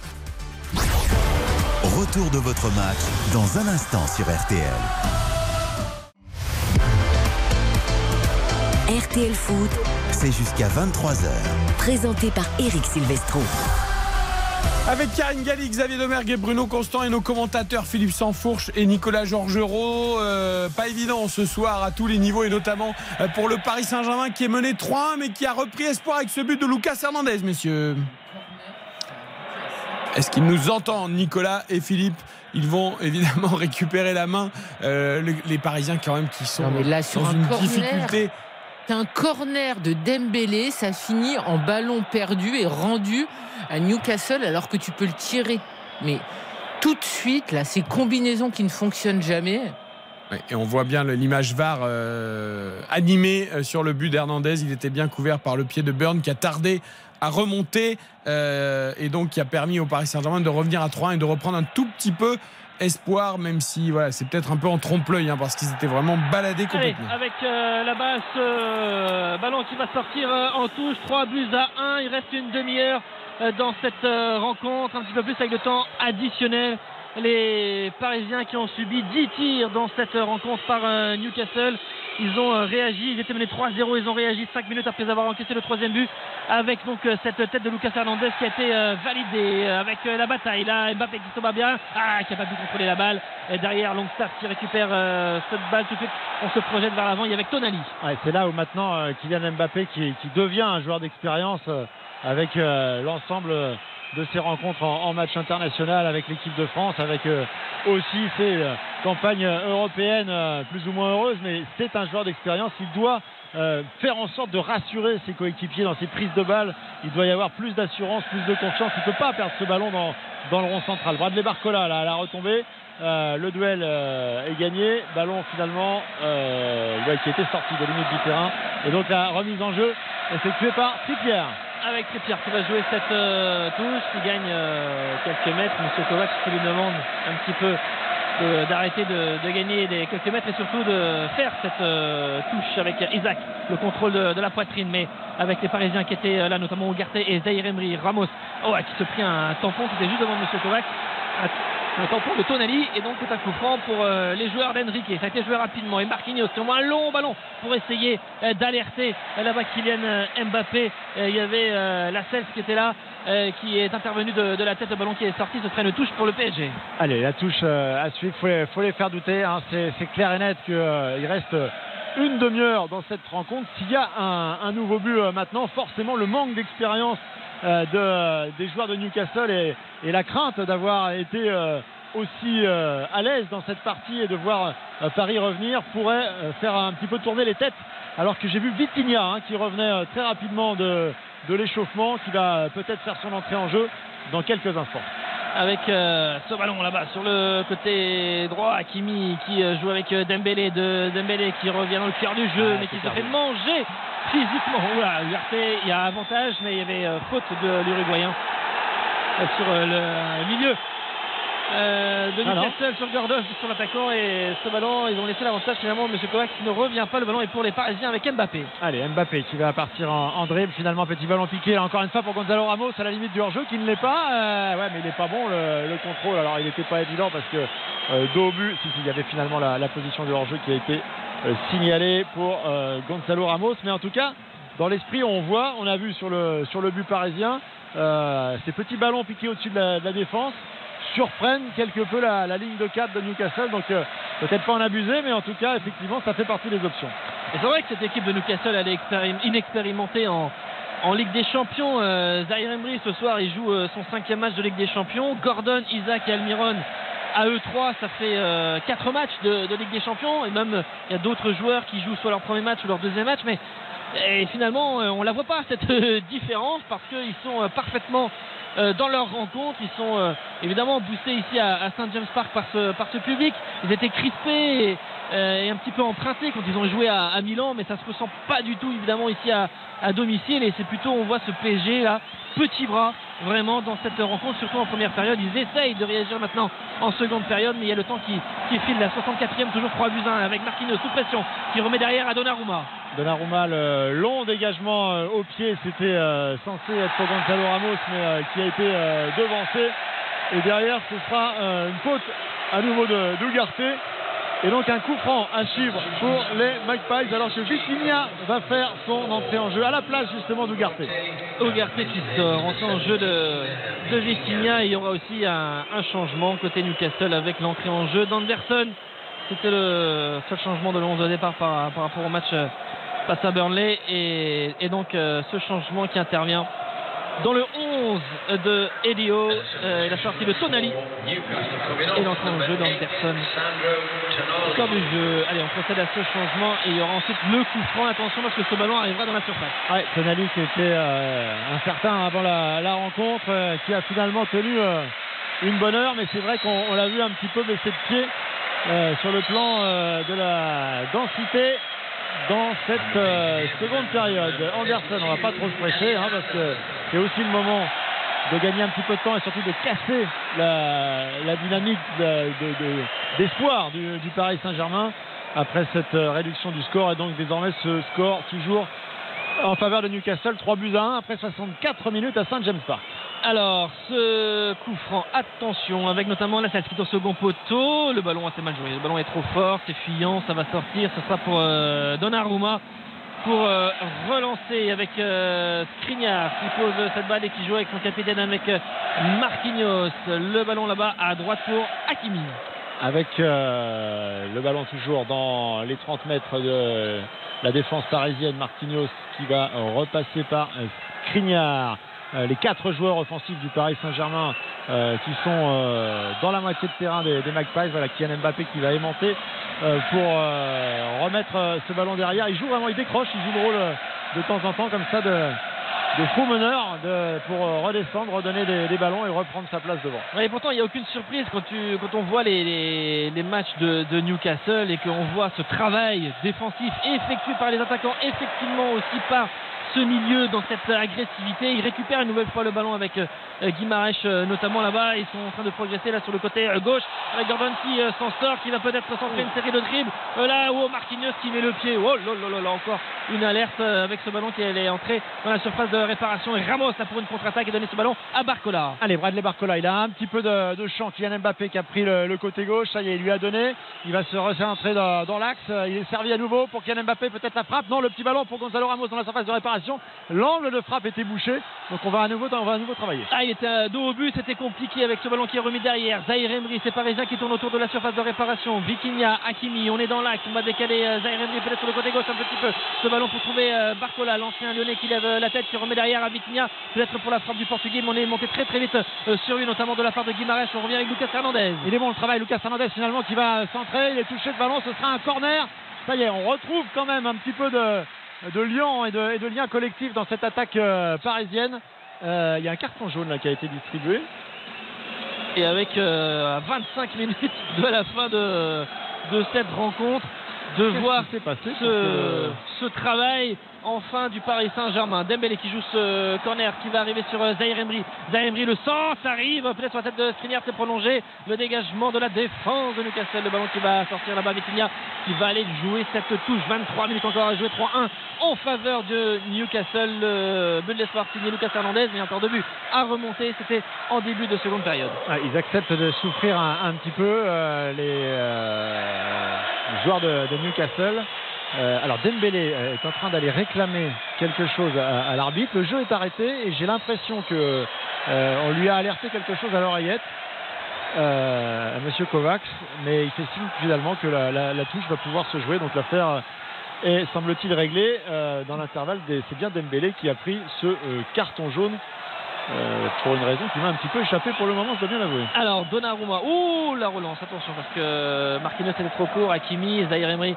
Retour de votre match dans un instant sur RTL. RTL Foot, C'est jusqu'à 23h. présenté par Eric Silvestro. Avec Karine Galli, Xavier Domergue et Bruno Constant et nos commentateurs Philippe Sansfourche et Nicolas Georgerot. Euh, pas évident ce soir à tous les niveaux et notamment euh, pour le Paris Saint-Germain qui est mené 3-1 mais qui a repris espoir avec ce but de Lucas Hernandez, messieurs. Est-ce qu'ils nous entendent, Nicolas et Philippe? Ils vont évidemment récupérer la main. Euh, les, les Parisiens quand même qui sont Non, mais là, sur dans un une difficulté. Un corner de Dembélé, ça finit en ballon perdu et rendu à Newcastle alors que tu peux le tirer. Mais tout de suite, là, ces combinaisons qui ne fonctionnent jamais. Et on voit bien l'image VAR euh, animée euh, sur le but d'Hernandez. Il était bien couvert par le pied de Burn qui a tardé à remonter euh, et donc qui a permis au Paris Saint-Germain de revenir à 3 et de reprendre un tout petit peu espoir, même si voilà, c'est peut-être un peu en trompe-l'œil hein, parce qu'ils étaient vraiment baladés Allez, complètement. avec euh, la basse, euh, ballon qui va sortir euh, en touche, 3 buts à 1, il reste une demi-heure dans cette rencontre, un petit peu plus avec le temps additionnel. Les Parisiens qui ont subi 10 tirs dans cette rencontre par Newcastle, ils ont euh, réagi, ils étaient menés 3-0, ils ont réagi 5 minutes après avoir encaissé le troisième but avec donc euh, cette tête de Lucas Hernandez qui a été euh, validée avec la bataille. Là, Mbappé qui se bat bien, ah, qui a pas pu contrôler la balle. Et derrière, Longstaff qui récupère cette balle tout de suite. On se projette vers l'avant. Il y avait Tonali. Ouais, c'est là où maintenant Kylian Mbappé qui, qui devient un joueur d'expérience avec l'ensemble de ses rencontres en, match international avec l'équipe de France, avec euh, aussi ses euh, campagnes européennes euh, plus ou moins heureuses, mais c'est un joueur d'expérience. Il doit faire en sorte de rassurer ses coéquipiers dans ses prises de balles. Il doit y avoir plus d'assurance, plus de confiance. Il ne peut pas perdre ce ballon dans, dans le rond central. Bradley Barcola, là, à la retombée. Le duel est gagné. Ballon finalement qui était sorti de limite du terrain. Et donc la remise en jeu effectuée par Tripierre. Avec Tripierre qui va jouer cette euh, touche, qui gagne euh, quelques mètres. Monsieur Kovac qui lui demande un petit peu d'arrêter de, gagner des quelques mètres et surtout de faire cette euh, touche avec Isaac, le contrôle de, la poitrine, mais avec les Parisiens qui étaient là, notamment Ougarté et Zaire Emery, Ramos, oh, qui se prit un tampon qui était juste devant Monsieur Kovac. Un tampon de Tonali et donc c'est un coup franc pour euh, les joueurs d'Enrique. Ça a été joué rapidement et Marquinhos sur un long ballon pour essayer euh, d'alerter euh, là-bas Kylian Mbappé. Il y avait la qui était là, qui est intervenu de, la tête, le ballon qui est sorti. Ce serait une touche pour le PSG. Allez, la touche à suivre, les, faut les faire douter. hein. C'est clair et net qu'il reste une demi-heure dans cette rencontre. S'il y a un, nouveau but maintenant, forcément le manque d'expérience de- des joueurs de Newcastle et, la crainte d'avoir été euh, aussi euh, à l'aise dans cette partie et de voir euh, Paris revenir pourrait euh, faire un petit peu tourner les têtes. Alors que j'ai vu Vitinha hein, qui revenait euh, très rapidement de, l'échauffement, qui va euh, peut-être faire son entrée en jeu dans quelques instants. Avec euh, ce ballon là-bas sur le côté droit Hakimi qui euh, joue avec euh, Dembélé de Dembélé qui revient dans le cœur du jeu Ah, mais qui se fait manger physiquement. Oula, Ugarte, il y a avantage mais il y avait faute de l'Uruguayen sur le milieu euh, de Ah. Newcastle sur Gordon sur l'attaquant et ce ballon ils ont laissé l'avantage finalement Monsieur Kovac qui ne revient pas le ballon est pour les Parisiens avec Mbappé Allez, Mbappé qui va partir en, en dribble. Finalement, petit ballon piqué. Là, encore une fois pour Gonzalo Ramos à la limite du hors-jeu qui ne l'est pas. Euh, ouais, mais il n'est pas bon le, le contrôle. Alors, il n'était pas évident parce que euh, dos au but, si, si, il y avait finalement la, la position de hors-jeu qui a été euh, signalée pour euh, Gonzalo Ramos. Mais en tout cas, dans l'esprit, on voit, on a vu sur le, sur le but parisien, euh, ces petits ballons piqués au-dessus de la défense surprennent quelque peu la, ligne de 4 de Newcastle. Donc, euh, peut-être pas en abuser, mais en tout cas, effectivement, ça fait partie des options. Et c'est vrai que cette équipe de Newcastle, elle est expérim- inexpérimentée en, en Ligue des Champions. Euh, Zaire Emery, ce soir, il joue euh, son cinquième match de Ligue des Champions. Gordon, Isaac et Almiron, à eux trois, ça fait euh, quatre matchs de, Ligue des Champions. Et même, il y a d'autres joueurs qui jouent soit leur premier match ou leur deuxième match. Mais finalement, on la voit pas, cette différence, parce qu'ils sont parfaitement dans leur rencontre. Ils sont euh, évidemment boostés ici à, à Saint James Park par ce, par ce public. Ils étaient crispés euh, et un petit peu empruntés quand ils ont joué à, Milan, mais ça se ressent pas du tout évidemment ici à, à domicile. Et c'est plutôt, on voit ce PSG là, petit bras, vraiment dans cette rencontre, surtout en première période. Ils essayent de réagir maintenant en seconde période, mais il y a le temps qui, qui file. La 64e, toujours 3 buts 1 avec Marquinhos sous pression, qui remet derrière à Donnarumma. Donnarumma, le long dégagement euh, au pied, c'était euh, censé être pour Gonzalo Ramos, mais qui a été devancé. Et derrière, ce sera une faute à nouveau de d'Ugarte. Et donc un coup franc à suivre pour les Magpies, alors que Vitinha va faire son entrée en jeu à la place justement d'Ugarte. Ugarte qui sort, entrée en jeu de, de. Et il y aura aussi un, changement côté Newcastle avec l'entrée en jeu d'Anderson. C'était le seul changement de l'11 de départ par, rapport au match euh, face à Burnley. Et, et donc euh, ce changement qui intervient dans le 11 de Elio, euh, la sortie de Tonali et l'entrée en jeu d'Anderson. Score du jeu. Allez, on procède à ce changement et il y aura ensuite le coup franc. Attention parce que ce ballon arrivera dans la surface. Tonali qui était euh, incertain avant la, rencontre, euh, qui a finalement tenu euh, une bonne heure, mais c'est vrai qu'on on l'a vu un petit peu baisser de pied euh, sur le plan euh, de la densité dans cette euh, seconde période. Anderson, on va pas trop se presser hein, parce que c'est aussi le moment de gagner un petit peu de temps et surtout de casser la, dynamique de- de- de- d'espoir du, du Paris Saint-Germain après cette euh, réduction du score et donc désormais ce score toujours en faveur de Newcastle 3 buts à 1 après 64 minutes à Saint James Park. Alors, ce coup franc, attention, avec notamment la qui est au second poteau. Le ballon assez mal joué. Le ballon est trop fort, c'est fuyant, ça va sortir. Ce sera pour euh, Donnarumma pour euh, relancer avec euh, Skriniar qui pose cette balle et qui joue avec son capitaine avec euh, Marquinhos. Le ballon là-bas à droite pour Hakimi. avec euh, le ballon toujours dans les 30 mètres de la défense parisienne. Marquinhos qui va repasser par Skriniar. Euh, les quatre joueurs offensifs du Paris Saint-Germain euh, qui sont euh, dans la moitié de terrain des, des Magpies. Voilà, Kylian Mbappé qui va aimanter pour remettre ce ballon derrière. Il joue vraiment, il décroche, il joue le rôle de temps en temps comme ça de, faux meneur de- pour redescendre, redonner des, ballons et reprendre sa place devant. Et pourtant, il n'y a aucune surprise quand, tu, quand on voit les matchs de, de Newcastle et qu'on voit ce travail défensif effectué par les attaquants, effectivement aussi par ce milieu dans cette agressivité. Il récupère une nouvelle fois le ballon avec euh, Guimaraes euh, notamment là-bas. Ils sont en train de progresser là sur le côté euh, gauche avec Gordon qui s'en sort, qui va peut-être centrer une série de dribbles. Là, oh, Marquinhos qui met le pied. Oh là là là encore une alerte avec ce ballon qui est entré dans la surface de réparation. Et Ramos là pour une contre-attaque et donner ce ballon à Barcola. Allez, Bradley Barcola, il a un petit peu de, de champ. Kylian Mbappé qui a pris le, le côté gauche, ça y est, il lui a donné. Il va se recentrer dans, dans l'axe. Il est servi à nouveau pour Kylian Mbappé, peut-être la frappe. Non, le petit ballon pour Gonzalo Ramos dans la surface de réparation. L'angle de frappe était bouché, donc on va à nouveau, on va à nouveau travailler. Ah, il était à dos au but, c'était compliqué avec ce ballon qui est remis derrière. Zahir Emery, c'est Parisien qui tourne autour de la surface de réparation. Vitinha, Hakimi, on est dans l'axe, on va décaler euh, Zahir Emery peut-être sur le côté gauche un petit peu. Ce ballon pour trouver euh, Barcola, l'ancien lyonnais qui lève euh, la tête, qui remet derrière à Vitinha, peut-être pour la frappe du Portugais, mais on est monté très très vite sur lui, notamment de la part de Guimaraes. On revient avec Lucas Hernandez. Il est bon le travail, Lucas Hernandez finalement qui va centrer. Il est touché de ballon, ce sera un corner. Ça y est, on retrouve quand même un petit peu de, de lien et de, et de lien collectif dans cette attaque euh, parisienne. Euh, Il y a un carton jaune là, qui a été distribué. Et avec euh, à 25 minutes de la fin de, de cette rencontre, de voir passé ce travail enfin du Paris Saint-Germain. Dembélé qui joue ce corner qui va arriver sur euh, Zahir Emery. Zahir Emery le sent, ça arrive peut-être sur la tête de Skriniar, c'est prolongé. Le dégagement de la défense de Newcastle, le ballon qui va sortir là-bas. Vitinha qui va aller jouer cette touche. 23 minutes encore à jouer 3-1 en faveur de Newcastle. Le but de l'espoir signé Lucas Hernandez, mais encore deux buts à remonter. C'était en début de seconde période. Ah, ils acceptent de souffrir un, petit peu euh, les euh, joueurs de, de Newcastle. Euh, alors Dembélé euh, est en train d'aller réclamer quelque chose à, l'arbitre. Le jeu est arrêté et j'ai l'impression que euh, on lui a alerté quelque chose à l'oreillette. Euh, à Monsieur Kovacs, mais il fait signe finalement que la, touche va pouvoir se jouer. Donc l'affaire est semble-t-il réglée. Dans l'intervalle, c'est bien Dembélé qui a pris ce carton jaune pour une raison qui m'a un petit peu échappé pour le moment, je dois bien l'avouer. Alors Donnarumma, ouh la relance, attention parce que Marquinhos est trop court, Hakimi, Zahir Emery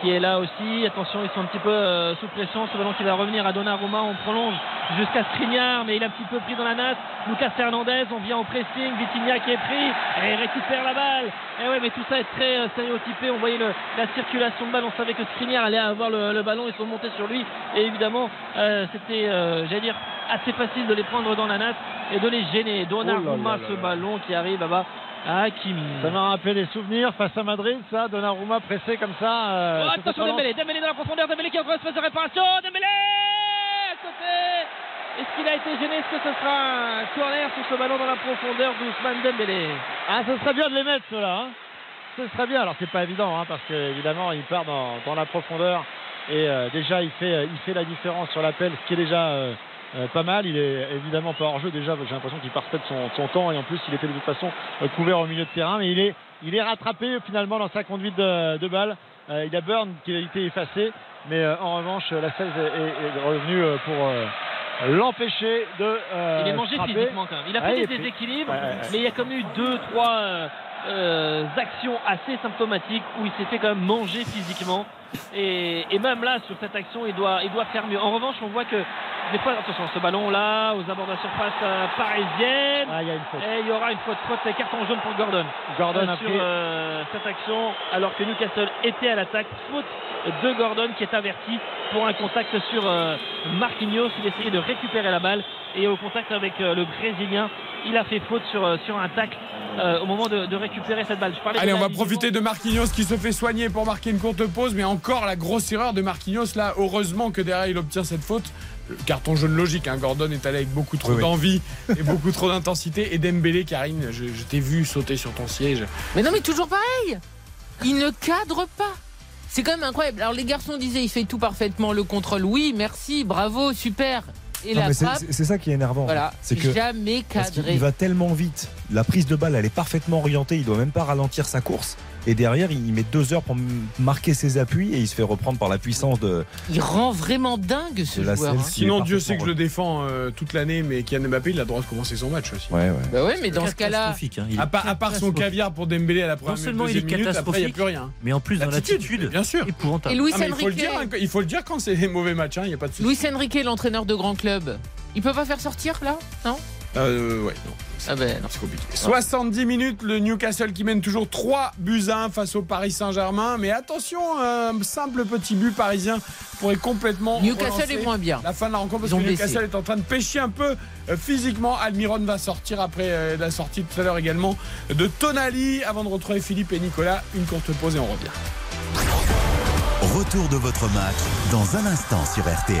qui est là aussi, attention ils sont un petit peu euh, sous pression, ce ballon qui va revenir à Donnarumma, on prolonge jusqu'à Skriniar mais il est un petit peu pris dans la natte, Lucas Hernandez, on vient au pressing, Vitinha qui est pris et récupère la balle, et ouais mais tout ça est très euh, stéréotypé, on voyait le- la circulation de balle, on savait que Skriniar allait avoir le, le ballon, ils sont montés sur lui. Et évidemment euh, c'était, j'allais dire, assez facile de les prendre dans la natte et de les gêner. Donnarumma, Oh là là ce là. ballon qui arrive là-bas à Hakimi. Ça m'a rappelé des souvenirs face à Madrid, ça, Donnarumma pressé comme ça. euh, Oh, attention. Dembélé, Dembélé dans la profondeur, Dembélé qui est en phase de réparation, Dembélé à côté Est-ce qu'il a été gêné Est-ce que ce sera un corner sur ce ballon dans la profondeur d'Ousmane Dembélé Ah, ce serait bien de les mettre, ceux-là. hein. Ce serait bien. Alors, c'est pas évident, hein, parce qu'évidemment, il part dans, dans la profondeur. Et euh, déjà, il fait, il fait la différence sur l'appel, ce qui est déjà euh, euh, pas mal. Il est évidemment pas hors jeu. Déjà, j'ai l'impression qu'il partait de son, son temps. Et en plus, il était de toute façon euh, couvert au milieu de terrain. Mais il est, il est rattrapé finalement dans sa conduite de, de balle. Euh, il y a Burn qui a été effacé. Mais euh, en revanche, la 16 est, revenue pour l'empêcher de. Il est mangé frapper. physiquement quand même. Il a fait des déséquilibres, Ouais, ouais, ouais. mais il y a comme eu deux, trois actions assez symptomatiques où il s'est fait quand même manger physiquement. Et, et même là, sur cette action, il doit, il doit faire mieux. En revanche, on voit que des fois, attention, ce ballon là, aux abords de la surface euh, parisienne. Ah, il y a une faute. Et il y aura une faute, faute carton jaune pour Gordon. Gordon Euh, a sur pris- euh, cette action, alors que Newcastle était à l'attaque. Faute de Gordon qui est averti pour un contact sur euh, Marquinhos. Il essayait de récupérer la balle et au contact avec euh, le Brésilien, il a fait faute sur, sur un tacle euh, au moment de, de récupérer cette balle. Je Allez, de on va profiter de Marquinhos qui se fait soigner pour marquer une courte pause, mais encore la grosse erreur de Marquinhos là. Heureusement que derrière il obtient cette faute. Le carton jaune logique, hein. Gordon est allé avec beaucoup trop Oui, oui. d'envie et beaucoup trop d'intensité. Et Dembélé, Karine, je, je t'ai vu sauter sur ton siège. Mais non, mais toujours pareil. Il ne cadre pas. C'est quand même incroyable. Alors les garçons disaient il fait tout parfaitement le contrôle. Oui, merci, bravo, super. C'est- ça qui est énervant. voilà, C'est que jamais parce cadré. il va tellement vite. La prise de balle, elle est parfaitement orientée. Il doit même pas ralentir sa course. Et derrière, il met deux heures pour marquer ses appuis et il se fait reprendre par la puissance de. Il rend vraiment dingue ce joueur. hein. Sinon, Dieu sait que je le défends euh, toute l'année, mais Kylian Mbappé, il a le droit de commencer son match aussi. Ouais, ouais. Bah ouais, mais dans ce cas-là, Catastrophique, hein. À, part- à part son catastrophique. caviar pour Dembélé à la première Non seulement il est minute, après il n'y a catastrophique, plus rien. mais en plus dans L'attitude, bien sûr. épouvantable. et Luis Ah, mais il faut le Enrique, dire, hein, il faut le dire quand c'est mauvais match, hein, il n'y a pas de souci. Luis Enrique, l'entraîneur de grand club, il peut pas faire sortir là? Non? Euh, ouais, non. Ah ben non. C'est compliqué. 70 minutes, le Newcastle qui mène toujours 3 buts à 1 face au Paris Saint-Germain. Mais attention, un simple petit but parisien pourrait complètement. Newcastle est moins bien. La fin de la rencontre parce que baissé. Newcastle est en train de pêcher un peu euh, physiquement. Almiron va sortir après euh, la sortie tout à l'heure également de Tonali avant de retrouver Philippe et Nicolas. Une courte pause et on revient. Retour de votre match dans un instant sur RTL.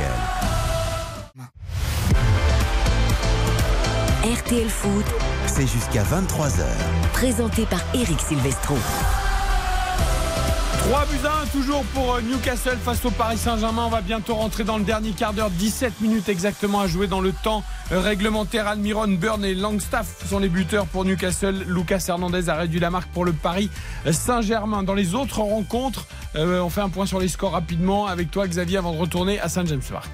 RTL Foot, C'est jusqu'à 23h. présenté par Eric Silvestro. 3 buts à 1 toujours pour euh, Newcastle face au Paris Saint-Germain. On va bientôt rentrer dans le dernier quart d'heure. 17 minutes exactement à jouer dans le temps euh, réglementaire. Almiron, Burn et Langstaff sont les buteurs pour Newcastle. Lucas Hernandez a réduit la marque pour le Paris Saint-Germain. Dans les autres rencontres, euh, on fait un point sur les scores rapidement avec toi Xavier avant de retourner à Saint James Park.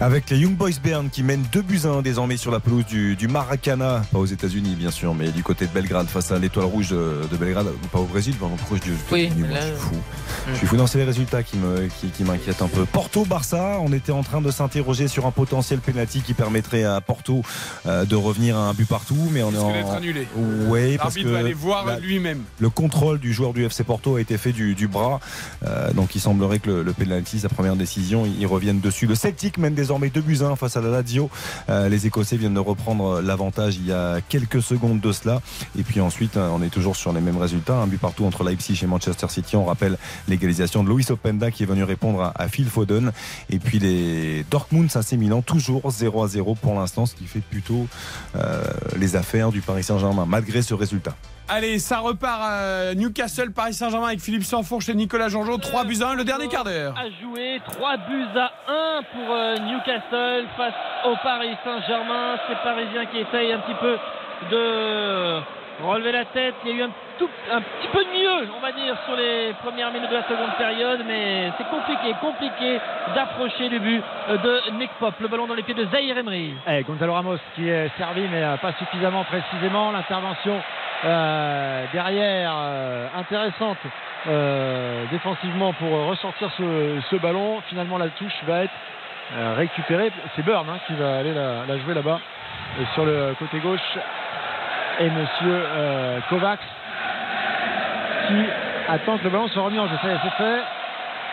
Avec les Young Boys Bern qui mènent 2 buts à 1 désormais sur la pelouse du, du Maracana, pas aux États-Unis bien sûr, mais du côté de Belgrade face à l'Étoile Rouge de, de Belgrade, pas au Brésil, pardon, pourquoi je dis Oui, là- je suis fou. Je suis fou. Non, c'est les résultats qui me qui, qui m'inquiètent un peu. Porto Barça, on était en train de s'interroger sur un potentiel penalty qui permettrait à Porto euh, de revenir à un but partout, mais on est en d'être annulé. Ouais, parce L'arbitre que va aller voir lui-même. le contrôle du joueur du FC Porto a été fait du, du bras. Euh, donc il semblerait que le, le penalty, sa première décision, ils reviennent dessus. Le Celtic mène désormais 2 buts à 1 face à la Lazio. Euh, les Écossais viennent de reprendre l'avantage il y a quelques secondes de cela. Et puis ensuite, euh, on est toujours sur les mêmes résultats. Un but partout entre Leipzig et Manchester City. On rappelle l'égalisation de Luis Openda qui est venu répondre à, Phil Foden. Et puis les Dortmund, c'est Milan, toujours 0 à 0 pour l'instant, ce qui fait plutôt euh, les affaires du Paris Saint-Germain, malgré ce résultat. Allez, ça repart à Newcastle, Paris Saint-Germain avec Philippe Sanfourche et Nicolas Jean-Jean. 3 buts à 1, le dernier quart d'heure. à jouer. 3 buts à 1 pour euh, Newcastle face au Paris Saint-Germain. Ces Parisiens qui essayent un petit peu de relever la tête. Il y a eu un, tout, un petit peu de mieux, on va dire, sur les premières minutes de la seconde période. Mais c'est compliqué, compliqué d'approcher le but euh, de Nick Pop. Le ballon dans les pieds de Zahir Emery. Eh, Gonzalo Ramos qui est servi mais euh, pas suffisamment précisément. L'intervention euh, derrière euh, intéressante euh, défensivement pour ressortir ce, ce ballon. Finalement la touche va être récupérée. C'est Burn hein, qui va aller la, la jouer là-bas sur le côté gauche. Et monsieur Kovacs qui attend que le ballon soit remis en jeu. Ça y est, c'est fait.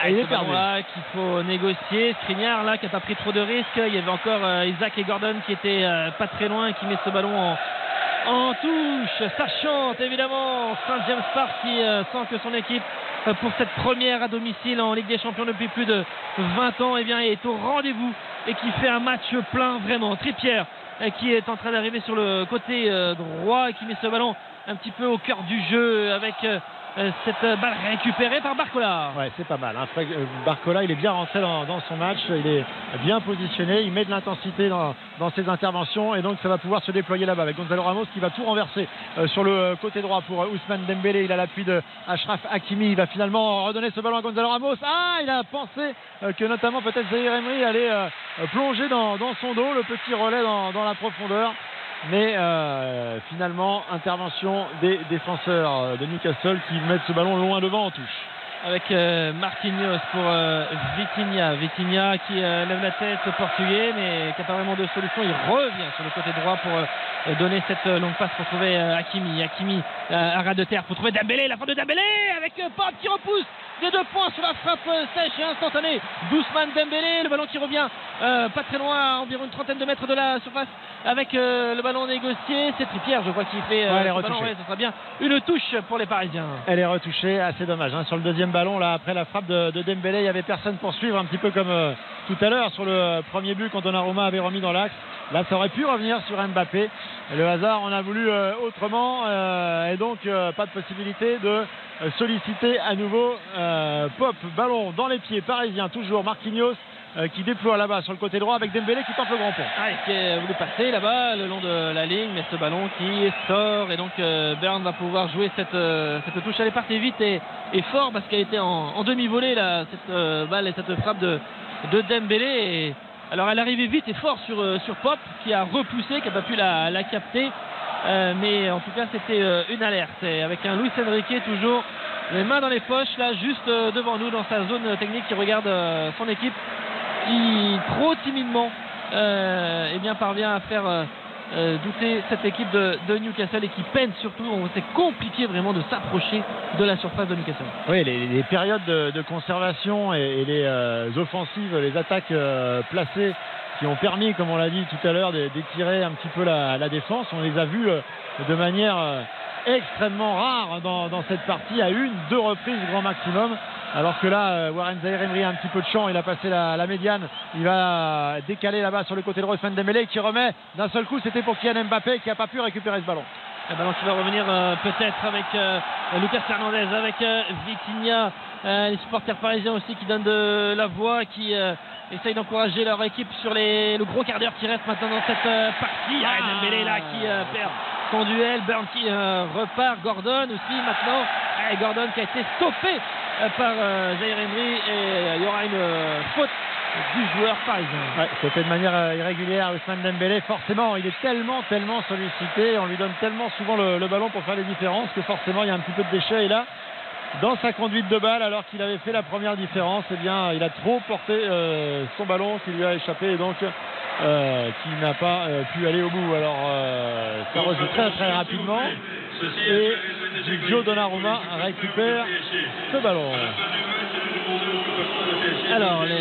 Il est perdu. qu'il faut négocier. Skriniar là qui n'a pas pris trop de risques. Il y avait encore Isaac et Gordon qui étaient pas très loin et qui met ce ballon en, en touche. Ça chante évidemment. Saint James Park qui euh, sent que son équipe euh, pour cette première à domicile en Ligue des Champions depuis plus de 20 ans eh bien, est au rendez-vous et qui fait un match plein vraiment. Tripierre euh, qui est en train d'arriver sur le côté droit et qui met ce ballon un petit peu au cœur du jeu avec cette euh, balle récupérée par Barcola. Ouais, c'est pas mal. hein. Euh, Barcola, il est bien rentré dans, son match. Il est bien positionné. Il met de l'intensité dans, ses interventions. Et donc, ça va pouvoir se déployer là-bas avec Gonzalo Ramos qui va tout renverser euh, sur le euh, côté droit pour euh, Ousmane Dembélé. Il a l'appui de Ashraf Hakimi. Il va finalement redonner ce ballon à Gonzalo Ramos. Ah, il a pensé euh, que notamment peut-être Zahir Emery allait euh, euh, plonger dans, son dos. Le petit relais dans la profondeur. Mais euh, finalement, intervention des défenseurs de Newcastle qui mettent ce ballon loin devant en touche. avec euh, pour euh, Vitinha. Vitinha qui euh, lève la tête au portugais mais qui n'a pas vraiment de solution. Il revient sur le côté droit pour donner cette longue passe pour trouver Hakimi. Hakimi à ras de terre pour trouver Dembélé. La frappe de Dembélé avec Pop qui repousse des deux points sur la frappe euh, sèche et instantanée d'Ousmane Dembélé. Le ballon qui revient euh, pas très loin, à environ une trentaine de mètres de la surface avec euh, le ballon négocié. C'est Tripierre, je vois qu'il fait euh, Ouais, ce ballon. retouchée. Ouais, ça sera bien une touche pour les Parisiens. Elle est retouchée, assez dommage. hein. Sur le deuxième ballon, là, après la frappe de, de Dembélé, il n'y avait personne pour suivre, un petit peu comme tout à l'heure sur le premier but quand Donnarumma avait remis dans l'axe. Là, ça aurait pu revenir sur Mbappé. Le hasard en a voulu euh, autrement, euh, et donc euh, pas de possibilité de solliciter à nouveau Pop, ballon dans les pieds parisiens, toujours Marquinhos. qui déploie là-bas sur le côté droit avec Dembélé qui tente le grand pont. Ah, qui a voulu passer là-bas le long de la ligne, mais ce ballon qui sort et donc Bern va pouvoir jouer cette, touche. Elle est partie vite et, fort parce qu'elle était en, demi-volée cette balle et cette frappe de, de Dembélé. Alors elle arrivait vite et fort sur, euh, sur Pop qui a repoussé, qui n'a pas pu la, la capter. Euh, mais en tout cas c'était euh, une alerte avec un Luis Enrique toujours les mains dans les poches là juste devant nous dans sa zone technique qui regarde son équipe qui trop timidement eh bien, parvient à faire euh, douter cette équipe de, Newcastle et qui peine surtout. C'est compliqué vraiment de s'approcher de la surface de Newcastle. Oui, les, périodes de, conservation et, les euh, offensives, les attaques euh, placées qui ont permis, comme on l'a dit tout à l'heure, d'étirer un petit peu la, défense, on les a vues euh, de manière extrêmement rare dans, dans cette partie, à une, deux reprises grand maximum. Alors que là, euh, Warren Zahir Emery a un petit peu de champ, il a passé la, la médiane, il va décaler là-bas sur le côté de Ousmane Dembélé qui remet d'un seul coup, c'était pour Kylian Mbappé qui n'a pas pu récupérer ce ballon. Un ballon qui va revenir euh, peut-être avec euh, Lucas Hernandez, avec euh, Vitinha, euh, les supporters parisiens aussi qui donnent de la voix, qui essayent d'encourager leur équipe sur les, le gros quart d'heure qui reste maintenant dans cette partie. Ah, Dembélé là qui perd son duel, Burn qui euh, repart, Gordon aussi maintenant, Ah, Gordon qui a été stoppé euh, par euh, Zaire Emery et euh, il y aura une faute du joueur parisien. C'était de manière irrégulière Ousmane Dembélé. Forcément, il est tellement, tellement sollicité. On lui donne tellement souvent le, le ballon pour faire les différences que forcément, il y a un petit peu de déchet. Et là, dans sa conduite de balle, alors qu'il avait fait la première différence, eh bien, il a trop porté euh, son ballon qui lui a échappé et donc euh, qui n'a pas euh, pu aller au bout. Alors, euh, ça rejoue très, très rapidement. Et Joe Donnarumma récupère ce ballon. Alors, les,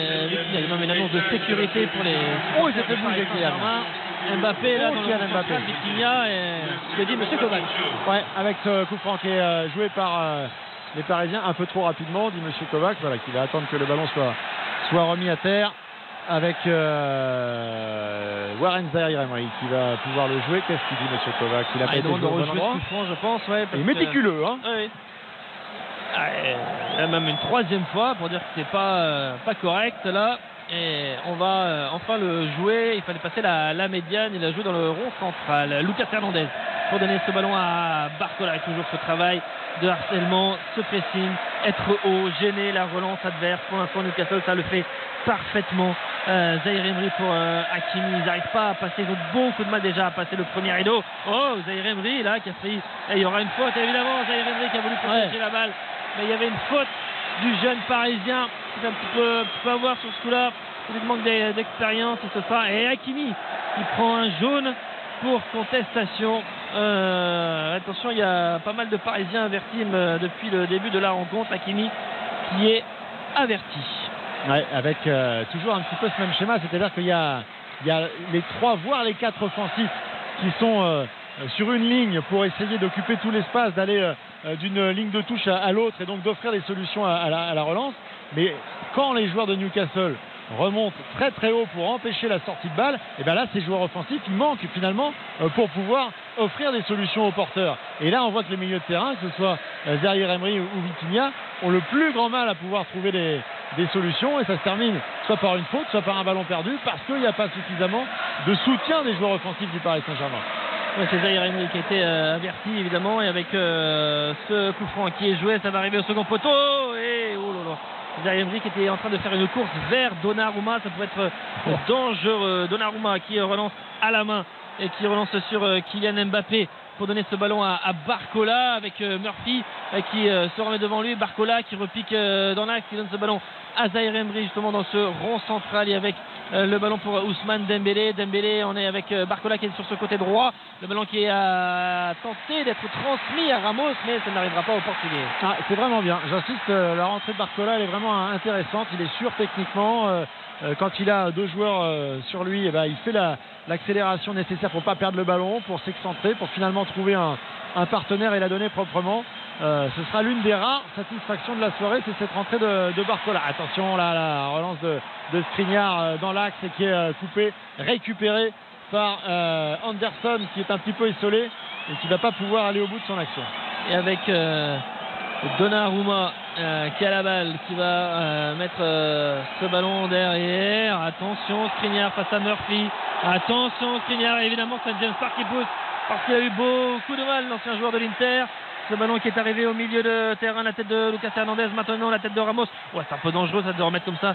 il y a une annonce de sécurité pour les. Oh, il s'est fait bouger, Kylian. Mbappé là Oh, dans le Mbappé. Vitinha et que dit Monsieur Kovac. Ouais, avec ce coup franc qui est joué par les Parisiens un peu trop rapidement, dit Monsieur Kovac, voilà, qui va attendre que le ballon soit, soit remis à terre avec euh, Warren Zahir Emery qui va pouvoir le jouer. Qu'est-ce qu'il dit Monsieur Kovac? Il a Ah, pas été bon franc, je pense. Ouais, parce Il est que- méticuleux, hein. Ah, là, même une troisième fois pour dire que c'est pas, euh, pas correct là. Et on va euh, enfin le jouer. Il fallait passer la, la médiane. Il a joué dans le rond central. Lucas Hernandez pour donner ce ballon à Barcola. Toujours ce travail de harcèlement, ce pressing, être haut, gêner la relance adverse. Pour l'instant, Newcastle, ça le fait parfaitement. Euh, Zaire Emery pour euh, Hakimi. Ils n'arrivent pas à passer. Ils ont beaucoup de mal déjà à passer le premier rideau. Oh, Zaire Emery là qui a failli. Et il y aura une faute évidemment. Zaire Emery qui a voulu protéger la balle. Mais il y avait une faute du jeune parisien. C'est un petit peu, peu à voir sur ce coup-là. Il manque d'e- d'expérience et ce sera. Et Hakimi qui prend un jaune pour contestation. Euh, attention, il y a pas mal de Parisiens avertis euh, depuis le début de la rencontre. Hakimi qui est averti. Avec euh, toujours un petit peu ce même schéma, c'est-à-dire qu'il y a, les trois, voire les quatre offensifs qui sont sur une ligne pour essayer d'occuper tout l'espace, d'aller d'une ligne de touche à, l'autre et donc d'offrir des solutions à, la, relance. Mais quand les joueurs de Newcastle remontent très très haut pour empêcher la sortie de balle, et bien là ces joueurs offensifs manquent finalement euh, pour pouvoir offrir des solutions aux porteurs. Et là on voit que les milieux de terrain, que ce soit euh, Zaire Emery ou, ou Vitinha, ont le plus grand mal à pouvoir trouver des, des solutions et ça se termine soit par une faute, soit par un ballon perdu parce qu'il n'y a pas suffisamment de soutien des joueurs offensifs du Paris Saint-Germain. Ouais, c'est Zaire Emery qui a été euh, averti évidemment et avec euh, ce coup franc qui est joué, ça va arriver au second poteau et oh là là. Zaire Emery qui était en train de faire une course vers Donnarumma, ça pouvait être euh, dangereux. Donnarumma qui relance à la main et qui relance sur Kylian Mbappé. Pour donner ce ballon à, Barcola avec euh, Murphy euh, qui euh, se remet devant lui. Barcola qui repique dans l'axe, qui donne ce ballon à Zaire Emery justement dans ce rond central et avec le ballon pour Ousmane Dembélé. Dembélé, on est avec Barcola qui est sur ce côté droit. Le ballon qui a tenté d'être transmis à Ramos, mais ça n'arrivera pas au Portugais. Ah, c'est vraiment bien. J'insiste, la rentrée de Barcola elle est vraiment intéressante. Il est sûr techniquement. Euh, quand il a deux joueurs euh, sur lui, eh ben, il fait la- l'accélération nécessaire pour pas perdre le ballon, pour s'excentrer, pour finalement trouver un, partenaire et la donner proprement. Euh, ce sera l'une des rares satisfactions de la soirée, c'est cette rentrée de, Barcola. Attention là, la relance de, de dans l'axe et qui est euh, coupé, récupéré par Anderson qui est un petit peu isolé et qui va pas pouvoir aller au bout de son action. Et avec Donnarumma euh, qui a la balle, qui va euh, mettre euh, ce ballon derrière. Attention, Skriniar face à Murphy. Attention, Skriniar. Évidemment, c'est James Park qui pousse parce qu'il a eu beaucoup de mal, l'ancien joueur de l'Inter. Ce ballon qui est arrivé au milieu de terrain, la tête de Lucas Hernandez, maintenant la tête de Ramos. Ouais, c'est un peu dangereux ça de remettre comme ça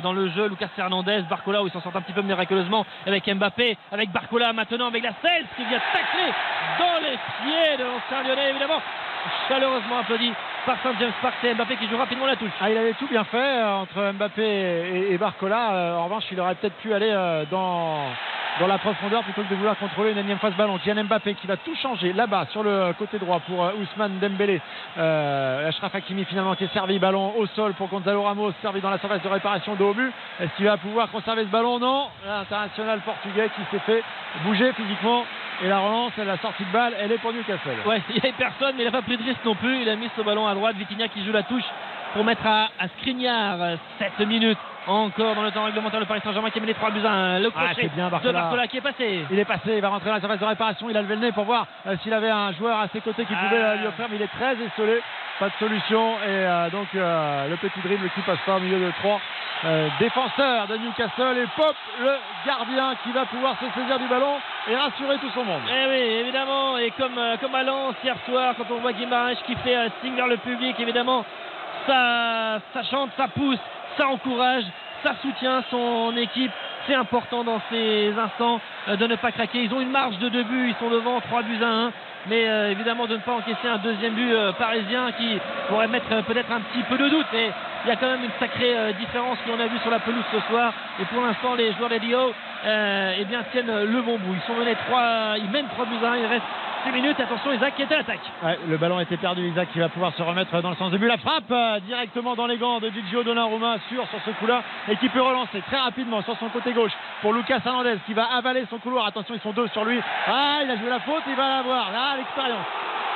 dans le jeu. Lucas Hernandez, Barcola où il s'en sort un petit peu miraculeusement avec Mbappé, avec Barcola maintenant avec la Cels qui vient tacler dans les pieds de l'ancien évidemment. Chaleureusement applaudi par Saint James Park, c'est Mbappé qui joue rapidement la touche. Ah, il avait tout bien fait euh, entre Mbappé et, Barcola. Euh, en revanche, il aurait peut-être pu aller euh, dans, dans la profondeur plutôt que de vouloir contrôler une énième phase ballon. Kylian Mbappé qui va tout changer là-bas sur le côté droit pour Ousmane Dembélé. Euh, Ashraf Hakimi finalement qui est servi ballon au sol pour Gonzalo Ramos, servi dans la surface de réparation de haut. Est-ce qu'il va pouvoir conserver ce ballon? Non. L'international portugais qui s'est fait bouger physiquement. Et la relance, la sortie de balle, elle est pour Newcastle. Ouais, il n'y avait personne, mais il n'a pas pris de risque non plus. Il a mis ce ballon à droite. Vitinha qui joue la touche pour mettre à, à Skriniar. 7 minutes encore dans le temps réglementaire. Le Paris Saint-Germain qui met les 3 buts à 1. Le Ah, crochet bien, de Barcola. Qui est passé. Il est passé, il va rentrer dans la surface de réparation. Il a levé le nez pour voir euh, s'il avait un joueur à ses côtés qui pouvait Ah. euh, lui offrir, mais il est très isolé. Pas de solution. Et euh, donc euh, le petit dribble qui passe pas au milieu de trois euh, défenseurs de Newcastle. Et Pop, le gardien, qui va pouvoir se saisir du ballon et rassurer tout son monde. Eh oui, évidemment, et comme, comme à Lens hier soir, quand on voit Guimaraes qui fait un signe vers le public, évidemment, ça, ça chante, ça pousse, ça encourage, ça soutient son équipe. C'est important dans ces instants euh, de ne pas craquer. Ils ont une marge de deux buts, ils sont devant 3 buts à 1. Mais euh, évidemment de ne pas encaisser un deuxième but euh, parisien qui pourrait mettre peut-être un petit peu de doute. Mais il y a quand même une sacrée différence qu'on a vu sur la pelouse ce soir. Et pour l'instant, les joueurs des euh, eh bien, tiennent le bon bout. Ils sont menés 3, ils mènent 3 buts à 1. Il reste 6 minutes. Attention, Isaac qui est à l'attaque. Le ballon était perdu. Isaac qui va pouvoir se remettre dans le sens de but. La frappe euh, directement dans les gants de Gigio Donnarumma sur sur ce coup-là et qui peut relancer très rapidement sur son côté gauche pour Lucas Hernandez qui va avaler son couloir. Attention, ils sont deux sur lui. Ah, il a joué la faute, il va l'avoir. Là, à l'expérience.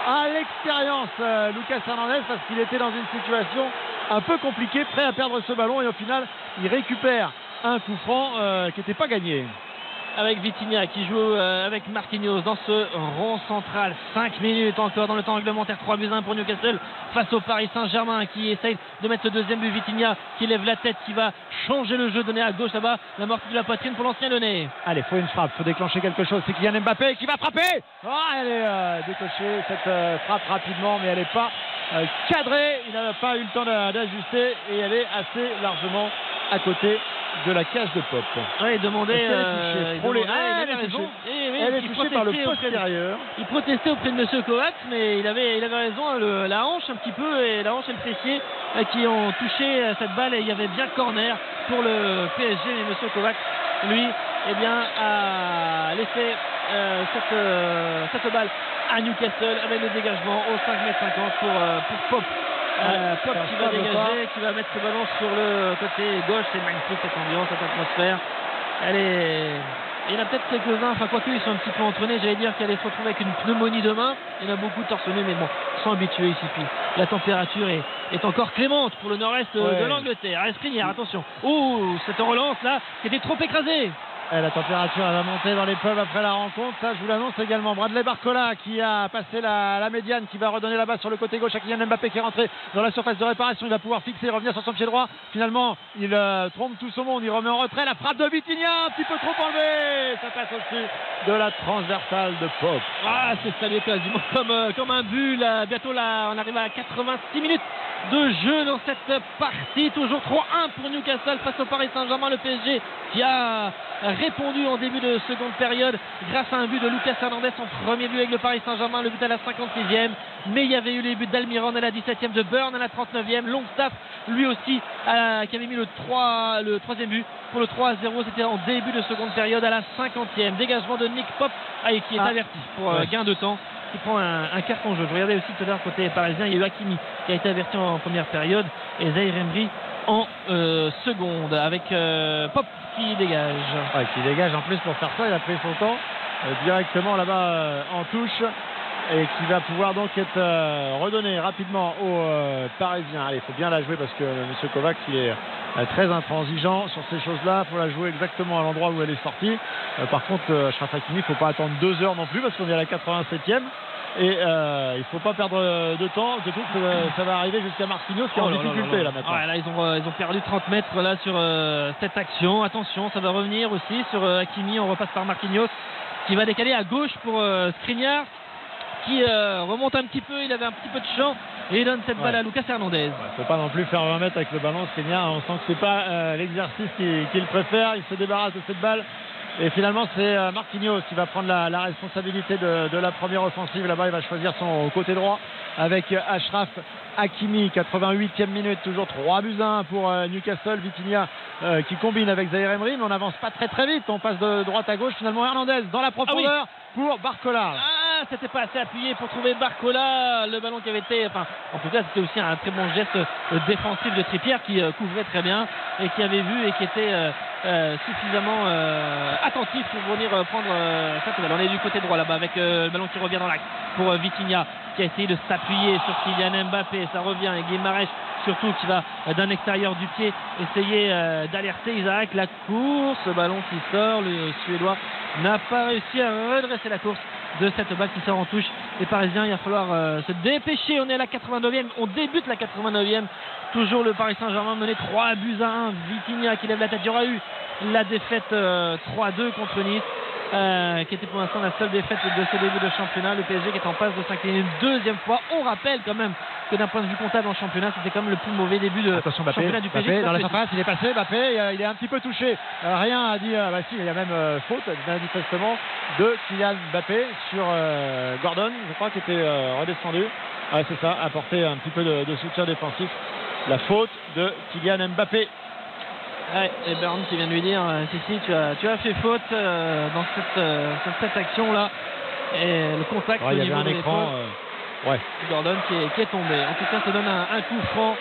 À l'expérience, euh, Lucas Hernandez parce qu'il était dans une situation un peu compliquée, prêt à perdre ce ballon et au final, il récupère un coup franc euh, qui n'était pas gagné. Avec Vitinha qui joue euh, avec Marquinhos dans ce rond central. 5 minutes encore dans le temps réglementaire. 3 buts 1 pour Newcastle face au Paris Saint-Germain qui essaye de mettre le deuxième but. Vitinha qui lève la tête, qui va changer le jeu, donner à gauche là-bas la mortie de la poitrine pour l'ancien Lyonnais. Allez, faut une frappe, faut déclencher quelque chose. C'est Kylian Mbappé qui va frapper. Ah, elle est euh, décochée cette euh, frappe rapidement, mais elle n'est pas euh, cadrée. Il n'a pas eu le temps d'a- d'ajuster et elle est assez largement à côté de la cage de Pop. Est euh, Ah, elle est touchée. Eh oui, Elle est touchée par le protestait auprès de- postérieur. Il protestait auprès de Monsieur Kovacs, mais il avait, il avait raison. le- la hanche un petit peu et la hanche et le fessier euh, qui ont touché euh, cette balle et il y avait bien corner pour le PSG. Mais Monsieur Kovacs, lui, eh bien, a laissé euh, cette, euh, cette balle à Newcastle avec le dégagement au 5 m 50 pour, euh, pour Pop. Euh, Pop qui va dégager, qui va mettre ce ballon sur le côté gauche. C'est magnifique cette ambiance, cette atmosphère. Elle est. Il y en a peut-être quelques-uns, enfin quoique ils sont un petit peu entraînés, j'allais dire qu'elle allait se retrouver avec une pneumonie demain. Il y en a beaucoup torse nu, mais bon, sont habitués ici. Puis la température est, est encore clémente pour le nord-est euh, Ouais. de l'Angleterre. Escrinière, attention. Ouh, cette relance là qui était trop écrasée. Eh, la température va monter dans les pubs après la rencontre. Ça, je vous l'annonce également. Bradley Barcola qui a passé la, médiane, qui va redonner la balle sur le côté gauche à Mbappé qui est rentré dans la surface de réparation. Il va pouvoir fixer, revenir sur son pied droit. Finalement, il euh, trompe tout son monde. Il remet en retrait la frappe de Vitinha, un petit peu trop enlevé. Ça passe au-dessus de la transversale de Pop. Ah, c'est salué quasiment comme, euh, comme un but. Bientôt, là, on arrive à 86 minutes de jeu dans cette partie. Toujours 3-1 pour Newcastle face au Paris Saint-Germain. Le PSG qui a répondu en début de seconde période grâce à un but de Lucas Hernandez, son premier but avec le Paris Saint-Germain, le but à la 56e. Mais il y avait eu les buts d'Almiron à la 17e, de Burn à la 39e, Longstaff lui aussi à- qui avait mis le 3 le troisième but pour le 3 0 c'était en début de seconde période à la 50e dégagement de Nick Pop ah, qui est Ah. averti pour euh, gain de temps qui prend un, carton jaune. Je regardais aussi tout à l'heure côté parisien il y a eu Hakimi qui a été averti en première période et Zahir Emery en euh, seconde avec euh, Pop qui dégage. Ouais, qui dégage en plus pour faire ça. Il a pris son temps euh, directement là-bas en touche et qui va pouvoir donc être euh, redonné rapidement aux euh, Parisiens. Allez, il faut bien la jouer parce que euh, M. Kovacs il est euh, très intransigeant sur ces choses-là. Il faut la jouer exactement à l'endroit où elle est sortie. Par contre, Achraf Hakimi, il ne faut pas attendre deux heures non plus parce qu'on est à la 87e. Et il ne faut pas perdre de temps, surtout que euh, ça va arriver jusqu'à Marquinhos qui est en Oh là difficulté là là, là. maintenant. Ouais, là, ils ont, ils ont perdu 30 mètres là sur cette action. Attention, ça va revenir aussi sur Hakimi. On repasse par Marquinhos qui va décaler à gauche pour Skriniar qui euh, remonte un petit peu. Il avait un petit peu de champ et il donne cette balle à Lucas Hernandez. Il ne faut pas non plus faire 20 mètres avec le ballon, Skriniar. On sent que c'est pas euh, l'exercice qu'il préfère. Il se débarrasse de cette balle. Et finalement, c'est euh, Marquinhos qui va prendre la, la responsabilité de, de la première offensive. Là-bas, il va choisir son côté droit avec euh, Ashraf Hakimi, 88e minute, toujours 3 buts à 1 pour Newcastle. Vitinha euh, qui combine avec Zaire Emery, mais on n'avance pas très très vite. On passe de droite à gauche. Finalement, Hernandez dans la profondeur pour Barcola. Ah, c'était pas assez appuyé pour trouver Barcola, le ballon qui avait été. Enfin, en tout cas, c'était aussi un très bon geste euh, défensif de Trippière qui euh, couvrait très bien et qui avait vu et qui était euh, suffisamment euh, attentif pour venir euh, prendre cette balle. On est du côté droit là-bas avec le ballon qui revient dans l'axe pour Vitinha qui a essayé de s'appuyer sur Kylian Mbappé. Ça revient et Guimarães surtout qui va d'un extérieur du pied essayer d'alerter Isaac. La course, ballon qui sort, le Suédois n'a pas réussi à redresser la course de cette balle qui sort en touche. Les Parisiens, il va falloir euh, se dépêcher. On est à la 89e, on débute la 89e. Toujours le Paris Saint-Germain mené 3 buts à 1. Vitinha qui lève la tête. Il y aura eu la défaite euh, 3-2 contre Nice. Euh, qui était pour l'instant la seule défaite de ce début de championnat. Le PSG qui est en passe de s'incliner une deuxième fois. On rappelle quand même que d'un point de vue comptable en championnat, c'était quand même le plus mauvais début de Attention championnat du PSG. Dans la surface, il est passé, Mbappé, il est un petit peu touché. Euh, rien a dit, euh, bah si, il y a même euh, faute manifestement de Kylian Mbappé sur euh, Gordon, je crois, qui était redescendu. Ouais, c'est ça, apporter un petit peu de, de soutien défensif. La faute de Kylian Mbappé. Ouais, et Bern qui vient de lui dire euh, si si tu as tu as fait faute euh, dans cette euh, sur cette action là et le contact Ouais, au il y niveau avait un écran. euh, ouais. Gordon qui est, qui est tombé. En tout cas, ça donne un, un coup franc.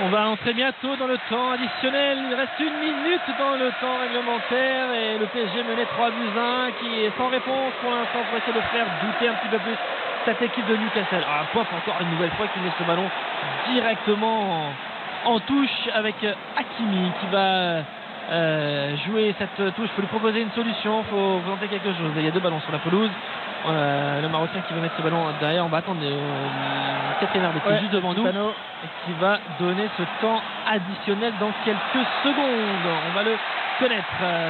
On va entrer bientôt dans le temps additionnel. Il reste une minute dans le temps réglementaire et le PSG menait 3 buts 1 qui est sans réponse pour l'instant pour essayer de faire douter un petit peu plus cette équipe de Newcastle. Ah, Pop encore une nouvelle fois qui met ce ballon directement en, en touche avec euh, Hakimi qui va euh, jouer cette touche. Il faut lui proposer une solution, il faut tenter quelque chose. Il y a deux ballons sur la pelouse. Euh, le Marocain qui va mettre ce ballon derrière, on va attendre euh, quatrième arbitre Ouais, juste devant nous et qui va donner ce temps additionnel dans quelques secondes. On va le connaître.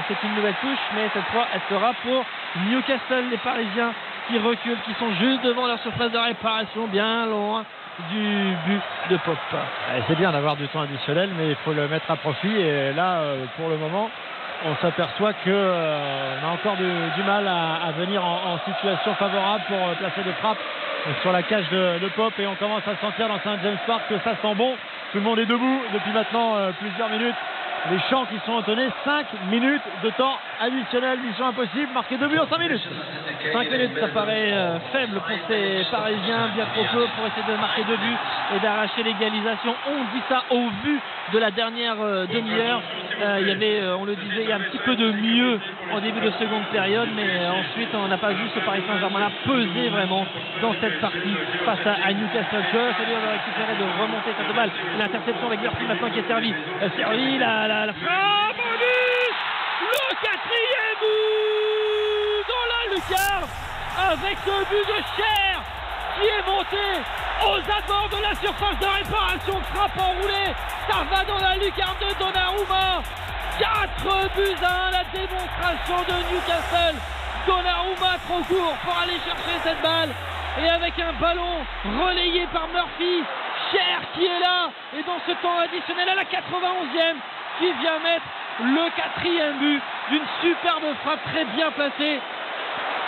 C'est une nouvelle touche, mais cette fois, elle sera pour Newcastle, les Parisiens qui reculent, qui sont juste devant leur surface de réparation, bien loin du but de Pop. Euh, C'est bien d'avoir du temps additionnel, mais il faut le mettre à profit. Et là, euh, pour le moment, on s'aperçoit qu'on a encore du, mal à, venir en, situation favorable pour euh, placer des frappes euh, sur la cage de, Pop. Et on commence à sentir dans Saint James Park que ça sent bon. Tout le monde est debout depuis maintenant euh, plusieurs minutes. Les chants qui sont entonnés, 5 minutes de temps additionnel, mission impossible, marquer deux buts en 5 minutes. 5 minutes, ça paraît euh, faible pour ces Parisiens, bien trop peu pour essayer de marquer deux buts et d'arracher l'égalisation. On dit ça au vu de la dernière euh, demi-heure. Euh, il y avait, on le disait, il y a un petit peu de mieux en début de seconde période, mais ensuite on n'a pas vu ce Paris Saint-Germain-là peser vraiment dans cette partie face à, à Newcastle. C'est-à-dire de récupérer, de remonter cette balle. L'interception avec Murphy maintenant qui est servi. Euh, servi, la, la, la le dans la lucarne avec ce but de Cher qui est monté aux abords de la surface de réparation, frappe enroulée, ça va dans la lucarne de Donnarumma. 4 buts à 1, la démonstration de Newcastle. Donnarumma trop court pour aller chercher cette balle. Et avec un ballon relayé par Murphy, Cher qui est là. Et dans ce temps additionnel à la 91e, qui vient mettre le quatrième but d'une superbe frappe très bien placée.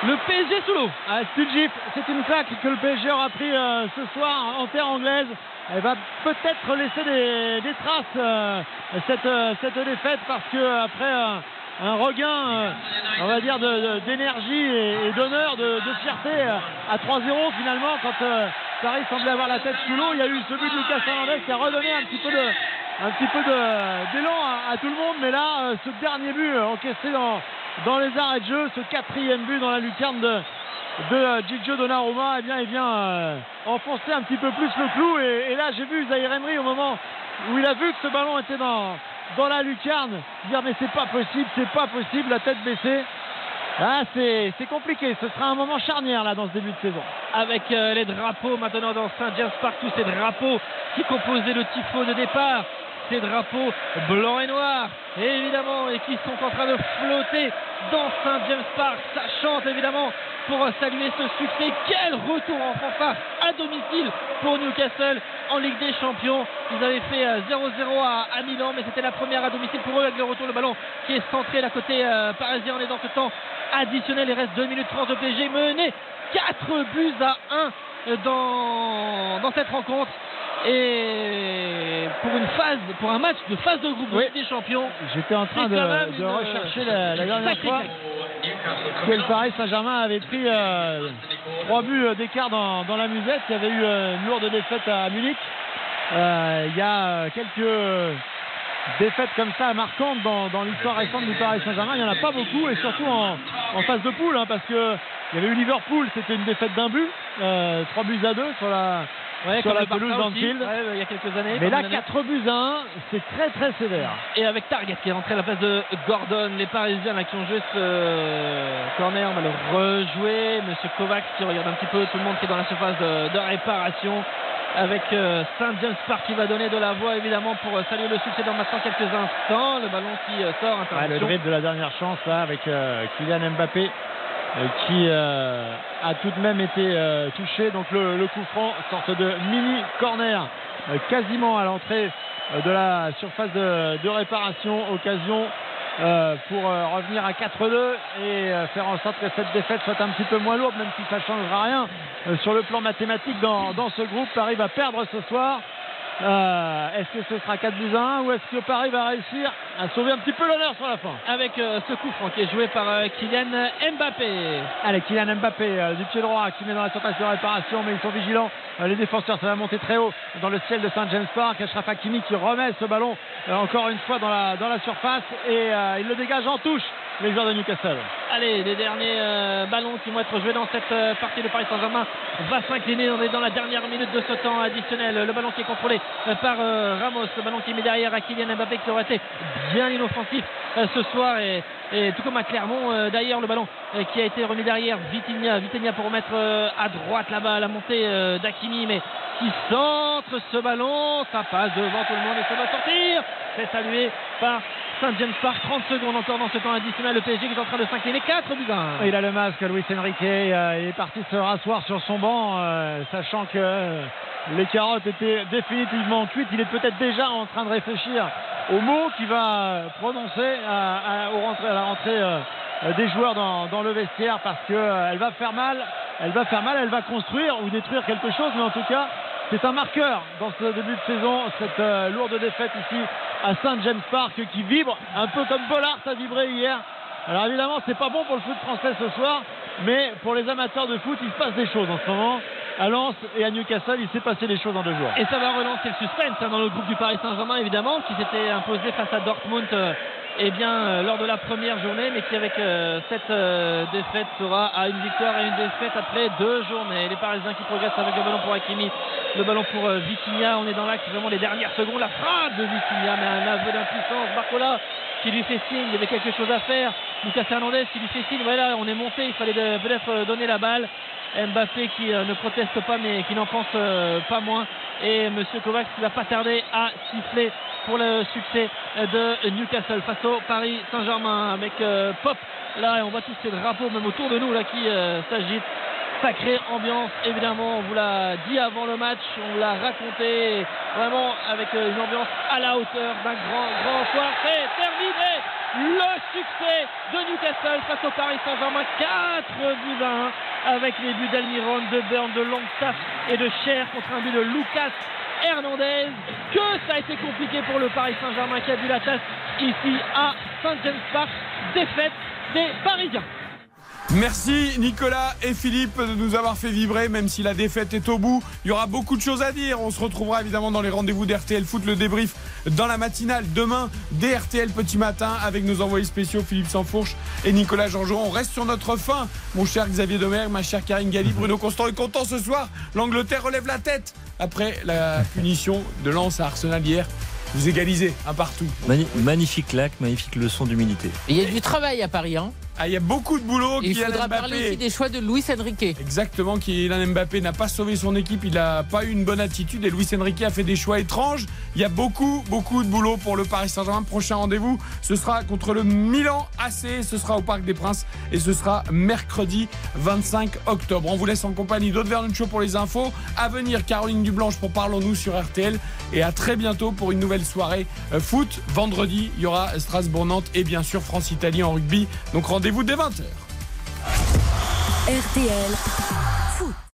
Le PSG sous l'eau. Ah, c'est une claque que le PSG aura pris euh, ce soir en terre anglaise. Elle va peut-être laisser des, traces euh, cette, euh, cette défaite parce que après un regain, euh, on va dire, d'énergie et, d'honneur, de, fierté euh, à 3-0 finalement quand euh, Paris semblait avoir la tête sous l'eau. Il y a eu ce but de Lucas Hernandez qui a redonné un petit peu de un petit peu d'élan à, tout le monde, mais là, ce dernier but encaissé dans, dans les arrêts de jeu, ce quatrième but dans la lucarne de, de Gigio Donnarumma, eh bien, il vient enfoncer un petit peu plus le clou. Et, et là, j'ai vu Zahir Emery au moment où il a vu que ce ballon était dans, dans la lucarne, dire mais c'est pas possible, c'est pas possible, la tête baissée. Ah, c'est c'est compliqué, ce sera un moment charnière là dans ce début de saison. avec euh, les drapeaux maintenant dans Saint James Park, tous ces drapeaux qui composaient le tifo de départ, ces drapeaux blancs et noirs, évidemment, et qui sont en train de flotter dans Saint James Park. Ça chante évidemment pour euh, saluer ce succès. Quel retour en fanfare à domicile pour Newcastle en Ligue des Champions. Ils avaient fait euh, 0-0 à, à Milan, mais c'était la première à domicile pour eux avec le retour. Le ballon qui est centré la côté euh, parisien. On est dans ce temps additionnel. Il reste 2 minutes 30 au PSG mené 4 buts à 1 dans, dans cette rencontre. Et pour une phase, pour un match de phase de groupe Oui. Des Champions, J'étais en train de, une, rechercher la, la dernière fois que le Paris Saint-Germain avait pris euh, trois buts euh, d'écart dans, dans la musette. Il y avait eu euh, une lourde défaite à Munich. Euh, il y a euh, quelques défaites comme ça marquantes dans, dans l'histoire récente du Paris Saint-Germain. Il n'y en a pas beaucoup et surtout en, en phase de poule hein, parce que il y avait eu Liverpool, c'était une défaite d'un but, euh, 3 buts à 2 sur la, Ouais, sur la pelouse aussi, d'Anfield. ouais, il y a quelques années. Mais là, une année. 4 buts à 1, c'est très très sévère. Et avec Target qui est rentré à la place de Gordon, les Parisiens là, qui ont joué ce corner, on va le rejouer. Monsieur Kovacs qui regarde un petit peu tout le monde qui est dans la surface de, de réparation. Avec euh, Saint James Park qui va donner de la voix évidemment pour euh, saluer le succès dans maintenant quelques instants. Le ballon qui euh, sort, Ouais, le dribble de la dernière chance là avec euh, Kylian Mbappé euh, qui euh, a tout de même été touché. Donc le, le coup franc, sorte de mini corner quasiment à l'entrée de la surface de, de réparation. Occasion euh, pour euh, revenir à 4-2 et euh, faire en sorte que cette défaite soit un petit peu moins lourde, même si ça ne changera rien sur le plan mathématique dans, dans ce groupe. Paris va perdre ce soir. Est-ce que ce sera 4 buts à 1 ou est-ce que Paris va réussir à sauver un petit peu l'honneur sur la fin Avec euh, ce coup franc qui est joué par euh, Kylian Mbappé. Allez, Kylian Mbappé euh, du pied droit qui met dans la surface de réparation, mais ils sont vigilants. Les défenseurs, ça va monter très haut dans le ciel de Saint James Park. Ashraf Hakimi qui remet ce ballon encore une fois dans la, dans la surface et il le dégage en touche, les joueurs de Newcastle. Allez, les derniers euh, ballons qui vont être joués dans cette euh, partie de Paris Saint-Germain va s'incliner. On est dans la dernière minute de ce temps additionnel. Le ballon qui est contrôlé euh, par Ramos, le ballon qui est mis derrière à Kylian Mbappé qui aurait été bien inoffensif euh, ce soir. Et, tout comme à Clermont euh, d'ailleurs le ballon euh, qui a été remis derrière Vitinha, pour remettre à droite là-bas la montée d'Akimi. Mais qui centre ce ballon, ça passe devant tout le monde et ça va sortir. C'est salué par Saint James Park, 30 secondes encore dans ce temps additionnel. Le PSG qui est en train de s'incliner 4 buts à 1. Il a le masque, Luis Enrique. euh, il est parti se rasseoir sur son banc, euh, sachant que euh, les carottes étaient définitivement cuites. Il est peut-être déjà en train de réfléchir aux mots qu'il va prononcer à, la rentrée des joueurs dans, dans le vestiaire parce qu'elle va faire mal. Elle va faire mal, elle va construire ou détruire quelque chose, mais en tout cas, c'est un marqueur dans ce début de saison, cette euh, lourde défaite ici à Saint James Park qui vibre un peu comme Bollard a vibré hier. Alors évidemment, c'est pas bon pour le foot français ce soir, mais pour les amateurs de foot, il se passe des choses en ce moment. À Lens et à Newcastle, il s'est passé des choses en deux jours. Et ça va relancer le suspense hein, dans le groupe du Paris Saint-Germain, évidemment, qui s'était imposé face à Dortmund euh, eh bien, euh, lors de la première journée, mais qui, avec euh, cette euh, défaite, sera à une victoire et une défaite après deux journées. Les Parisiens qui progressent avec le ballon pour Hakimi, le ballon pour euh, Vitinha. On est dans l'axe vraiment les dernières secondes. La frappe de Vitinha, mais un aveu d'impuissance. Barcola qui lui fait signe, il y avait quelque chose à faire. Lucas Hernandez qui lui fait signe. Voilà, on est monté, il fallait peut-être donner la balle. Mbappé qui euh, ne proteste pas mais qui n'en pense euh, pas moins. Et Monsieur Kovacs qui va pas tarder à siffler pour le succès euh, de Newcastle face au Paris Saint-Germain avec Pop. Là on voit tous ces drapeaux même autour de nous là qui s'agitent. Sacrée ambiance évidemment on vous l'a dit avant le match on l'a raconté vraiment avec une ambiance à la hauteur d'un grand grand soir. Terminé le succès de Newcastle face au Paris Saint-Germain 4 buts à 1 avec les buts d'Almiron, de Burn, de Longstaff et de Cher contre un but de Lucas Hernandez. Que ça a été compliqué pour le Paris Saint-Germain qui a vu la tasse ici à Saint James Park. Défaite des Parisiens. Merci Nicolas et Philippe de nous avoir fait vibrer, même si la défaite est au bout. Il y aura beaucoup de choses à dire. On se retrouvera évidemment dans les rendez-vous d'RTL Foot, le débrief dans la matinale demain DRTL Petit Matin avec nos envoyés spéciaux Philippe Sansfourche et Nicolas Jean-Jean. On reste sur notre fin, mon cher Xavier Demer, ma chère Karine Galli, Bruno Constant est content ce soir. L'Angleterre relève la tête après la punition de Lens à Arsenal hier. Vous égalisez un partout. magnifique lac, magnifique leçon d'humilité. Il y a du travail à Paris. Hein ah, il y a beaucoup de boulot. il faudra parler aussi des choix de Luis Enrique. Exactement, Kylian Mbappé n'a pas sauvé son équipe, il n'a pas eu une bonne attitude et Luis Enrique a fait des choix étranges. Il y a beaucoup, beaucoup de boulot pour le Paris Saint-Germain. Prochain rendez-vous, ce sera contre le Milan AC, ce sera au Parc des Princes et ce sera mercredi 25 octobre. On vous laisse en compagnie d'Aude Show pour les infos. À venir, Caroline Dublanche pour Parlons-nous sur RTL et à très bientôt pour une nouvelle soirée euh, foot. Vendredi, il y aura Strasbourg-Nantes et bien sûr France-Italie en rugby. Donc rendez-vous dès 20h. RTL.